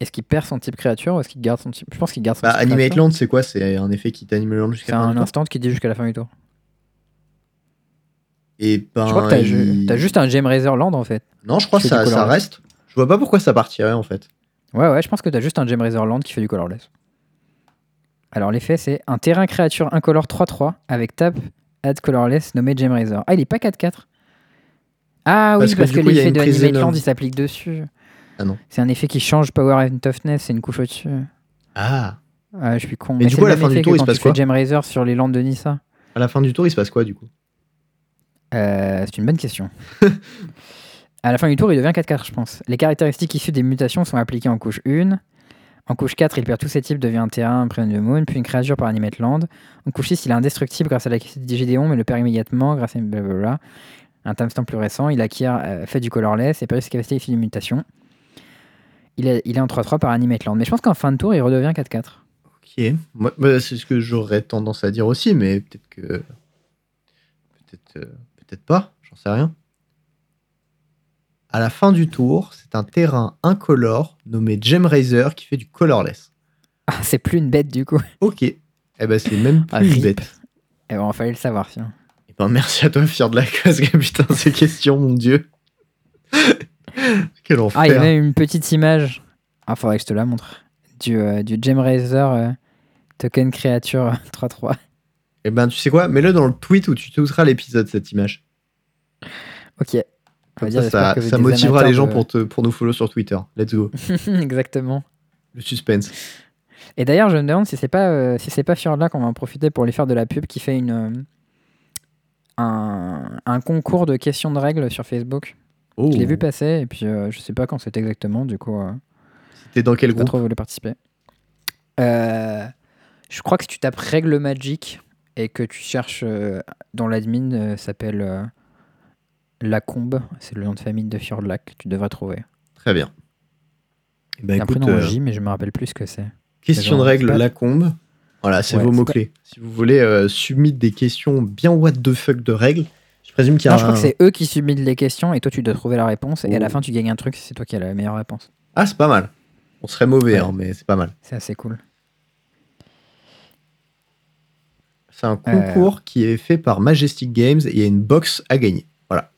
est-ce qu'il perd son type créature ou est-ce qu'il garde son type? Je pense qu'il garde son Bah, type Animate. Land, c'est quoi? C'est un effet qui t'anime le land C'est jusqu'à la fin un du tour? instant qui dit jusqu'à la fin du tour. Et ben, je crois que t'as, il- ju- t'as juste un Gem Razor land en fait. Non, je crois que ça, reste. Je vois pas pourquoi ça partirait en fait. Ouais, ouais, je pense que t'as juste un Gem Razor land qui fait du colorless. Alors l'effet c'est un terrain créature incolore 3-3 avec tap add colorless nommé Gem Razor. Ah, il est pas 4-4 Ah oui, Parce que parce que, a l'effet de Animate Land il s'applique dessus. Ah non. C'est un effet qui change Power and Toughness, c'est une couche au-dessus. Ah Ouais, je suis con. Mais du coup, à la fin du tour, il se passe quoi Gem Razor sur les landes de Nissa. À la fin du tour, il se passe quoi du coup? Euh, c'est une bonne question. <laughs> à la fin du tour, il devient 4-4, je pense. Les caractéristiques issues des mutations sont appliquées en couche 1. En couche 4, il perd tous ses types, devient un terrain, un de moon, puis une créature par Animate Land. En couche 6, il est indestructible grâce à la du Gédéon, mais le perd immédiatement grâce à blablabla. Un timestamp plus récent, il acquiert euh, fait du colorless et perd ses capacités et de mutation. Il est, il est en 3-3 par Animate Land. Mais je pense qu'en fin de tour, il redevient 4-4. Ok. Moi, bah, c'est ce que j'aurais tendance à dire aussi, mais peut-être que. Peut-être euh, peut-être pas, j'en sais rien. À la fin du tour, c'est un terrain incolore nommé Gem Razor qui fait du colorless. Ah, c'est plus une bête du coup. Ok. Eh ben, c'est même plus Ah, une bête. Eh ben, il fallait le savoir, sinon. Eh ben, merci à toi, fier de la cause, putain, <laughs> ces questions, mon dieu. <laughs> Quel enfer. Ah, il y a même une petite image. Ah, faudrait que je te la montre. Du, euh, du Gem euh, token créature euh, <laughs> 3-3. Eh ben, tu sais quoi? Mets-le dans le tweet où tu tweeteras l'épisode, cette image. Ok. On va ça, ça, motivera les gens de- pour, te, pour nous follow sur Twitter. Let's go. <laughs> Exactement. Le suspense. Et d'ailleurs, je me demande si c'est pas euh, si c'est pas qu'on va en profiter pour lui faire de la pub qui fait une euh, un, un concours de questions de règles sur Facebook. Oh. Je l'ai vu passer et puis euh, je sais pas quand c'était exactement. Du coup, euh, C'était dans quel j'ai pas groupe trop voulu participer. Euh, je crois que si tu tapes règles magiques et que tu cherches euh, dans l'admin, euh, s'appelle euh, Lacombe, c'est le nom de famille de Fjordlac, tu devrais trouver. Très bien. Eh ben, Il y a un écoute, prénom en euh, J, mais je me rappelle plus ce que c'est. question genre, de règle, c'est pas- Lacombe. Voilà, c'est Ouais, vos mots-clés. Si vous voulez euh, submit des questions bien what the fuck de règles, je présume qu'il y a Non, je crois un- que c'est eux qui submittent les questions et toi tu dois trouver la réponse et à la Oh. fin tu gagnes un truc si c'est toi qui as la meilleure réponse. Ah, c'est pas mal. On serait mauvais, Ouais. hein, mais c'est pas mal. C'est assez cool. C'est un Euh. concours qui est fait par Majestic Games et il y a une box à gagner. Voilà.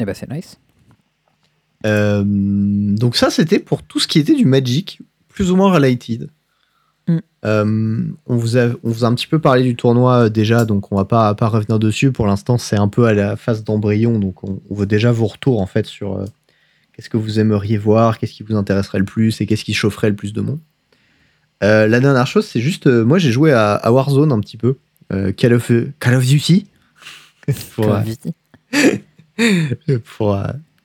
Et bah c'est nice. Euh, donc ça, c'était pour tout ce qui était du Magic, plus ou moins related. Mm. Euh, on, vous a, on vous a un petit peu parlé du tournoi euh, déjà, donc on va pas, pas revenir dessus. Pour l'instant, c'est un peu à la phase d'embryon, donc on, on veut déjà vos retours en fait sur euh, qu'est-ce que vous aimeriez voir, qu'est-ce qui vous intéresserait le plus et qu'est-ce qui chaufferait le plus de monde. La dernière chose, c'est juste, moi j'ai joué à, à Warzone un petit peu, Call, of, Call of Duty, <laughs> pour, Call of Duty. <laughs> pour,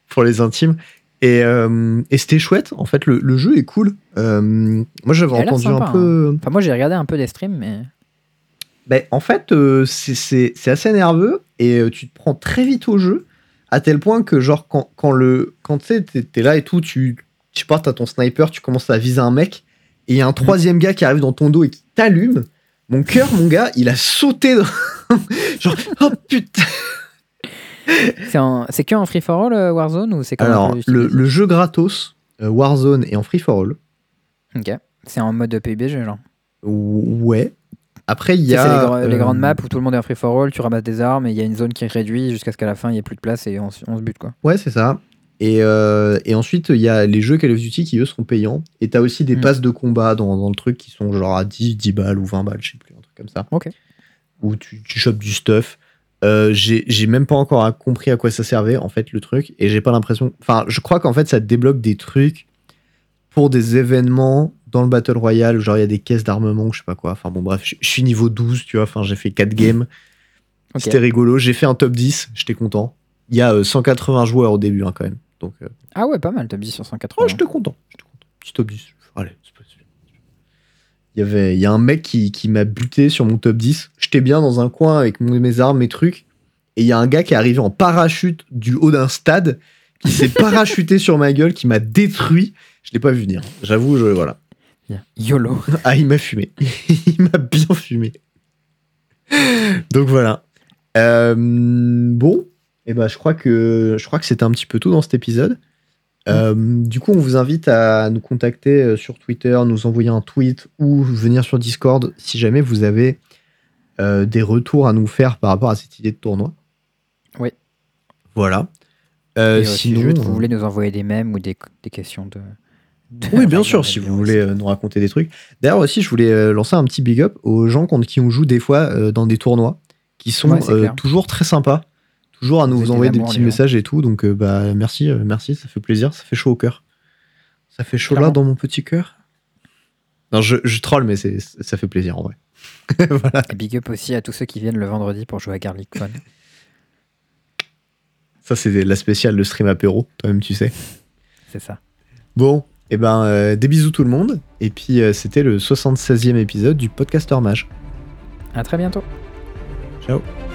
pour les intimes. Et, euh, et c'était chouette, en fait, le, le jeu est cool. Euh, moi j'avais entendu sympa, hein. un peu. Enfin moi j'ai regardé un peu des streams mais Ben, en fait, euh, c'est- assez nerveux et euh, tu te prends très vite au jeu, à tel point que, genre, quand, quand le quand tu sais, t'es t'es là et tout, tu, tu pars, t'as ton sniper, tu commences à viser un mec, et il y a un troisième gars qui arrive dans ton dos et qui t'allume. Mon cœur, mon gars, il a sauté. dans- <laughs> genre, oh putain! <laughs> c'est que en free for all euh, Warzone ou c'est Alors, le, le jeu gratos, euh, Warzone est en free for all. Ok. C'est en mode PUBG genre. Ouais. Après, il y sais, c'est les, a. euh, grandes maps où tout le monde est en free for all, tu ramasses des armes et il y a une zone qui est réduite jusqu'à ce qu'à la fin il n'y ait plus de place et on, se bute quoi. Ouais, c'est ça. Et, euh, et ensuite, il y a les jeux Call of Duty qui, eux, seront payants. Et t'as aussi des Mm. passes de combat dans, dans le truc qui sont genre à 10, 10 balles ou 20 balles, je sais plus, un truc comme ça. Ok. Où tu, tu chopes du stuff. Euh, j'ai même pas encore compris à quoi ça servait, en fait, le truc. Et j'ai pas l'impression. Enfin, je crois qu'en fait, ça débloque des trucs pour des événements dans le Battle Royale. Genre, il y a des caisses d'armement ou je sais pas quoi. Enfin, bon, bref, je suis niveau 12, tu vois. Enfin, j'ai fait 4 games. C'était rigolo. J'ai fait un top 10, j'étais content. Il y a euh, 180 joueurs au début, hein, quand même. Donc, euh, Ah ouais pas mal top 10 sur 180. oh, j'étais content. J'étais content. Petit top 10. Allez, c'est pas c'est bien. Il y avait, il y a un mec qui, qui m'a buté sur mon top 10. J'étais bien dans un coin avec mon- mes armes, mes trucs. Et il y a un gars qui est arrivé en parachute du haut d'un stade, qui s'est <laughs> parachuté sur ma gueule, qui m'a détruit. Je l'ai pas vu venir. J'avoue, je, voilà. YOLO. <laughs> Ah, il m'a fumé. <laughs> il m'a bien fumé. Donc voilà. Euh, bon, et ben, je crois que je crois que c'était un petit peu tout dans cet épisode. Euh, du coup, on vous invite à nous contacter euh, sur Twitter, nous envoyer un tweet ou venir sur Discord si jamais vous avez euh, des retours à nous faire par rapport à cette idée de tournoi. Oui. Voilà. Euh, Et juste, euh, vous voulez nous envoyer des mèmes ou des, des questions de. de- Oui, bien sûr, si vous voulez nous raconter des trucs. D'ailleurs aussi, je voulais lancer un petit big up aux gens contre qui on joue des fois dans des tournois, qui sont Ouais, toujours très sympas, toujours à Vous nous des envoyer des petits gens. messages et tout. Donc euh, bah merci, euh, merci, ça fait plaisir, ça fait chaud au cœur. Ça fait chaud là dans mon petit cœur. Non, je, je troll, mais c'est, ça fait plaisir en vrai. <laughs> voilà. Et big up aussi à tous ceux qui viennent le vendredi pour jouer à Garlic Fun. Ça c'est la spéciale de stream apéro, toi-même tu sais. C'est ça. Bon, Et ben, des bisous tout le monde. Et puis, c'était le 76e épisode du podcast épisode. Et puis, c'était le 76e épisode du podcaster mage. À très bientôt. Ciao.